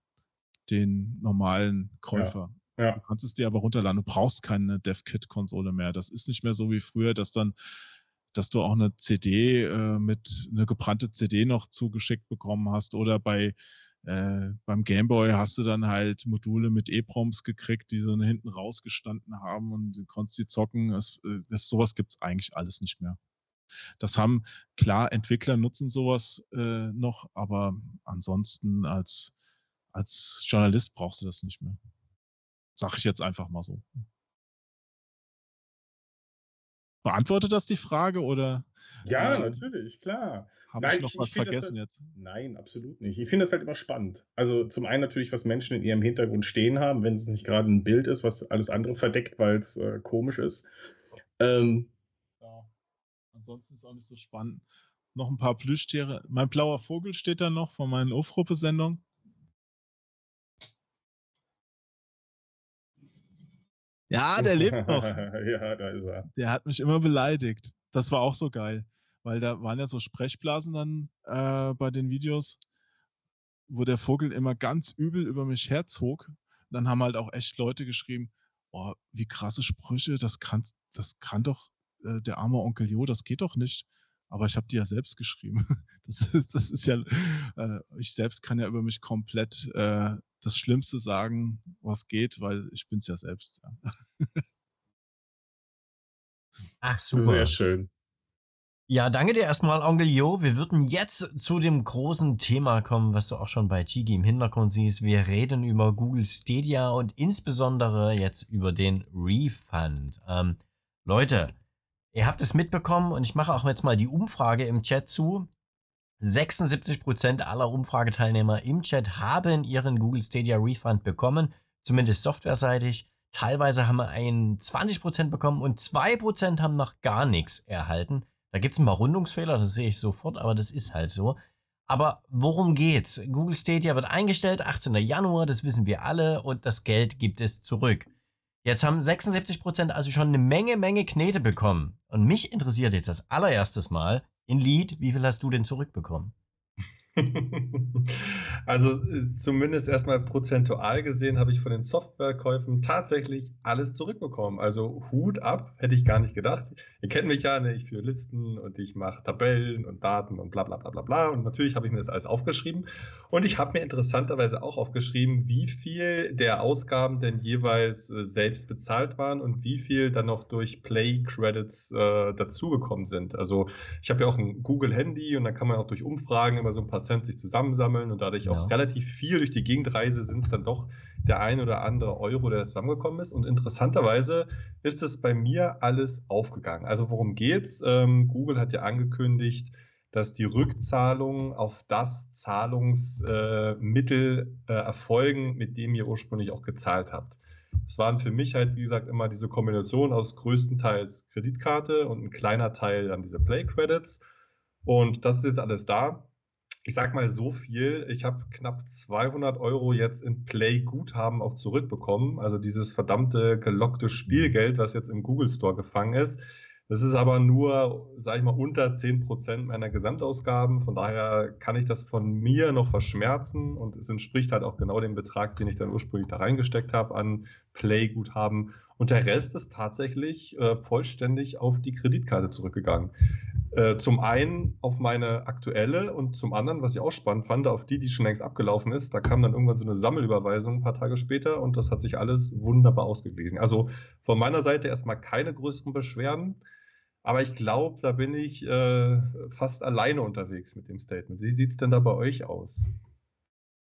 den normalen Käufer. Ja, ja. Du kannst es dir aber runterladen. Du brauchst keine DevKit-Konsole mehr. Das ist nicht mehr so wie früher, dass dann, dass du auch eine CD äh, mit eine gebrannte CD noch zugeschickt bekommen hast oder bei äh, beim Gameboy hast du dann halt Module mit EPROMs gekriegt, die so hinten rausgestanden haben und du konntest die zocken. Das, äh, das, sowas gibt es eigentlich alles nicht mehr. Das haben, klar, Entwickler nutzen sowas äh, noch, aber ansonsten als, als Journalist brauchst du das nicht mehr. Sag ich jetzt einfach mal so. Beantwortet das die Frage oder? Ja, äh, natürlich, klar. Habe ich noch ich, was ich vergessen halt, jetzt? Nein, absolut nicht. Ich finde das halt immer spannend. Also zum einen natürlich, was Menschen in ihrem Hintergrund stehen haben, wenn es nicht gerade ein Bild ist, was alles andere verdeckt, weil es äh, komisch ist. Ähm. Ansonsten ist auch nicht so spannend. Noch ein paar Plüschtiere. Mein blauer Vogel steht da noch von meinen Ufruppe-Sendungen. Ja, der lebt noch. ja, da ist er. Der hat mich immer beleidigt. Das war auch so geil weil da waren ja so Sprechblasen dann äh, bei den Videos, wo der Vogel immer ganz übel über mich herzog. Und dann haben halt auch echt Leute geschrieben, oh, wie krasse Sprüche, das kann, das kann doch äh, der arme Onkel Jo, das geht doch nicht. Aber ich habe die ja selbst geschrieben. Das ist, das ist ja, äh, ich selbst kann ja über mich komplett äh, das Schlimmste sagen, was geht, weil ich bin's ja selbst. Ja. Ach, super. Sehr schön. Ja, danke dir erstmal, Onkel Jo. Wir würden jetzt zu dem großen Thema kommen, was du auch schon bei Chigi im Hintergrund siehst. Wir reden über Google Stadia und insbesondere jetzt über den Refund. Ähm, Leute, ihr habt es mitbekommen und ich mache auch jetzt mal die Umfrage im Chat zu. 76% aller Umfrageteilnehmer im Chat haben ihren Google Stadia Refund bekommen, zumindest softwareseitig. Teilweise haben wir einen 20% bekommen und 2% haben noch gar nichts erhalten. Da gibt es ein paar Rundungsfehler, das sehe ich sofort, aber das ist halt so. Aber worum geht's? Google Stadia wird eingestellt, 18. Januar, das wissen wir alle, und das Geld gibt es zurück. Jetzt haben 76% also schon eine Menge, Menge Knete bekommen. Und mich interessiert jetzt das allererstes Mal, in Lead, wie viel hast du denn zurückbekommen? Also äh, zumindest erstmal prozentual gesehen habe ich von den Softwarekäufen tatsächlich alles zurückbekommen. Also Hut ab, hätte ich gar nicht gedacht. Ihr kennt mich ja, ne? ich führe Listen und ich mache Tabellen und Daten und bla bla bla bla bla. Und natürlich habe ich mir das alles aufgeschrieben. Und ich habe mir interessanterweise auch aufgeschrieben, wie viel der Ausgaben denn jeweils äh, selbst bezahlt waren und wie viel dann noch durch Play Credits äh, dazugekommen sind. Also ich habe ja auch ein Google-Handy und da kann man auch durch Umfragen immer so ein paar Cent sich zusammensammeln und dadurch ja. auch relativ viel durch die Gegendreise sind es dann doch der ein oder andere Euro, der zusammengekommen ist. Und interessanterweise ist es bei mir alles aufgegangen. Also worum geht's? Ähm, Google hat ja angekündigt, dass die Rückzahlungen auf das Zahlungsmittel äh, äh, erfolgen, mit dem ihr ursprünglich auch gezahlt habt. Es waren für mich halt, wie gesagt, immer diese Kombination aus größtenteils Kreditkarte und ein kleiner Teil dann diese Play Credits. Und das ist jetzt alles da ich sag mal so viel, ich habe knapp 200 Euro jetzt in Play-Guthaben auch zurückbekommen. Also dieses verdammte gelockte Spielgeld, was jetzt im Google Store gefangen ist. Das ist aber nur, sag ich mal, unter 10% meiner Gesamtausgaben. Von daher kann ich das von mir noch verschmerzen und es entspricht halt auch genau dem Betrag, den ich dann ursprünglich da reingesteckt habe an Play-Guthaben. Und der Rest ist tatsächlich äh, vollständig auf die Kreditkarte zurückgegangen. Äh, zum einen auf meine aktuelle und zum anderen, was ich auch spannend fand, auf die, die schon längst abgelaufen ist. Da kam dann irgendwann so eine Sammelüberweisung ein paar Tage später und das hat sich alles wunderbar ausgeglichen. Also von meiner Seite erstmal keine größeren Beschwerden. Aber ich glaube, da bin ich äh, fast alleine unterwegs mit dem Statement. Wie sieht es denn da bei euch aus?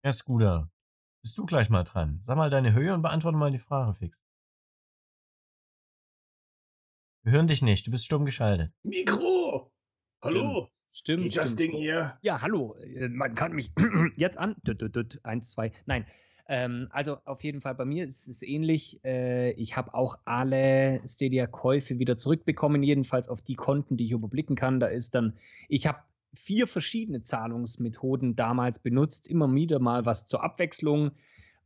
Herr Scooter, bist du gleich mal dran. Sag mal deine Höhe und beantworte mal die Frage fix. Wir hören dich nicht, du bist stumm geschaltet. Mikro! Hallo? Stimmt. Geht das. Ding hier? Ja, hallo. äh, Man kann mich jetzt an. Düt, düt, düt, Eins, zwei. Nein. Ähm, also auf jeden Fall bei mir ist es ähnlich. Äh, ich habe auch alle Stadia-Käufe wieder zurückbekommen, jedenfalls auf die Konten, die ich überblicken kann. Da ist dann, ich habe vier verschiedene Zahlungsmethoden damals benutzt, immer wieder mal was zur Abwechslung.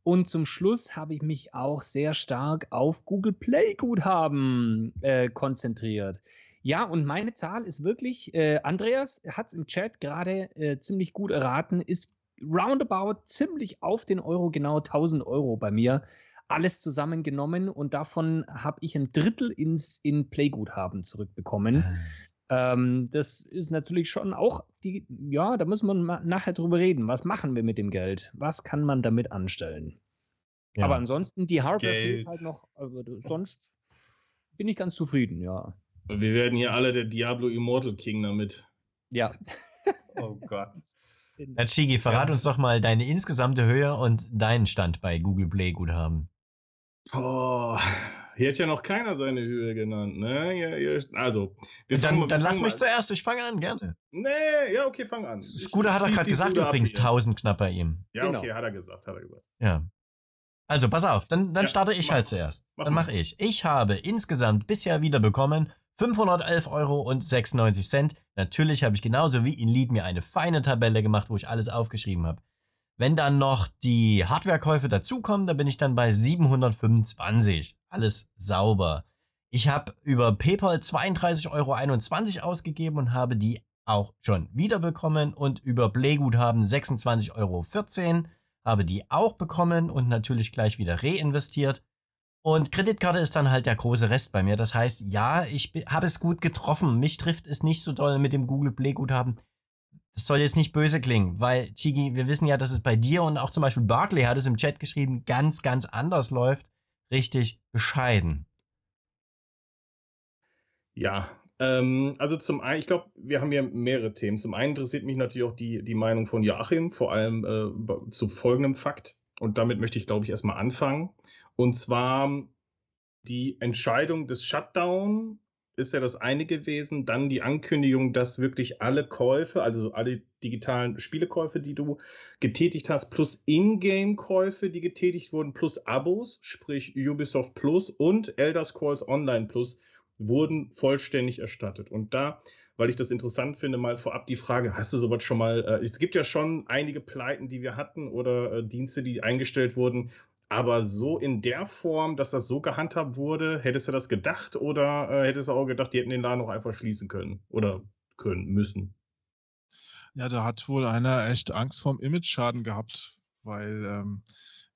Und zum Schluss habe ich mich auch sehr stark auf Google Play Guthaben äh, konzentriert. Ja, und meine Zahl ist wirklich, äh, Andreas hat es im Chat gerade äh, ziemlich gut erraten, ist roundabout ziemlich auf den Euro, genau 1000 Euro bei mir. Alles zusammengenommen und davon habe ich ein Drittel ins in Playguthaben zurückbekommen. Ähm, das ist natürlich schon auch die, ja, da muss man ma- nachher drüber reden. Was machen wir mit dem Geld? Was kann man damit anstellen? Ja. Aber ansonsten, die Hardware fehlt Geld. halt noch, aber sonst bin ich ganz zufrieden, ja. Wir werden hier alle der Diablo Immortal King damit. Ja. Oh Gott. Na, Chigi, verrat uns doch mal deine insgesamte Höhe und deinen Stand bei Google Play Guthaben. Boah, hier hat ja noch keiner seine Höhe genannt, ne? Hier, hier, also, wir Dann, fangen- dann lass mich mal- zuerst, ich fange an, gerne. Nee, ja, okay, fang an. Scooter hat schließ gerade gesagt, ab übrigens hier. 1000 knapp bei ihm. Ja, Genau. okay, hat er gesagt, hat er gesagt. Ja. Also, pass auf, dann, dann Ja, starte ich mach halt mal. zuerst. Mach dann mal. mache ich. Ich habe insgesamt bisher wieder bekommen 511 Euro und 96 Cent. Natürlich habe ich genauso wie in Lied mir eine feine Tabelle gemacht, wo ich alles aufgeschrieben habe. Wenn dann noch die Hardwarekäufe dazukommen, dann bin ich dann bei 725. Alles sauber. Ich habe über PayPal 32,21 Euro ausgegeben und habe die auch schon wiederbekommen und über Playguthaben 26,14 Euro habe die auch bekommen und natürlich gleich wieder reinvestiert. Und Kreditkarte ist dann halt der große Rest bei mir. Das heißt, ja, ich habe es gut getroffen. Mich trifft es nicht so doll mit dem Google Play Guthaben. Das soll jetzt nicht böse klingen, weil, Chigi, wir wissen ja, dass es bei dir und auch zum Beispiel Barclay hat es im Chat geschrieben, ganz, ganz anders läuft. Richtig bescheiden. Ja, ähm, also zum einen, ich glaube, wir haben hier mehrere Themen. Zum einen interessiert mich natürlich auch die, die Meinung von Joachim, vor allem äh, zu folgendem Fakt. Und damit möchte ich, glaube ich, erstmal anfangen. Und zwar die Entscheidung des Shutdown ist ja das eine gewesen. Dann die Ankündigung, dass wirklich alle Käufe, also alle digitalen Spielekäufe, die du getätigt hast, plus Ingame-Käufe, die getätigt wurden, plus Abos, sprich Ubisoft Plus und Elder Scrolls Online Plus, wurden vollständig erstattet. Und da, weil ich das interessant finde, mal vorab die Frage, hast du sowas schon mal, äh, es gibt ja schon einige Pleiten, die wir hatten oder äh, Dienste, die eingestellt wurden, aber so in der Form, dass das so gehandhabt wurde, hättest du das gedacht oder äh, hättest du auch gedacht, die hätten den Laden auch einfach schließen können oder können, müssen? Ja, da hat wohl einer echt Angst vorm Image-Schaden gehabt, weil ähm,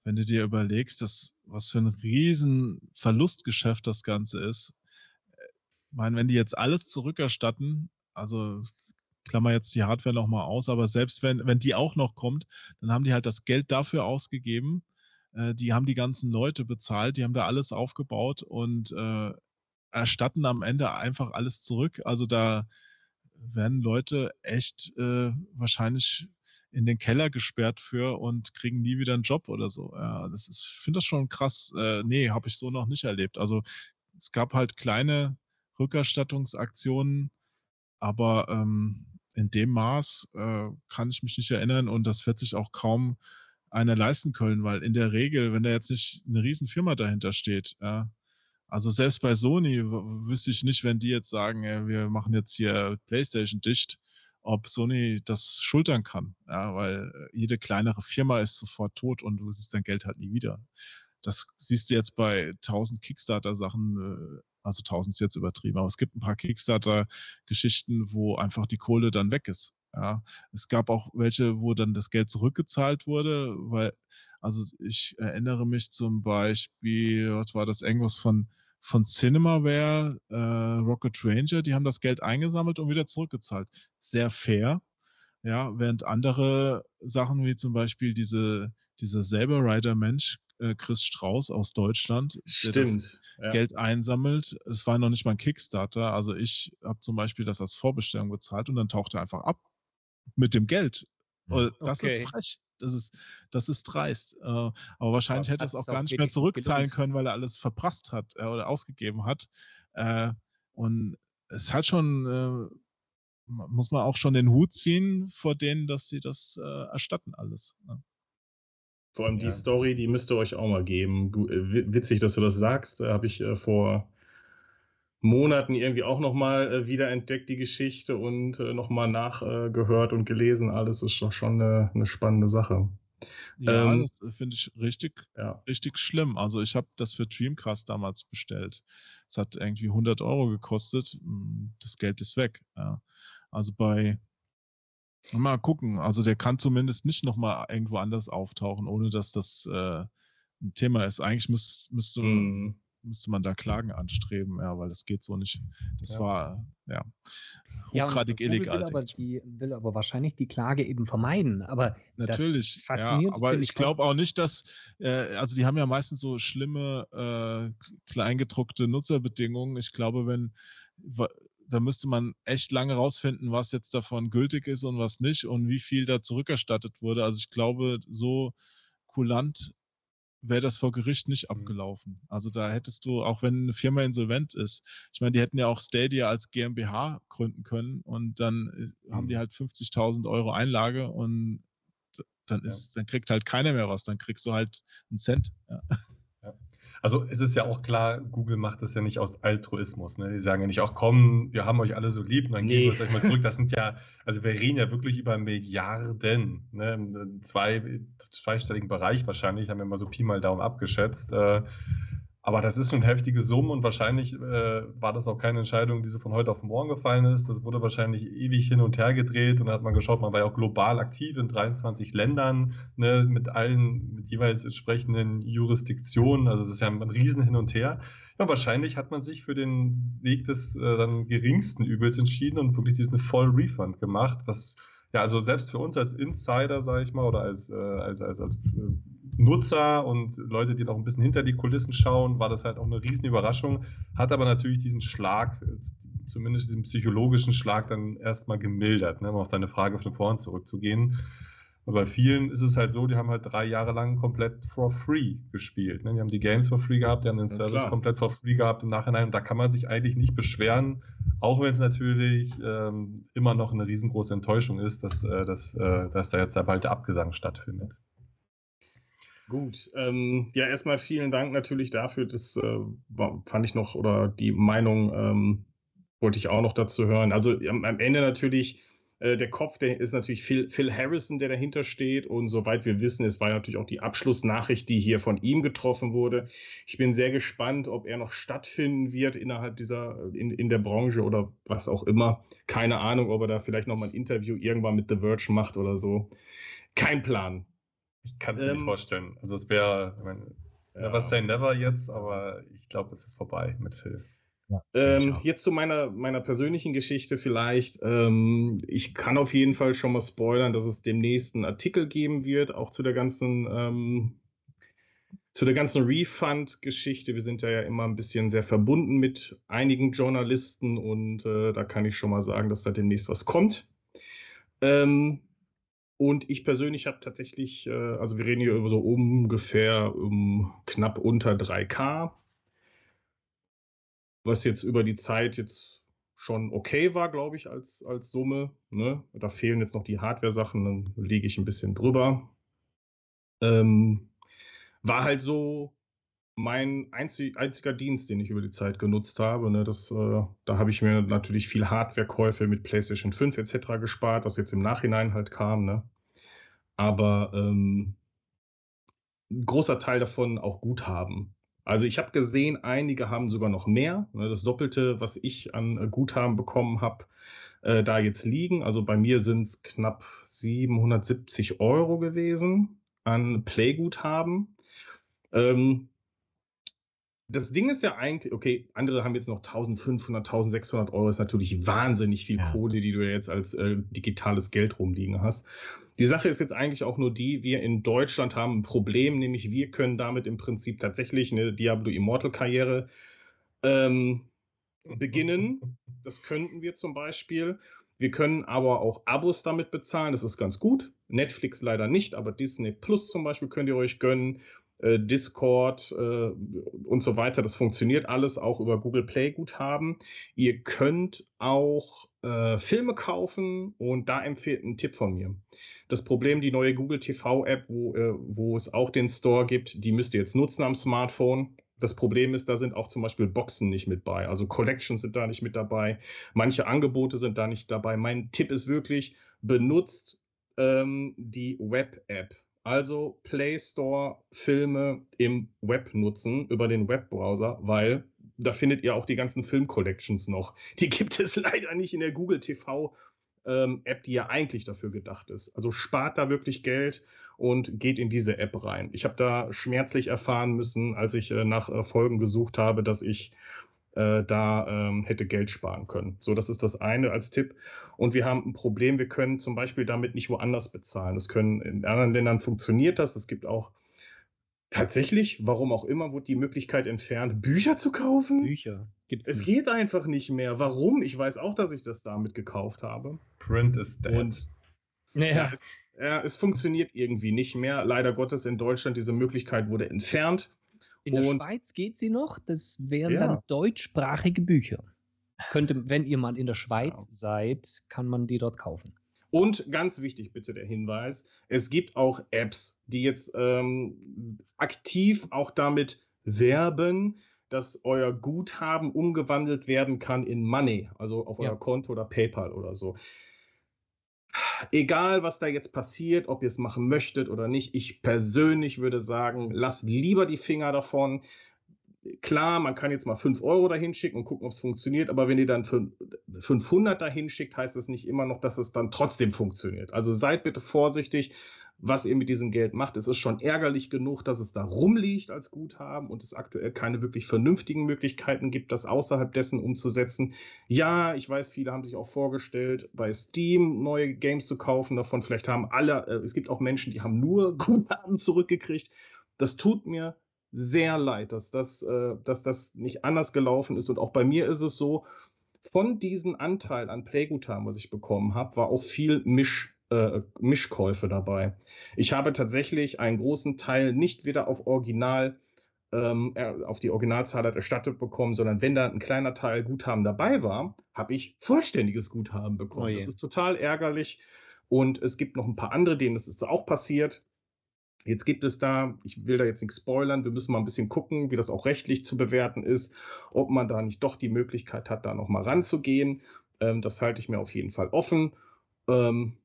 wenn du dir überlegst, dass, was für ein riesen Verlustgeschäft das Ganze ist, äh, ich meine, wenn die jetzt alles zurückerstatten, also klammer jetzt die Hardware nochmal aus, aber selbst wenn, wenn die auch noch kommt, dann haben die halt das Geld dafür ausgegeben, äh, die haben die ganzen Leute bezahlt, die haben da alles aufgebaut und äh, erstatten am Ende einfach alles zurück. Also da werden Leute echt äh, wahrscheinlich in den Keller gesperrt für und kriegen nie wieder einen Job oder so. Ja, das ist, finde das schon krass. Äh, nee, habe ich so noch nicht erlebt. Also es gab halt kleine Rückerstattungsaktionen, aber ähm, in dem Maß äh, kann ich mich nicht erinnern und das wird sich auch kaum einer leisten können, weil in der Regel, wenn da jetzt nicht eine Riesenfirma dahinter steht, ja, also selbst bei Sony wüsste ich nicht, wenn die jetzt sagen, äh, wir machen jetzt hier PlayStation dicht, ob Sony das schultern kann. Ja, weil äh, jede kleinere Firma ist sofort tot und du siehst dein Geld halt nie wieder. Das siehst du jetzt bei 1000 Kickstarter-Sachen, äh, also 1000 ist jetzt übertrieben, aber es gibt ein paar Kickstarter-Geschichten, wo einfach die Kohle dann weg ist. Ja, es gab auch welche, wo dann das Geld zurückgezahlt wurde, weil, also ich erinnere mich zum Beispiel, was war das, irgendwas von, von Cinemaware, äh, Rocket Ranger, die haben das Geld eingesammelt und wieder zurückgezahlt. Sehr fair. Ja, während andere Sachen wie zum Beispiel diese, dieser Saber Rider Mensch, äh, Chris Strauß aus Deutschland, der das Stimmt. Ja. Geld einsammelt. Es war noch nicht mal ein Kickstarter. Also ich habe zum Beispiel das als Vorbestellung bezahlt und dann taucht er einfach ab mit dem Geld. Hm. Äh, Das Okay. ist frech. Das ist, das ist dreist. Äh, Aber wahrscheinlich Aber hätte er es auch gar nicht mehr zurückzahlen können, weil er alles verprasst hat äh, oder ausgegeben hat. Und es hat schon, muss man auch schon den Hut ziehen vor denen, dass sie das erstatten alles. Ne? Vor allem die Story, die müsst ihr euch auch mal geben. Witzig, dass du das sagst. Da habe ich vor Monaten irgendwie auch nochmal äh, wieder entdeckt, die Geschichte und äh, nochmal nachgehört und gelesen. Alles ist schon, schon eine, eine spannende Sache. Ja, ähm, das finde ich richtig, ja. richtig schlimm. Also ich habe das für Dreamcast damals bestellt. Es hat irgendwie 100 Euro gekostet. Hm, das Geld ist weg. Ja. Also bei Mal gucken. Also der kann zumindest nicht nochmal irgendwo anders auftauchen, ohne dass das äh, ein Thema ist. Eigentlich müß, müsste, mm. Müsste man da Klagen anstreben, ja, weil das geht so nicht. Das ja. war ja hochgradig ja, illegal. Will aber, die, will aber wahrscheinlich die Klage eben vermeiden. Aber natürlich, ja, aber ich glaube auch nicht, dass, äh, also die haben ja meistens so schlimme äh, kleingedruckte Nutzerbedingungen. Ich glaube, wenn da müsste man echt lange rausfinden, was jetzt davon gültig ist und was nicht und wie viel da zurückerstattet wurde. Also ich glaube, so kulant wäre das vor Gericht nicht mhm. abgelaufen. Also da hättest du, auch wenn eine Firma insolvent ist, ich meine, die hätten ja auch Stadia als GmbH gründen können und dann äh, haben die mhm. halt 50.000 Euro Einlage und dann ist, ja. dann kriegt halt keiner mehr was, dann kriegst du halt einen Cent. Ja. Also es ist ja auch klar, Google macht das ja nicht aus Altruismus. Ne? Die sagen ja nicht, auch komm, wir haben euch alle so lieb und dann nee. geben wir es euch mal zurück. Das sind ja, also wir reden ja wirklich über Milliarden, ne? Im zwei, zweistelligen Bereich wahrscheinlich, haben wir mal so Pi mal Daumen abgeschätzt. Äh, aber das ist schon heftige Summe und wahrscheinlich äh, war das auch keine Entscheidung, die so von heute auf morgen gefallen ist. Das wurde wahrscheinlich ewig hin und her gedreht und dann hat man geschaut, man war ja auch global aktiv in 23 Ländern ne, mit allen, mit jeweils entsprechenden Jurisdiktionen. Also es ist ja ein Riesen hin und her. Ja, wahrscheinlich hat man sich für den Weg des äh, dann geringsten Übels entschieden und wirklich diesen Voll Refund gemacht, was ja, also selbst für uns als Insider, sage ich mal, oder als, äh, als, als, als äh, Nutzer und Leute, die noch ein bisschen hinter die Kulissen schauen, war das halt auch eine riesen Überraschung. Hat aber natürlich diesen Schlag, zumindest diesen psychologischen Schlag, dann erstmal gemildert, ne, um auf deine Frage von vorhin zurückzugehen. Und bei vielen ist es halt so, die haben halt drei Jahre lang komplett for free gespielt. Ne? Die haben die Games for free gehabt, die haben den ja, Service klar. komplett for free gehabt im Nachhinein. Und da kann man sich eigentlich nicht beschweren, auch wenn es natürlich ähm, immer noch eine riesengroße Enttäuschung ist, dass, äh, dass, äh, dass da jetzt bald der Abgesang stattfindet. Gut, ähm, ja, erstmal vielen Dank natürlich dafür. Das äh, fand ich noch, oder die Meinung ähm, wollte ich auch noch dazu hören. Also am, am Ende natürlich, äh, der Kopf, der ist natürlich Phil, Phil, Harrison, der dahinter steht. Und soweit wir wissen, es war natürlich auch die Abschlussnachricht, die hier von ihm getroffen wurde. Ich bin sehr gespannt, ob er noch stattfinden wird innerhalb dieser, in, in der Branche oder was auch immer. Keine Ahnung, ob er da vielleicht nochmal ein Interview irgendwann mit The Verge macht oder so. Kein Plan. Ich kann es mir ähm, nicht vorstellen. Also es wäre, never ja. say never jetzt, aber ich glaube, es ist vorbei mit Phil. Ja, ähm, jetzt zu meiner, meiner persönlichen Geschichte vielleicht. Ähm, ich kann auf jeden Fall schon mal spoilern, dass es demnächst einen Artikel geben wird, auch zu der ganzen, ähm, zu der ganzen Refund-Geschichte. Wir sind ja immer ein bisschen sehr verbunden mit einigen Journalisten und äh, da kann ich schon mal sagen, dass da demnächst was kommt. Ähm, und ich persönlich habe tatsächlich, äh, also wir reden hier über so ungefähr um knapp unter 3K, was jetzt über die Zeit jetzt schon okay war, glaube ich, als, als Summe. Ne? Da fehlen jetzt noch die Hardware-Sachen, dann liege ich ein bisschen drüber. Ähm, war halt so mein einzig, einziger Dienst, den ich über die Zeit genutzt habe. Ne? Das, äh, da habe ich mir natürlich viel Hardware-Käufe mit PlayStation 5 etc. gespart, was jetzt im Nachhinein halt kam. Ne? Aber ähm, ein großer Teil davon auch Guthaben. Also ich habe gesehen, einige haben sogar noch mehr. Ne? Das Doppelte, was ich an äh, Guthaben bekommen habe, äh, da jetzt liegen. Also bei mir sind es knapp 770 Euro gewesen an Playguthaben. Ähm, das Ding ist ja eigentlich, okay, andere haben jetzt noch 1500, 1600 Euro, ist natürlich wahnsinnig viel ja. Kohle, die du jetzt als äh, digitales Geld rumliegen hast. Die Sache ist jetzt eigentlich auch nur die, wir in Deutschland haben ein Problem, nämlich wir können damit im Prinzip tatsächlich eine Diablo Immortal Karriere ähm, beginnen. Das könnten wir zum Beispiel. Wir können aber auch Abos damit bezahlen, das ist ganz gut. Netflix leider nicht, aber Disney Plus zum Beispiel könnt ihr euch gönnen. Äh, Discord äh, und so weiter. Das funktioniert alles auch über Google Play Guthaben. Ihr könnt auch äh, Filme kaufen und da empfiehlt ein Tipp von mir. Das Problem, die neue Google TV App, wo, äh, wo es auch den Store gibt, die müsst ihr jetzt nutzen am Smartphone. Das Problem ist, da sind auch zum Beispiel Boxen nicht mit bei. Also Collections sind da nicht mit dabei. Manche Angebote sind da nicht dabei. Mein Tipp ist wirklich, benutzt ähm, die Web-App. Also Play Store Filme im Web nutzen über den Webbrowser, weil da findet ihr auch die ganzen Film-Collections noch. Die gibt es leider nicht in der Google TV ähm, App, die ja eigentlich dafür gedacht ist. Also spart da wirklich Geld und geht in diese App rein. Ich habe da schmerzlich erfahren müssen, als ich äh, nach äh, Folgen gesucht habe, dass ich äh, da ähm, hätte Geld sparen können. So, das ist das eine als Tipp. Und wir haben ein Problem, wir können zum Beispiel damit nicht woanders bezahlen. Das können in anderen Ländern funktioniert das. Es gibt auch tatsächlich, warum auch immer, wurde die Möglichkeit entfernt, Bücher zu kaufen. Bücher gibt's Es nicht. geht einfach nicht mehr. Warum? Ich weiß auch, dass ich das damit gekauft habe. Print is dead. Und naja. ja, es, ja, es funktioniert irgendwie nicht mehr. Leider Gottes in Deutschland, diese Möglichkeit wurde entfernt. In der und, Schweiz geht sie noch. Das wären ja. dann deutschsprachige Bücher. Könnte, wenn ihr mal in der Schweiz ja. seid, kann man die dort kaufen. Und ganz wichtig bitte der Hinweis, es gibt auch Apps, die jetzt ähm, aktiv auch damit werben, dass euer Guthaben umgewandelt werden kann in Money, also auf ja. euer Konto oder PayPal oder so. Egal, was da jetzt passiert, ob ihr es machen möchtet oder nicht, ich persönlich würde sagen, lasst lieber die Finger davon klar, man kann jetzt mal 5 Euro dahin schicken und gucken, ob es funktioniert, aber wenn ihr dann 500 dahin schickt, heißt es nicht immer noch, dass es dann trotzdem funktioniert. Also seid bitte vorsichtig, was ihr mit diesem Geld macht. Es ist schon ärgerlich genug, dass es da rumliegt als Guthaben und es aktuell keine wirklich vernünftigen Möglichkeiten gibt, das außerhalb dessen umzusetzen. Ja, ich weiß, viele haben sich auch vorgestellt, bei Steam neue Games zu kaufen. Davon vielleicht haben alle, äh, es gibt auch Menschen, die haben nur Guthaben zurückgekriegt. Das tut mir sehr leid, dass das, äh, dass das nicht anders gelaufen ist. Und auch bei mir ist es so, von diesem Anteil an Playguthaben, was ich bekommen habe, war auch viel Misch, äh, Mischkäufe dabei. Ich habe tatsächlich einen großen Teil nicht wieder auf Original ähm, auf die Originalzahl erstattet bekommen, sondern wenn da ein kleiner Teil Guthaben dabei war, habe ich vollständiges Guthaben bekommen. Oh das ist total ärgerlich. Und es gibt noch ein paar andere, denen ist es auch passiert. Jetzt gibt es da, ich will da jetzt nichts spoilern, wir müssen mal ein bisschen gucken, wie das auch rechtlich zu bewerten ist, ob man da nicht doch die Möglichkeit hat, da nochmal ranzugehen. Ähm, das halte ich mir auf jeden Fall offen. Ähm,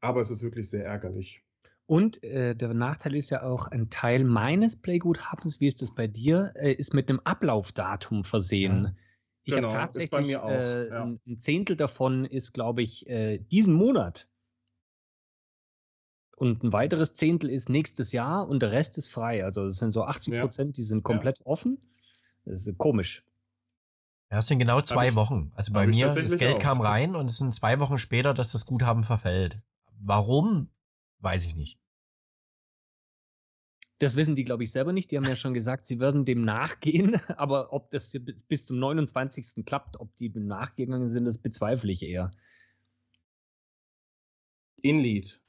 aber es ist wirklich sehr ärgerlich. Und äh, der Nachteil ist ja auch, ein Teil meines Playguthabens, wie ist das bei dir, äh, ist mit einem Ablaufdatum versehen. Ja. Ich genau, habe tatsächlich auch, äh, ja. ein Zehntel davon ist, glaube ich, äh, diesen Monat und ein weiteres Zehntel ist nächstes Jahr und der Rest ist frei. Also es sind so 80 Prozent, ja. die sind komplett ja. offen. Das ist komisch. Ja, es sind genau zwei ich, Wochen. Also bei mir, das Geld auch. kam rein und es sind zwei Wochen später, dass das Guthaben verfällt. Warum? Weiß ich nicht. Das wissen die, glaube ich, selber nicht. Die haben ja schon gesagt, sie würden dem nachgehen. Aber ob das bis zum 29. klappt, ob die dem nachgegangen sind, das bezweifle ich eher. Inlead.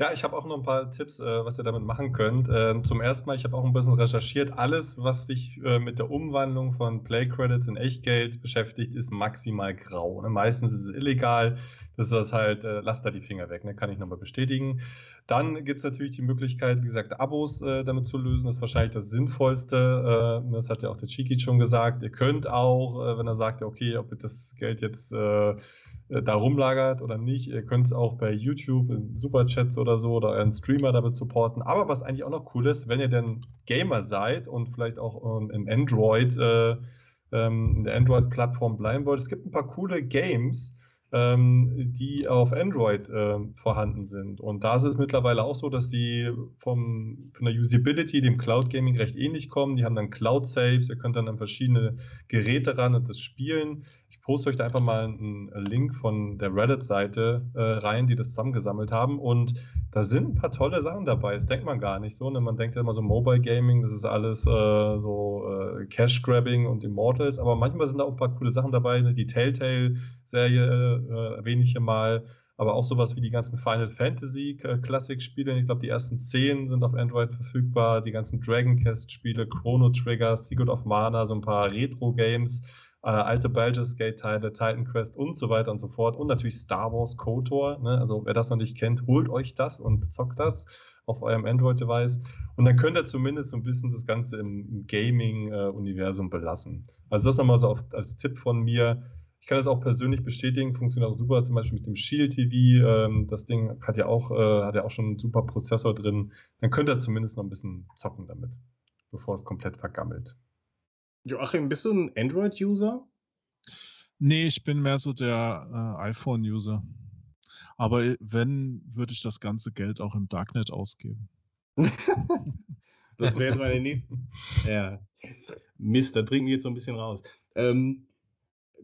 Ja, ich habe auch noch ein paar Tipps, äh, was ihr damit machen könnt. Ähm, zum ersten Mal, ich habe auch ein bisschen recherchiert. Alles, was sich äh, mit der Umwandlung von Play Credits in Echtgeld beschäftigt, ist maximal grau. Ne? Meistens ist es illegal. Ist das halt, äh, lasst da die Finger weg, ne? kann ich nochmal bestätigen. Dann gibt es natürlich die Möglichkeit, wie gesagt, Abos äh, damit zu lösen. Das ist wahrscheinlich das Sinnvollste. Äh, das hat ja auch der Chiki schon gesagt. Ihr könnt auch, äh, wenn er sagt, okay, ob ihr das Geld jetzt äh, äh, da rumlagert oder nicht. Ihr könnt es auch bei YouTube in Superchats oder so oder euren Streamer damit supporten. Aber was eigentlich auch noch cool ist, wenn ihr denn Gamer seid und vielleicht auch ähm, im Android, äh, ähm, in der Android-Plattform bleiben wollt, es gibt ein paar coole Games, die auf Android äh, vorhanden sind. Und da ist es mittlerweile auch so, dass die vom, von der Usability dem Cloud Gaming recht ähnlich kommen. Die haben dann Cloud Saves, ihr könnt dann an verschiedene Geräte ran und das spielen poste euch da einfach mal einen Link von der Reddit-Seite äh, rein, die das zusammengesammelt haben. Und da sind ein paar tolle Sachen dabei. Das denkt man gar nicht so. Ne? Man denkt ja immer so Mobile Gaming, das ist alles äh, so äh, Cash Grabbing und Immortals. Aber manchmal sind da auch ein paar coole Sachen dabei. Ne? Die Telltale-Serie äh, erwähne mal. aber auch sowas wie die ganzen Final Fantasy Classic-Spiele. Ich glaube, die ersten zehn sind auf Android verfügbar. Die ganzen Dragon Quest-Spiele, Chrono Trigger, Secret of Mana, so ein paar Retro-Games, äh, alte Baldur's Gate-Teile, Titan Quest und so weiter und so fort. Und natürlich Star Wars KOTOR. Ne? Also, wer das noch nicht kennt, holt euch das und zockt das auf eurem Android-Device. Und dann könnt ihr zumindest so ein bisschen das Ganze im Gaming-Universum belassen. Also, das nochmal so auf, als Tipp von mir ich kann das auch persönlich bestätigen, funktioniert auch super, zum Beispiel mit dem Shield TV. Ähm, das Ding hat ja auch, äh, hat ja auch schon einen super Prozessor drin. Dann könnt ihr zumindest noch ein bisschen zocken damit, bevor es komplett vergammelt. Joachim, bist du ein Android-User? Nee, ich bin mehr so der äh, iPhone-User. Aber wenn, würde ich das ganze Geld auch im Darknet ausgeben. das wäre jetzt meine nächste. Ja. Mist, da bringt mich jetzt so ein bisschen raus. Ähm,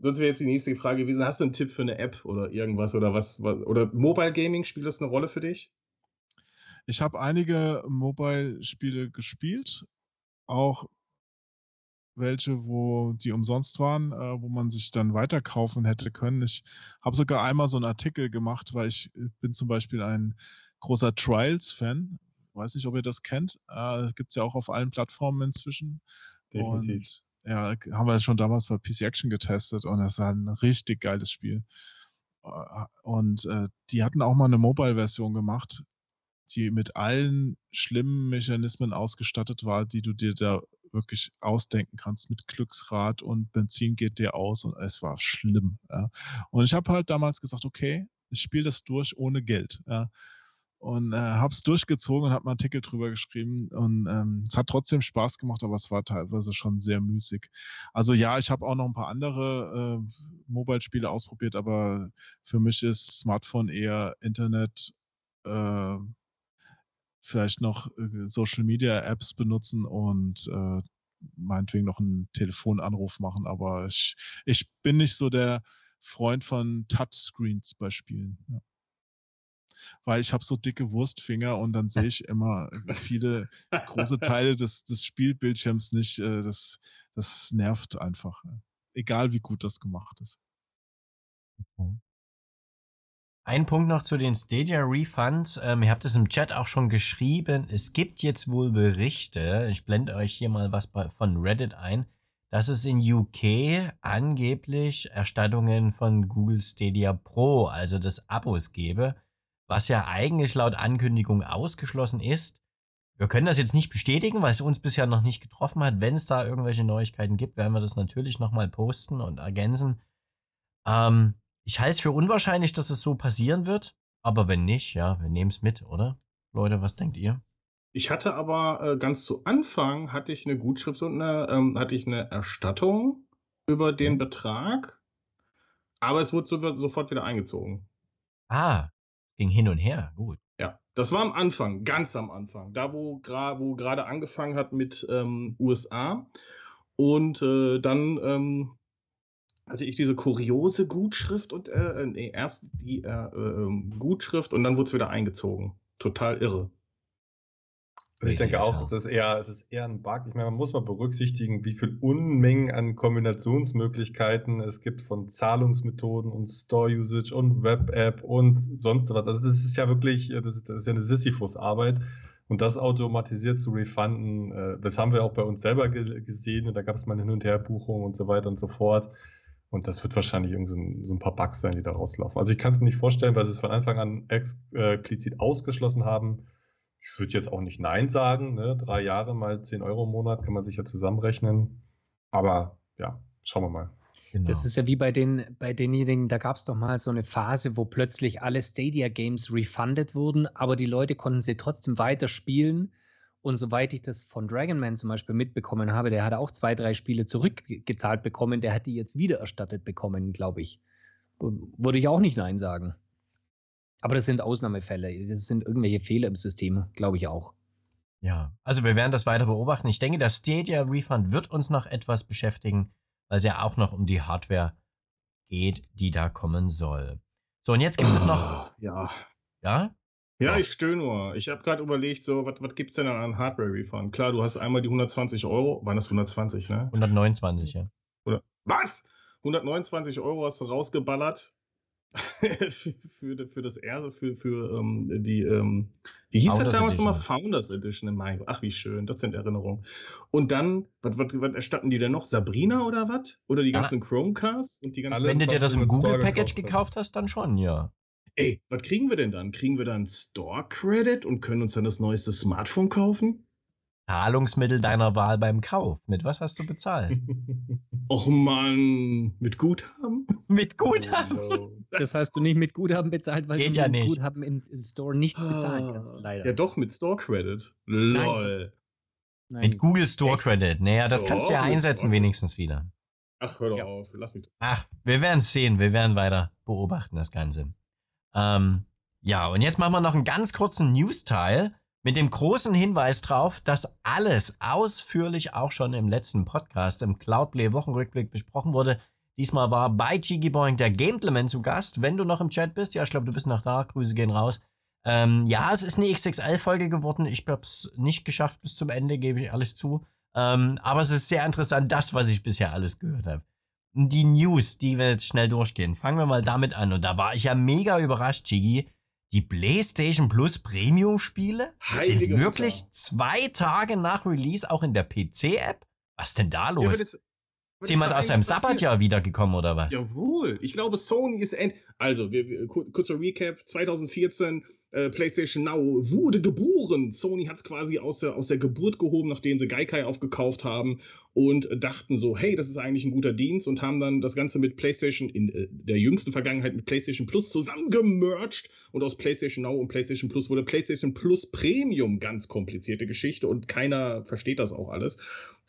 sonst wäre jetzt die nächste Frage gewesen: Hast du einen Tipp für eine App oder irgendwas oder was? Oder Mobile Gaming, spielt das eine Rolle für dich? Ich habe einige Mobile-Spiele gespielt, auch welche, wo die umsonst waren, äh, wo man sich dann weiterkaufen hätte können. Ich habe sogar einmal so einen Artikel gemacht, weil ich äh, bin zum Beispiel ein großer Trials-Fan. Weiß nicht, ob ihr das kennt. Äh, das gibt es ja auch auf allen Plattformen inzwischen. Definitiv. Und ja, haben wir schon damals bei PC Action getestet und es war ein richtig geiles Spiel. Äh, und äh, die hatten auch mal eine Mobile-Version gemacht, die mit allen schlimmen Mechanismen ausgestattet war, die du dir da wirklich ausdenken kannst, mit Glücksrad und Benzin geht dir aus und es war schlimm. Ja. Und ich habe halt damals gesagt, okay, ich spiele das durch ohne Geld. Ja und äh, habe es durchgezogen und habe einen Artikel drüber geschrieben und ähm, es hat trotzdem Spaß gemacht, aber es war teilweise schon sehr müßig. Also ja, ich habe auch noch ein paar andere äh, Mobile-Spiele ausprobiert, aber für mich ist Smartphone eher Internet, äh, vielleicht noch äh, Social-Media-Apps benutzen und äh, meinetwegen noch einen Telefonanruf machen, aber ich, ich bin nicht so der Freund von Touchscreens bei Spielen. Ja weil ich habe so dicke Wurstfinger und dann sehe ich immer viele große Teile des, des Spielbildschirms nicht. Äh, das, das nervt einfach. Egal wie gut das gemacht ist. Ein Punkt noch zu den Stadia Refunds. Ähm, ihr habt es im Chat auch schon geschrieben. Es gibt jetzt wohl Berichte. Ich blende euch hier mal was bei, von Reddit ein, dass es in UK angeblich Erstattungen von Google Stadia Pro, also des Abos, gebe was ja eigentlich laut Ankündigung ausgeschlossen ist. Wir können das jetzt nicht bestätigen, weil es uns bisher noch nicht getroffen hat. Wenn es da irgendwelche Neuigkeiten gibt, werden wir das natürlich nochmal posten und ergänzen. Ähm, ich halte es für unwahrscheinlich, dass es so passieren wird. Aber wenn nicht, ja, wir nehmen es mit, oder? Leute, was denkt ihr? Ich hatte aber äh, ganz zu Anfang hatte ich eine Gutschrift und eine, ähm, hatte ich eine Erstattung über den. Betrag, aber es wurde so, sofort wieder eingezogen. Ah, Ging hin und her, gut. Ja, das war am Anfang, ganz am Anfang, da wo, gra wo gerade angefangen hat mit ähm, USA. Und äh, dann ähm, hatte ich diese kuriose Gutschrift und äh, äh nee, erst die äh, äh, Gutschrift und dann wurde es wieder eingezogen. Total irre. Also ich denke auch, es ist, eher, es ist eher ein Bug. Ich meine, man muss mal berücksichtigen, wie viel Unmengen an Kombinationsmöglichkeiten es gibt von Zahlungsmethoden und Store-Usage und Web-App und sonst was. Also das ist ja wirklich, das ist, das ist ja eine Sisyphus-Arbeit. Und das automatisiert zu refunden, äh, das haben wir auch bei uns selber gesehen. Und da gab es mal eine Hin- und Her-Buchung und so weiter und so fort. Und das wird wahrscheinlich irgend so ein, so ein paar Bugs sein, die da rauslaufen. Also ich kann es mir nicht vorstellen, weil sie es von Anfang an explizit ausgeschlossen haben ich würde jetzt auch nicht Nein sagen. Ne? Drei Jahre mal 10 Euro im Monat kann man sich ja zusammenrechnen. Aber ja, schauen wir mal. Genau. Das ist ja wie bei, den, bei denjenigen, da gab es doch mal so eine Phase, wo plötzlich alle Stadia-Games refunded wurden, aber die Leute konnten sie trotzdem weiter spielen. Und soweit ich das von Dragonman zum Beispiel mitbekommen habe, der hat auch zwei, drei Spiele zurückgezahlt bekommen, der hat die jetzt wieder erstattet bekommen, glaube ich. Würde ich auch nicht Nein sagen. Aber das sind Ausnahmefälle. Das sind irgendwelche Fehler im System, glaube ich auch. Ja, also wir werden das weiter beobachten. Ich denke, das Stadia Refund wird uns noch etwas beschäftigen, weil es ja auch noch um die Hardware geht, die da kommen soll. So, und jetzt gibt oh, es noch. Ja. Ja? Ja, ich stöhne nur. Ich habe gerade überlegt, so, was gibt es denn an Hardware-Refund? Klar, du hast einmal die 120 Euro. Waren das 120, ne? 129, ja. Oder, was? 129 Euro hast du rausgeballert für, für das erste, für, für ähm, die, ähm, wie hieß Founders das damals nochmal? Founders Edition im Mai. Ach, wie schön, das sind Erinnerungen. Und dann, was, was, was erstatten die denn noch? Sabrina oder was? Oder die Ja. ganzen Chromecasts und die ganzen. Wenn du dir das im Google-Package gekauft gekauft hast, dann schon, ja. Ey, was kriegen wir denn dann? Kriegen wir dann Store Credit und können uns dann das neueste Smartphone kaufen? Zahlungsmittel deiner Wahl beim Kauf. Mit was hast du bezahlt? Och man, mit Guthaben? Mit Guthaben. Oh, no. Das hast du nicht mit Guthaben bezahlt, weil Geht du ja mit nicht. Guthaben im Store nichts bezahlen kannst, leider. Ja, doch, mit Store Credit. Lol. Nein. Mit Google Store Echt? Credit. Naja, das kannst du ja Oh, einsetzen, okay. wenigstens wieder. Ach, hör doch Ja. auf, lass mich. Ach, wir werden es sehen. Wir werden weiter beobachten, das Ganze. Ähm, ja, und jetzt machen wir noch einen ganz kurzen News-Teil mit dem großen Hinweis drauf, dass alles ausführlich auch schon im letzten Podcast, im Cloudplay Wochenrückblick besprochen wurde. Diesmal war bei Jiggy Boing der Gamepliment zu Gast. Wenn du noch im Chat bist, ja, ich glaube, du bist noch da. Grüße gehen raus. Ähm, ja, es ist eine XXL-Folge geworden. Ich habe es nicht geschafft bis zum Ende, gebe ich ehrlich zu. Ähm, aber es ist sehr interessant, das, was ich bisher alles gehört habe. Die News, die wir jetzt schnell durchgehen. Fangen wir mal damit an. Und da war ich ja mega überrascht, Chigi. Die PlayStation Plus Premium-Spiele sind wirklich Mutter. zwei Tage nach Release auch in der PC-App? Was denn da Ja, los? das- ist jemand aus seinem. Sabbatjahr wiedergekommen oder was? Jawohl, ich glaube, Sony ist end. Also, wir, wir, kur- kurzer Recap: 2014, äh, PlayStation Now wurde geboren. Sony hat es quasi aus der, aus der Geburt gehoben, nachdem sie Gaikai aufgekauft haben und dachten so: hey, das ist eigentlich ein guter Dienst und haben dann das Ganze mit PlayStation in äh, der jüngsten Vergangenheit mit PlayStation Plus zusammengemerged und aus PlayStation Now und PlayStation Plus wurde PlayStation Plus Premium. Ganz komplizierte Geschichte und keiner versteht das auch alles.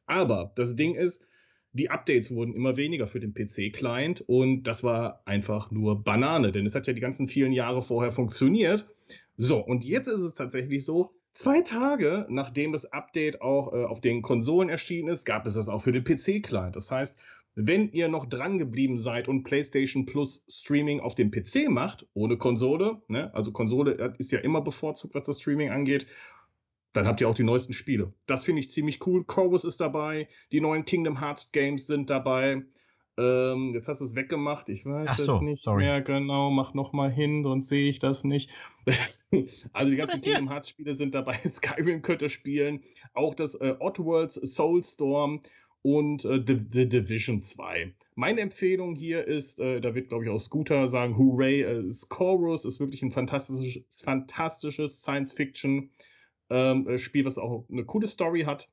Aber das Ding ist, die Updates wurden immer weniger für den PC-Client und das war einfach nur Banane, denn es hat ja die ganzen vielen Jahre vorher funktioniert. So, und jetzt ist es tatsächlich so, zwei Tage nachdem das Update auch äh, auf den Konsolen erschienen ist, gab es das auch für den PC-Client. Das heißt, wenn ihr noch dran geblieben seid und PlayStation Plus Streaming auf dem PC macht, ohne Konsole, ne? also Konsole äh, ist ja immer bevorzugt, was das Streaming angeht, dann habt ihr auch die neuesten Spiele. Das finde ich ziemlich cool. Chorus ist dabei, die neuen Kingdom Hearts Games sind dabei. Ähm, jetzt hast du es weggemacht. Ich weiß Ach es so, nicht sorry. mehr genau. Mach noch mal hin, sonst sehe ich das nicht. also die ganzen Kingdom Hearts Spiele sind dabei. Skyrim könnt ihr spielen. Auch das äh, Oddworlds Soulstorm und äh, The, The Division 2. Meine Empfehlung hier ist, äh, da wird glaube ich auch Scooter sagen, Hooray, äh, ist Chorus ist wirklich ein fantastisches, fantastisches Science-Fiction ähm, äh, Spiel, was auch eine coole Story hat.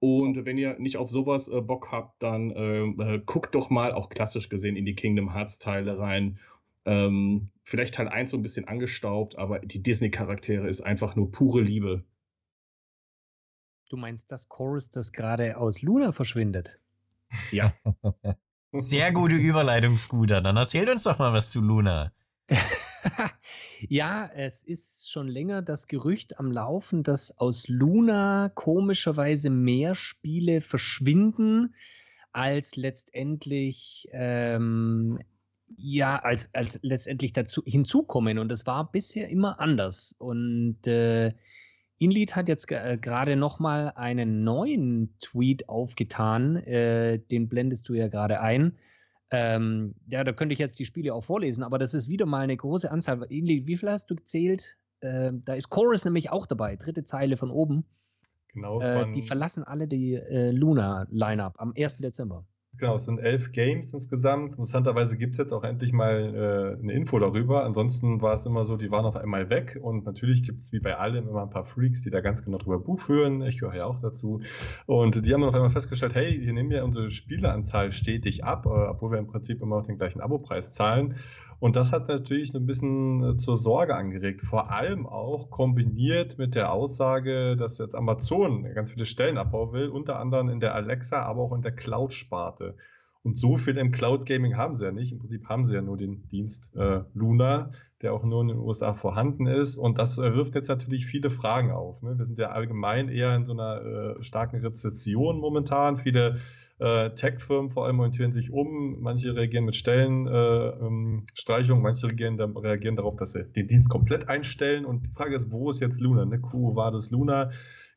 Und wenn ihr nicht auf sowas äh, Bock habt, dann ähm, äh, guckt doch mal auch klassisch gesehen in die Kingdom Hearts Teile rein. Ähm, vielleicht Teil 1 so ein bisschen angestaubt, aber die Disney-Charaktere ist einfach nur pure Liebe. Du meinst das Chorus, das gerade aus Luna verschwindet? Ja, Sehr gute Überleitung, Scooter. Dann erzählt uns doch mal was zu Luna. ja, es ist schon länger das Gerücht am Laufen, dass aus Luna komischerweise mehr Spiele verschwinden, als letztendlich ähm, ja, als, als letztendlich dazu hinzukommen. Und das war bisher immer anders. Und äh, Inlead hat jetzt äh, gerade noch mal einen neuen Tweet aufgetan. Äh, den blendest du ja gerade ein. Ähm, ja, da könnte ich jetzt die Spiele auch vorlesen, aber das ist wieder mal eine große Anzahl. Wie viel hast du gezählt? Äh, da ist Chorus nämlich auch dabei, dritte Zeile von oben. Genau, Äh, die verlassen alle die äh, Luna-Line-Up am 1. Dezember. Genau, es sind elf Games insgesamt. Interessanterweise gibt es jetzt auch endlich mal äh, eine Info darüber. Ansonsten war es immer so, die waren auf einmal weg. Und natürlich gibt es wie bei allem immer ein paar Freaks, die da ganz genau drüber Buch führen. Ich gehöre ja auch dazu. Und die haben dann auf einmal festgestellt, hey, hier nehmen wir unsere Spieleranzahl stetig ab, äh, obwohl wir im Prinzip immer noch den gleichen Abopreis zahlen. Und das hat natürlich ein bisschen äh, zur Sorge angeregt. Vor allem auch kombiniert mit der Aussage, dass jetzt Amazon ganz viele Stellen abbauen will, unter anderem in der Alexa, aber auch in der Cloud-Sparte. Und so viel im Cloud Gaming haben sie ja nicht. Im Prinzip haben sie ja nur den Dienst äh, Luna, der auch nur in den USA vorhanden ist. Und das äh, wirft jetzt natürlich viele Fragen auf. Ne? Wir sind ja allgemein eher in so einer äh, starken Rezession momentan. Viele äh, Tech-Firmen vor allem orientieren sich um. Manche reagieren mit Stellenstreichungen, äh, Streichungen, manche reagieren, reagieren darauf, dass sie den Dienst komplett einstellen. Und die Frage ist, wo ist jetzt Luna? Ne? Quo war das Luna?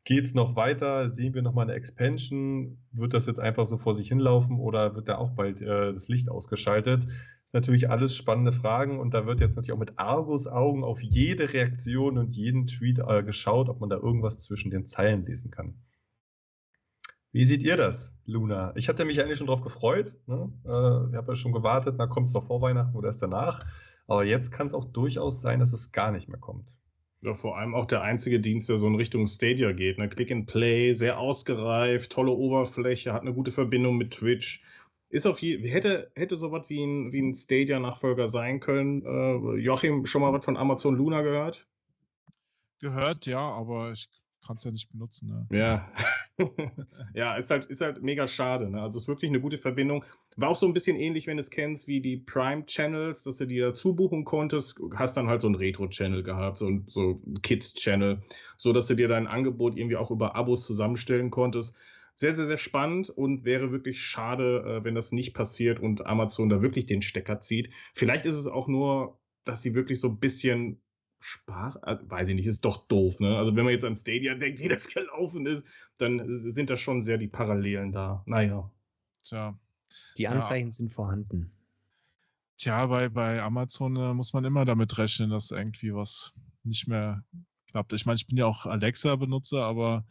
Geht es noch weiter? Sehen wir nochmal eine Expansion? Wird das jetzt einfach so vor sich hinlaufen oder wird da auch bald äh, das Licht ausgeschaltet? Das sind natürlich alles spannende Fragen und da wird jetzt natürlich auch mit Argus-Augen auf jede Reaktion und jeden Tweet äh, geschaut, ob man da irgendwas zwischen den Zeilen lesen kann. Wie seht ihr das, Luna? Ich hatte mich eigentlich schon drauf gefreut. Ne? Äh, ich habe ja schon gewartet, na kommt es doch vor Weihnachten oder erst danach. Aber jetzt kann es auch durchaus sein, dass es gar nicht mehr kommt. Ja, vor allem auch der einzige Dienst, der so in Richtung Stadia geht. Ne? Click and Play, sehr ausgereift, tolle Oberfläche, hat eine gute Verbindung mit Twitch. Ist auf je, hätte, hätte sowas wie ein, wie ein Stadia-Nachfolger sein können. Äh, Joachim, schon mal was von Amazon Luna gehört? Gehört, ja, aber ich kann es ja nicht benutzen. Ne? Ja. ja, ist halt, ist halt mega schade. Ne? Also es ist wirklich eine gute Verbindung. War auch so ein bisschen ähnlich, wenn du es kennst, wie die Prime-Channels, dass du dir dazu buchen konntest. Hast dann halt so einen Retro-Channel gehabt, so, ein, so Kids-Channel, so dass du dir dein Angebot irgendwie auch über Abos zusammenstellen konntest. Sehr, sehr, sehr spannend und wäre wirklich schade, äh, wenn das nicht passiert und Amazon da wirklich den Stecker zieht. Vielleicht ist es auch nur, dass sie wirklich so ein bisschen Spar, äh, weiß ich nicht, ist doch doof. Ne? Also wenn man jetzt an Stadia denkt, wie das gelaufen ist, dann sind da schon sehr die Parallelen da. Naja. Tja. Die Anzeichen ja. sind vorhanden. Tja, bei, bei Amazon äh, muss man immer damit rechnen, dass irgendwie was nicht mehr klappt. Ich meine, ich bin ja auch Alexa-Benutzer, aber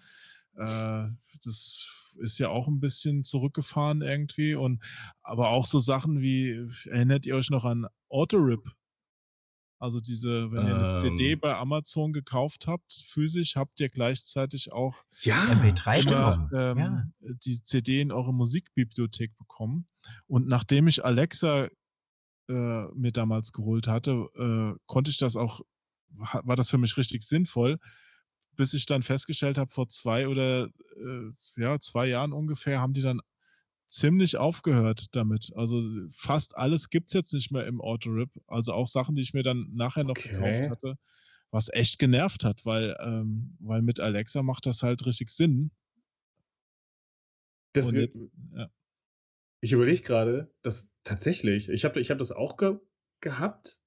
äh, das ist ja auch ein bisschen zurückgefahren irgendwie. Und aber auch so Sachen wie, erinnert ihr euch noch an Autorip? Also diese, wenn ihr eine ähm, CD bei Amazon gekauft habt, physisch, habt ihr gleichzeitig auch ja, MP3 immer, ähm, ja. die CD in eure Musikbibliothek bekommen. Und nachdem ich Alexa äh, mir damals geholt hatte, äh, konnte ich das auch, war das für mich richtig sinnvoll, bis ich dann festgestellt habe, vor zwei oder äh, ja, zwei Jahren ungefähr haben die dann ziemlich aufgehört damit. Also fast alles gibt es jetzt nicht mehr im Autorip. Also auch Sachen, die ich mir dann nachher noch okay. gekauft hatte, was echt genervt hat, weil, ähm, weil mit Alexa macht das halt richtig Sinn. Das wird, ja. Ich überlege gerade, dass tatsächlich, ich habe ich hab das auch ge gehabt,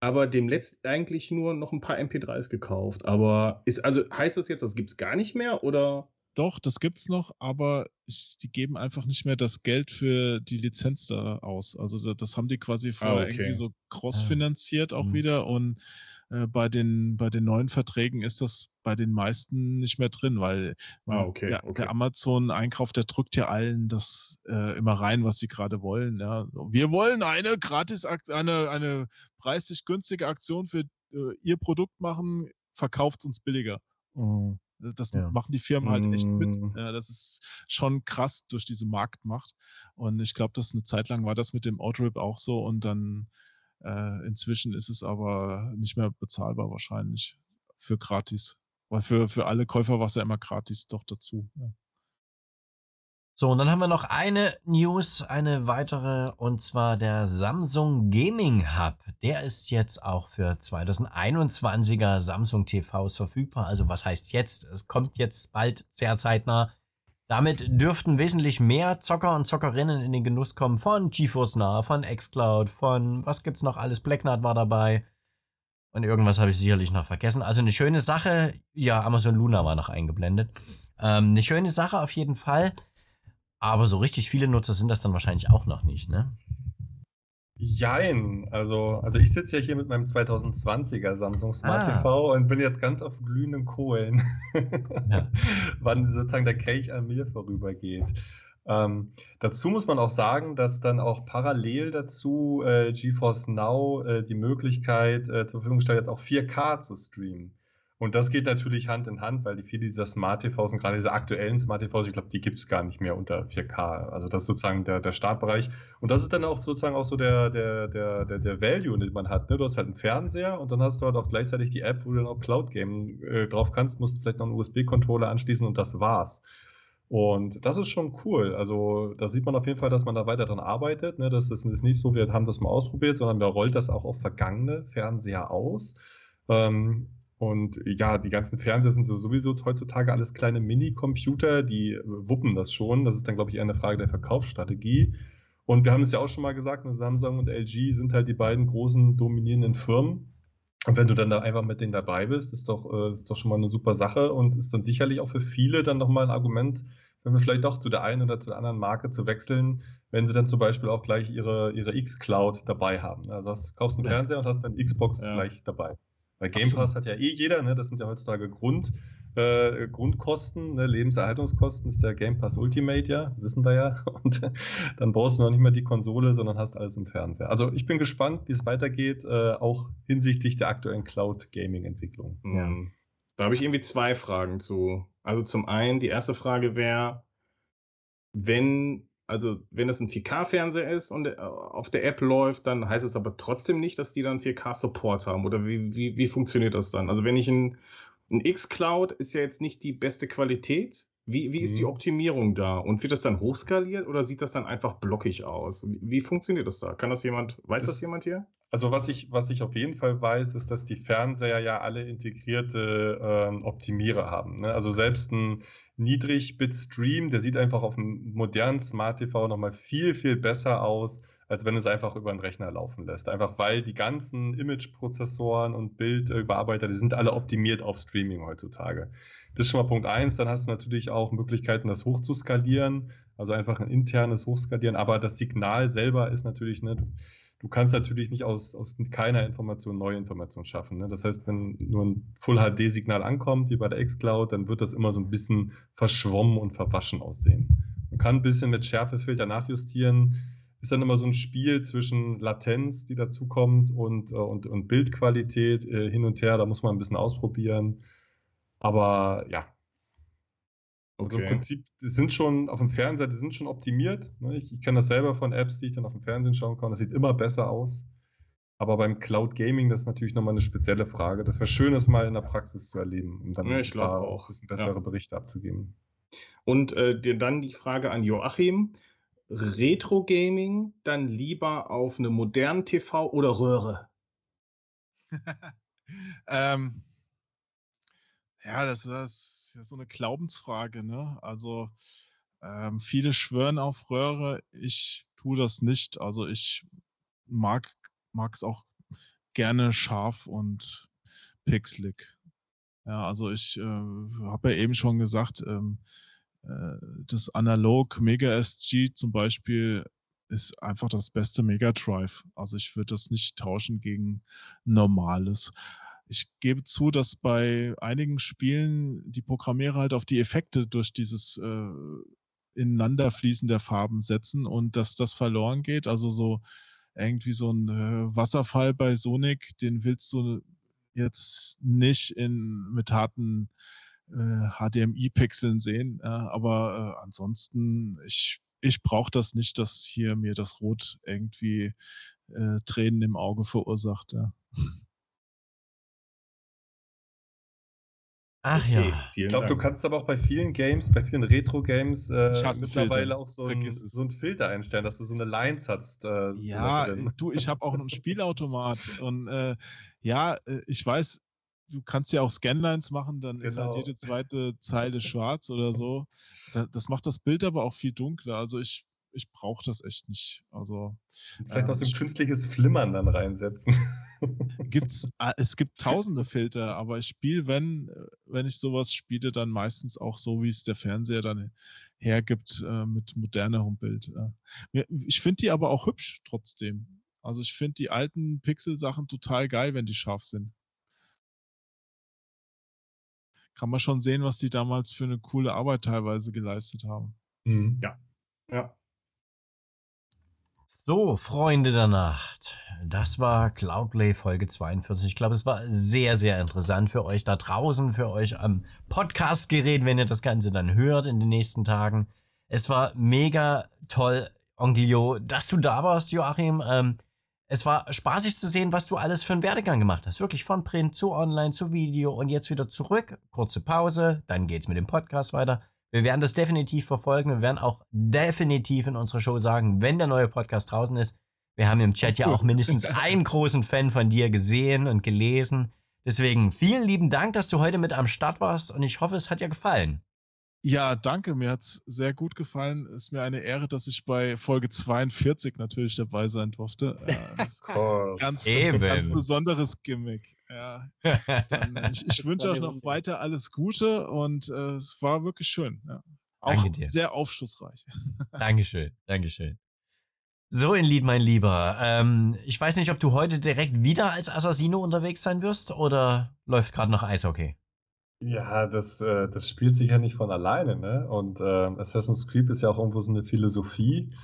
aber dem letzt eigentlich nur noch ein paar MP3s gekauft. Aber ist, also heißt das jetzt, das gibt es gar nicht mehr oder? Doch, das gibt's noch, aber ich, die geben einfach nicht mehr das Geld für die Lizenz da aus. Also das haben die quasi ah, vorher ah, okay. irgendwie so cross-finanziert auch mhm. wieder und äh, bei, den, bei den neuen Verträgen ist das bei den meisten nicht mehr drin, weil ah, okay, ja, okay. der Amazon-Einkauf, der drückt ja allen das äh, immer rein, was sie gerade wollen. Ja. Wir wollen eine gratis, eine, eine preislich günstige Aktion für äh, ihr Produkt machen, verkauft uns billiger. Mhm. Das ja. machen die Firmen halt echt mit. Mhm. Ja, das ist schon krass durch diese Marktmacht. Und ich glaube, dass eine Zeit lang war das mit dem Outrip auch so und dann äh, inzwischen ist es aber nicht mehr bezahlbar wahrscheinlich für gratis. Weil für, für alle Käufer war es ja immer gratis doch dazu. Ja. So, und dann haben wir noch eine News, eine weitere, und zwar der Samsung Gaming Hub. Der ist jetzt auch für 2021er Samsung TVs verfügbar. Also was heißt jetzt? Es kommt jetzt bald sehr zeitnah. Damit dürften wesentlich mehr Zocker und Zockerinnen in den Genuss kommen von GeForce Now, von xCloud, von was gibt's noch alles? Blacknut war dabei. Und irgendwas habe ich sicherlich noch vergessen. Also eine schöne Sache. Ja, Amazon Luna war noch eingeblendet. Ähm, eine schöne Sache auf jeden Fall. Aber so richtig viele Nutzer sind das dann wahrscheinlich auch noch nicht, ne? Jein, also, also ich sitze ja hier mit meinem 2020er Samsung Smart ah. TV und bin jetzt ganz auf glühenden Kohlen, ja. wann sozusagen der Kelch an mir vorübergeht. Ähm, dazu muss man auch sagen, dass dann auch parallel dazu äh, GeForce Now äh, die Möglichkeit äh, zur Verfügung stellt, jetzt auch 4K zu streamen. Und das geht natürlich Hand in Hand, weil die viele dieser Smart TVs und gerade diese aktuellen Smart TVs, ich glaube, die gibt es gar nicht mehr unter 4K. Also das ist sozusagen der, der Startbereich. Und das ist dann auch sozusagen auch so der, der, der, der, der Value, den man hat. Ne? Du hast halt einen Fernseher und dann hast du halt auch gleichzeitig die App, wo du dann auch Cloud Game äh, drauf kannst, musst vielleicht noch einen USB-Controller anschließen und das war's. Und das ist schon cool. Also da sieht man auf jeden Fall, dass man da weiter dran arbeitet. Ne? Das ist nicht so, wir haben das mal ausprobiert, sondern wir rollt das auch auf vergangene Fernseher aus. Ähm, und ja, die ganzen Fernseher sind so sowieso heutzutage alles kleine Mini-Computer, die wuppen das schon. Das ist dann, glaube ich, eher eine Frage der Verkaufsstrategie. Und wir haben es ja auch schon mal gesagt, ne, Samsung und LG sind halt die beiden großen dominierenden Firmen. Und wenn du dann da einfach mit denen dabei bist, ist doch, äh, ist doch schon mal eine super Sache und ist dann sicherlich auch für viele dann nochmal ein Argument, wenn wir vielleicht doch zu der einen oder zu der anderen Marke zu wechseln, wenn sie dann zum Beispiel auch gleich ihre, ihre X-Cloud dabei haben. Also hast, kaufst einen Fernseher und hast dann Xbox ja. gleich dabei. Weil Game Pass hat ja eh jeder, ne? das sind ja heutzutage Grund, äh, Grundkosten, ne? Lebenserhaltungskosten ist der Game Pass Ultimate ja, wissen wir ja. Und dann brauchst du noch nicht mehr die Konsole, sondern hast alles im Fernseher. Also ich bin gespannt, wie es weitergeht, äh, auch hinsichtlich der aktuellen Cloud-Gaming-Entwicklung. Ja. Da habe ich irgendwie zwei Fragen zu. Also zum einen, die erste Frage wäre, wenn also wenn es ein 4K-Fernseher ist und äh, auf der App läuft, dann heißt es aber trotzdem nicht, dass die dann 4K-Support haben. Oder wie, wie, wie funktioniert das dann? Also wenn ich ein, ein X-Cloud ist ja jetzt nicht die beste Qualität. Wie, wie ist mhm. die Optimierung da? Und wird das dann hochskaliert oder sieht das dann einfach blockig aus? Wie, wie funktioniert das da? Kann das jemand, weiß das, das jemand hier? Also was ich, was ich auf jeden Fall weiß, ist, dass die Fernseher ja alle integrierte ähm, Optimierer haben. Ne? Also selbst ein Niedrig-Bit-Stream, der sieht einfach auf einem modernen Smart TV nochmal viel, viel besser aus, als wenn es einfach über einen Rechner laufen lässt. Einfach weil die ganzen Image-Prozessoren und Bildüberarbeiter, die sind alle optimiert auf Streaming heutzutage. Das ist schon mal Punkt eins. Dann hast du natürlich auch Möglichkeiten, das hochzuskalieren, also einfach ein internes Hochskalieren, aber das Signal selber ist natürlich, ne, du kannst natürlich nicht aus, aus keiner Information neue Informationen schaffen. Ne? Das heißt, wenn nur ein Full-HD-Signal ankommt, wie bei der X-Cloud, dann wird das immer so ein bisschen verschwommen und verwaschen aussehen. Man kann ein bisschen mit Schärfefilter nachjustieren. Ist dann immer so ein Spiel zwischen Latenz, die dazukommt, und, äh, und, und Bildqualität äh, hin und her. Da muss man ein bisschen ausprobieren. Aber ja, also im Prinzip, die sind schon auf dem Fernseher, die sind schon optimiert. Ne? Ich, ich kenne das selber von Apps, die ich dann auf dem Fernsehen schauen kann. Das sieht immer besser aus. Aber beim Cloud Gaming, das ist natürlich nochmal eine spezielle Frage. Das wäre schön, das mal in der Praxis zu erleben, um dann ja, ich auch ein bisschen bessere ja. Berichte abzugeben. Und äh, dann die Frage an Joachim. Retro Gaming dann lieber auf eine modernen TV oder Röhre? ähm, ja, das, das ist so eine Glaubensfrage, ne? Also ähm, viele schwören auf Röhre, ich tue das nicht. Also ich mag es auch gerne scharf und pixelig. Ja, also ich äh, habe ja eben schon gesagt, ähm, äh, das Analog Mega SG zum Beispiel ist einfach das beste Mega Drive. Also ich würde das nicht tauschen gegen normales ich gebe zu, dass bei einigen Spielen die Programmierer halt auf die Effekte durch dieses äh, Ineinanderfließen der Farben setzen und dass das verloren geht. Also so irgendwie so ein äh, Wasserfall bei Sonic, den willst du jetzt nicht in, mit harten äh, HDMI-Pixeln sehen. Äh, aber ansonsten, ich, ich brauche das nicht, dass hier mir das Rot irgendwie äh, Tränen im Auge verursacht. Ja. Ach okay, ja. Ich glaube, du kannst aber auch bei vielen Games, bei vielen Retro-Games äh, mittlerweile auch so ein, so ein, Filter einstellen, dass du so eine Lines hast. Äh, ja, du, ich habe auch einen Spielautomat und äh, ja, äh, ich weiß, du kannst ja auch Scanlines machen, dann genau. ist halt genau. jede zweite Zeile schwarz oder so. Das macht das Bild aber auch viel dunkler. Also ich ich brauche das echt nicht. Also vielleicht äh, auch so ein künstliches Flimmern dann reinsetzen. Gibt's, ah, es gibt tausende Filter, aber ich spiele, wenn, wenn ich sowas spiele, dann meistens auch so, wie es der Fernseher dann hergibt, äh, mit modernerem Bild. Ich finde die aber auch hübsch trotzdem. Also ich finde die alten Pixel-Sachen total geil, wenn die scharf sind. Kann man schon sehen, was die damals für eine coole Arbeit teilweise geleistet haben. Mhm. Ja. Ja. So, Freunde der Nacht. Das war Cloudplay Folge 42. Ich glaube, es war sehr, sehr interessant für euch da draußen, für euch am Podcastgerät, wenn ihr das Ganze dann hört in den nächsten Tagen. Es war mega toll, Onkel Jo, dass du da warst, Joachim. Ähm, es war spaßig zu sehen, was du alles für einen Werdegang gemacht hast. Wirklich von Print zu Online zu Video und jetzt wieder zurück. Kurze Pause, dann geht's mit dem Podcast weiter. Wir werden das definitiv verfolgen. Wir werden auch definitiv in unserer Show sagen, wenn der neue Podcast draußen ist. Wir haben im Chat ja auch mindestens einen großen Fan von dir gesehen und gelesen. Deswegen vielen lieben Dank, dass du heute mit am Start warst und ich hoffe, es hat dir gefallen. Ja, danke. Mir hat es sehr gut gefallen. Ist mir eine Ehre, dass ich bei Folge 42 natürlich dabei sein durfte. Äh, das ganz, ganz besonderes Gimmick. Ja. Dann, äh, ich, ich wünsche euch noch weiter alles Gute und äh, es war wirklich schön. Ja. Auch sehr aufschlussreich. Dankeschön, Dankeschön. So, in Lied, mein Lieber. Ähm, ich weiß nicht, ob du heute direkt wieder als Assassino unterwegs sein wirst oder läuft gerade noch Eishockey? Ja, das, äh, das spielt sich ja nicht von alleine, ne? Und äh, Assassin's Creed ist ja auch irgendwo so eine Philosophie.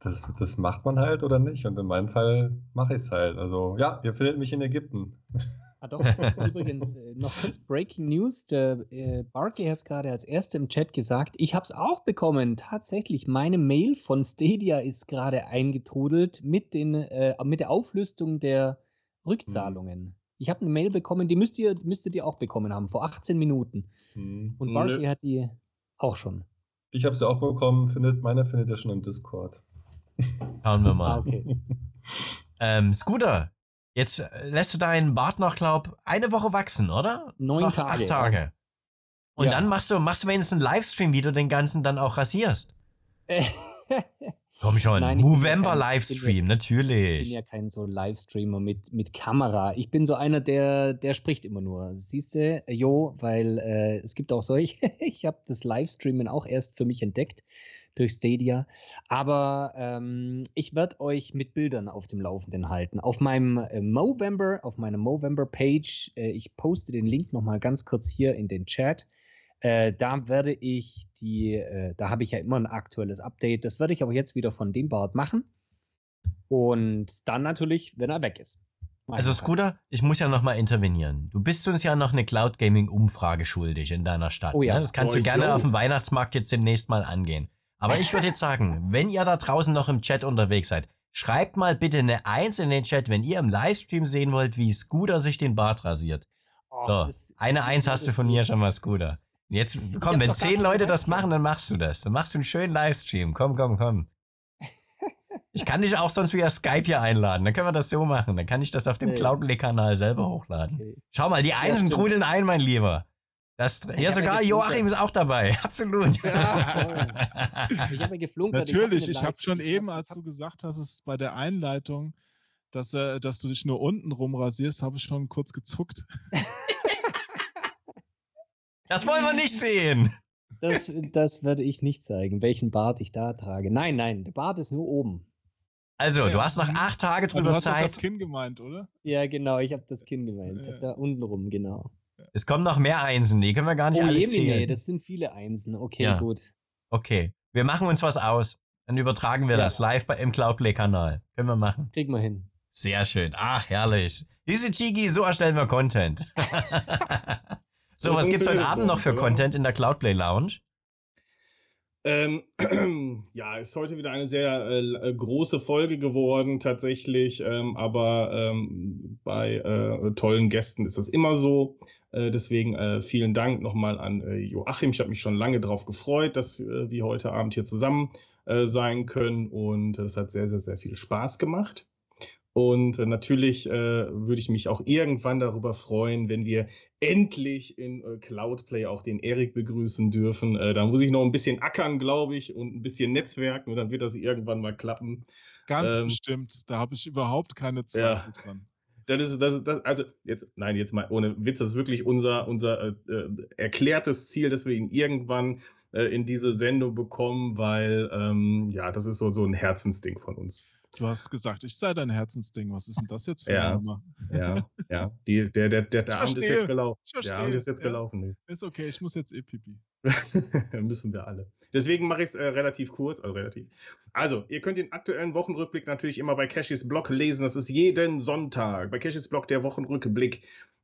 Das, das macht man halt oder nicht? Und in meinem Fall mache ich es halt. Also ja, ihr findet mich in Ägypten. Ah, doch. Übrigens, äh, noch kurz Breaking News. Der äh, Barkley hat es gerade als Erster im Chat gesagt. Ich habe es auch bekommen. Tatsächlich, meine Mail von Stadia ist gerade eingetrudelt mit, den, äh, mit der Auflistung der Rückzahlungen. Hm. Ich habe eine Mail bekommen, die müsst ihr, müsstet ihr auch bekommen haben, vor 18 Minuten. Hm. Und Barkley hat die auch schon. Ich habe sie auch bekommen. Findet, meine findet ihr schon im Discord. Schauen wir mal. Ah, okay. ähm, Scooter, Jetzt äh, lässt du deinen Bart noch, glaub, eine Woche wachsen, oder? Neun noch Tage. Acht Tage. Und ja. dann machst du, machst du wenigstens einen Livestream, wie du den ganzen dann auch rasierst. Komm schon, Nein, Movember ja Livestream, ja, natürlich. Ich bin ja kein so Livestreamer mit, mit Kamera. Ich bin so einer, der, der spricht immer nur. Siehst du, Jo, weil äh, es gibt auch solche. ich habe das Livestreamen auch erst für mich entdeckt durch Stadia. Aber ähm, ich werde euch mit Bildern auf dem Laufenden halten. Auf meinem äh, Movember, auf meiner Movember-Page, äh, ich poste den Link nochmal ganz kurz hier in den Chat. Äh, da werde ich die, äh, da habe ich ja immer ein aktuelles Update. Das werde ich aber jetzt wieder von dem Bart machen. Und dann natürlich, wenn er weg ist. Also Scooter, ich muss ja nochmal intervenieren. Du bist uns ja noch eine Cloud Gaming Umfrage schuldig in deiner Stadt. Oh ja. Ne? Das kannst oh, du gerne yo. auf dem Weihnachtsmarkt jetzt demnächst mal angehen. Aber ich würde jetzt sagen, wenn ihr da draußen noch im Chat unterwegs seid, schreibt mal bitte eine Eins in den Chat, wenn ihr im Livestream sehen wollt, wie Scooter sich den Bart rasiert. Oh, so, eine Eins hast du von mir schon mal, Scooter. Jetzt, komm, wenn zehn Leute das machen, dann machst du das. Dann machst du einen schönen Livestream. Komm, komm, komm. Ich kann dich auch sonst via Skype hier einladen. Dann können wir das so machen. Dann kann ich das auf dem Cloudplay-Kanal selber hochladen. Okay. Schau mal, die Einsen trudeln ein, mein Lieber. Das, ja, sogar Joachim ist auch dabei. Absolut. Ja, ich habe geflunkert. Natürlich, ich habe schon eben, als du gesagt hast, es bei der Einleitung, dass, äh, dass du dich nur unten rum rasierst, habe ich schon kurz gezuckt. das wollen wir nicht sehen. Das, das werde ich nicht zeigen, welchen Bart ich da trage. Nein, nein, der Bart ist nur oben. Also, ja, du hast noch acht Tage drüber du hast Zeit. Du hast das Kinn gemeint, oder? Ja, genau, ich habe das Kinn gemeint. Ja. Da unten rum, genau. Es kommen noch mehr Einsen, die können wir gar nicht oh, alle zählen. Nee, das sind viele Einsen. Okay, ja. gut. Okay, wir machen uns was aus. Dann übertragen wir ja. das live bei, im Cloudplay-Kanal. Können wir machen. Kriegen wir hin. Sehr schön. Ach, herrlich. Diese Chigi, so erstellen wir Content. so, was gibt's heute Abend noch für Content in der Cloudplay Lounge? Ähm, ja, ist heute wieder eine sehr äh, große Folge geworden, tatsächlich. Ähm, aber ähm, bei äh, tollen Gästen ist das immer so. Äh, deswegen äh, vielen Dank nochmal an äh, Joachim. Ich habe mich schon lange darauf gefreut, dass äh, wir heute Abend hier zusammen sein können. Und es hat sehr, sehr, sehr viel Spaß gemacht. Und natürlich würde ich mich auch irgendwann darüber freuen, wenn wir endlich in äh, Cloudplay auch den Erik begrüßen dürfen. Äh, da muss ich noch ein bisschen ackern, glaube ich, und ein bisschen netzwerken und dann wird das irgendwann mal klappen. Ganz ähm, bestimmt. Da habe ich überhaupt keine Zweifel ja. dran. Das ist, das, das, also jetzt, nein, jetzt mal ohne Witz, das ist wirklich unser, unser äh, äh erklärtes Ziel, dass wir ihn irgendwann äh, in diese Sendung bekommen, weil ähm, ja, das ist so, so ein Herzensding von uns. Du hast gesagt, ich sei dein Herzensding. Was ist denn das jetzt für ja, eine Nummer? Ja, ja. Die, der der, der, der Abend ist jetzt gelaufen. Der Abend ist jetzt ja. gelaufen. Ist okay, ich muss jetzt eh pipi. Müssen wir alle. Deswegen mache ich es äh, relativ kurz, also relativ. Also, ihr könnt den aktuellen Wochenrückblick natürlich immer bei Cashys Blog lesen. Das ist jeden Sonntag. Bei Cashys Blog der Wochenrückblick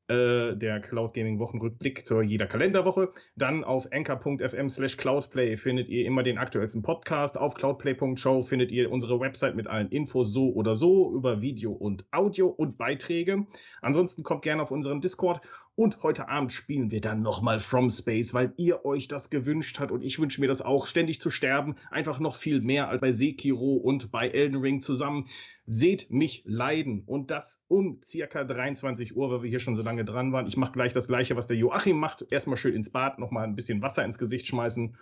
äh, der Cloud Gaming Wochenrückblick zu jeder Kalenderwoche. Dann auf anchor.fm slash cloudplay findet ihr immer den aktuellsten Podcast. Auf cloudplay.show findet ihr unsere Website mit allen Infos so oder so über Video und Audio und Beiträge. Ansonsten kommt gerne auf unseren Discord und heute Abend spielen wir dann nochmal From Space, weil ihr euch das gewünscht habt und ich wünsche mir das auch, ständig zu sterben. Einfach noch viel mehr als bei Sekiro und bei Elden Ring zusammen. Seht mich leiden und das um circa 23 Uhr, weil wir hier schon so lange dran waren. Ich mache gleich das gleiche, was der Joachim macht. Erstmal schön ins Bad, nochmal ein bisschen Wasser ins Gesicht schmeißen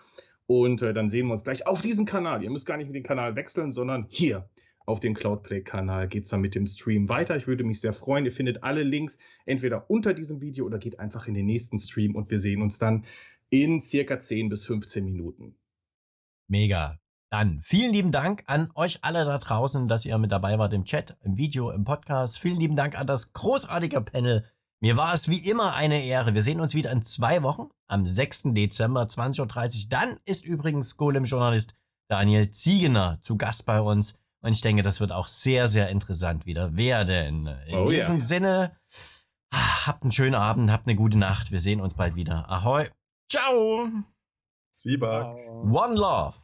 und äh, dann sehen wir uns gleich auf diesem Kanal. Ihr müsst gar nicht mit dem Kanal wechseln, sondern hier auf dem Cloudplay-Kanal geht es dann mit dem Stream weiter. Ich würde mich sehr freuen. Ihr findet alle Links entweder unter diesem Video oder geht einfach in den nächsten Stream und wir sehen uns dann in circa 10 bis 15 Minuten. Mega. Dann vielen lieben Dank an euch alle da draußen, dass ihr mit dabei wart im Chat, im Video, im Podcast. Vielen lieben Dank an das großartige Panel. Mir war es wie immer eine Ehre. Wir sehen uns wieder in zwei Wochen am 6. Dezember 20.30 Uhr. Dann ist übrigens Golem-Journalist Daniel Ziegener zu Gast bei uns. Und ich denke, das wird auch sehr, sehr interessant wieder werden. In Oh, diesem ja. Sinne, ah, habt einen schönen Abend, habt eine gute Nacht. Wir sehen uns bald wieder. Ahoi. Ciao. Zwieback. One Love.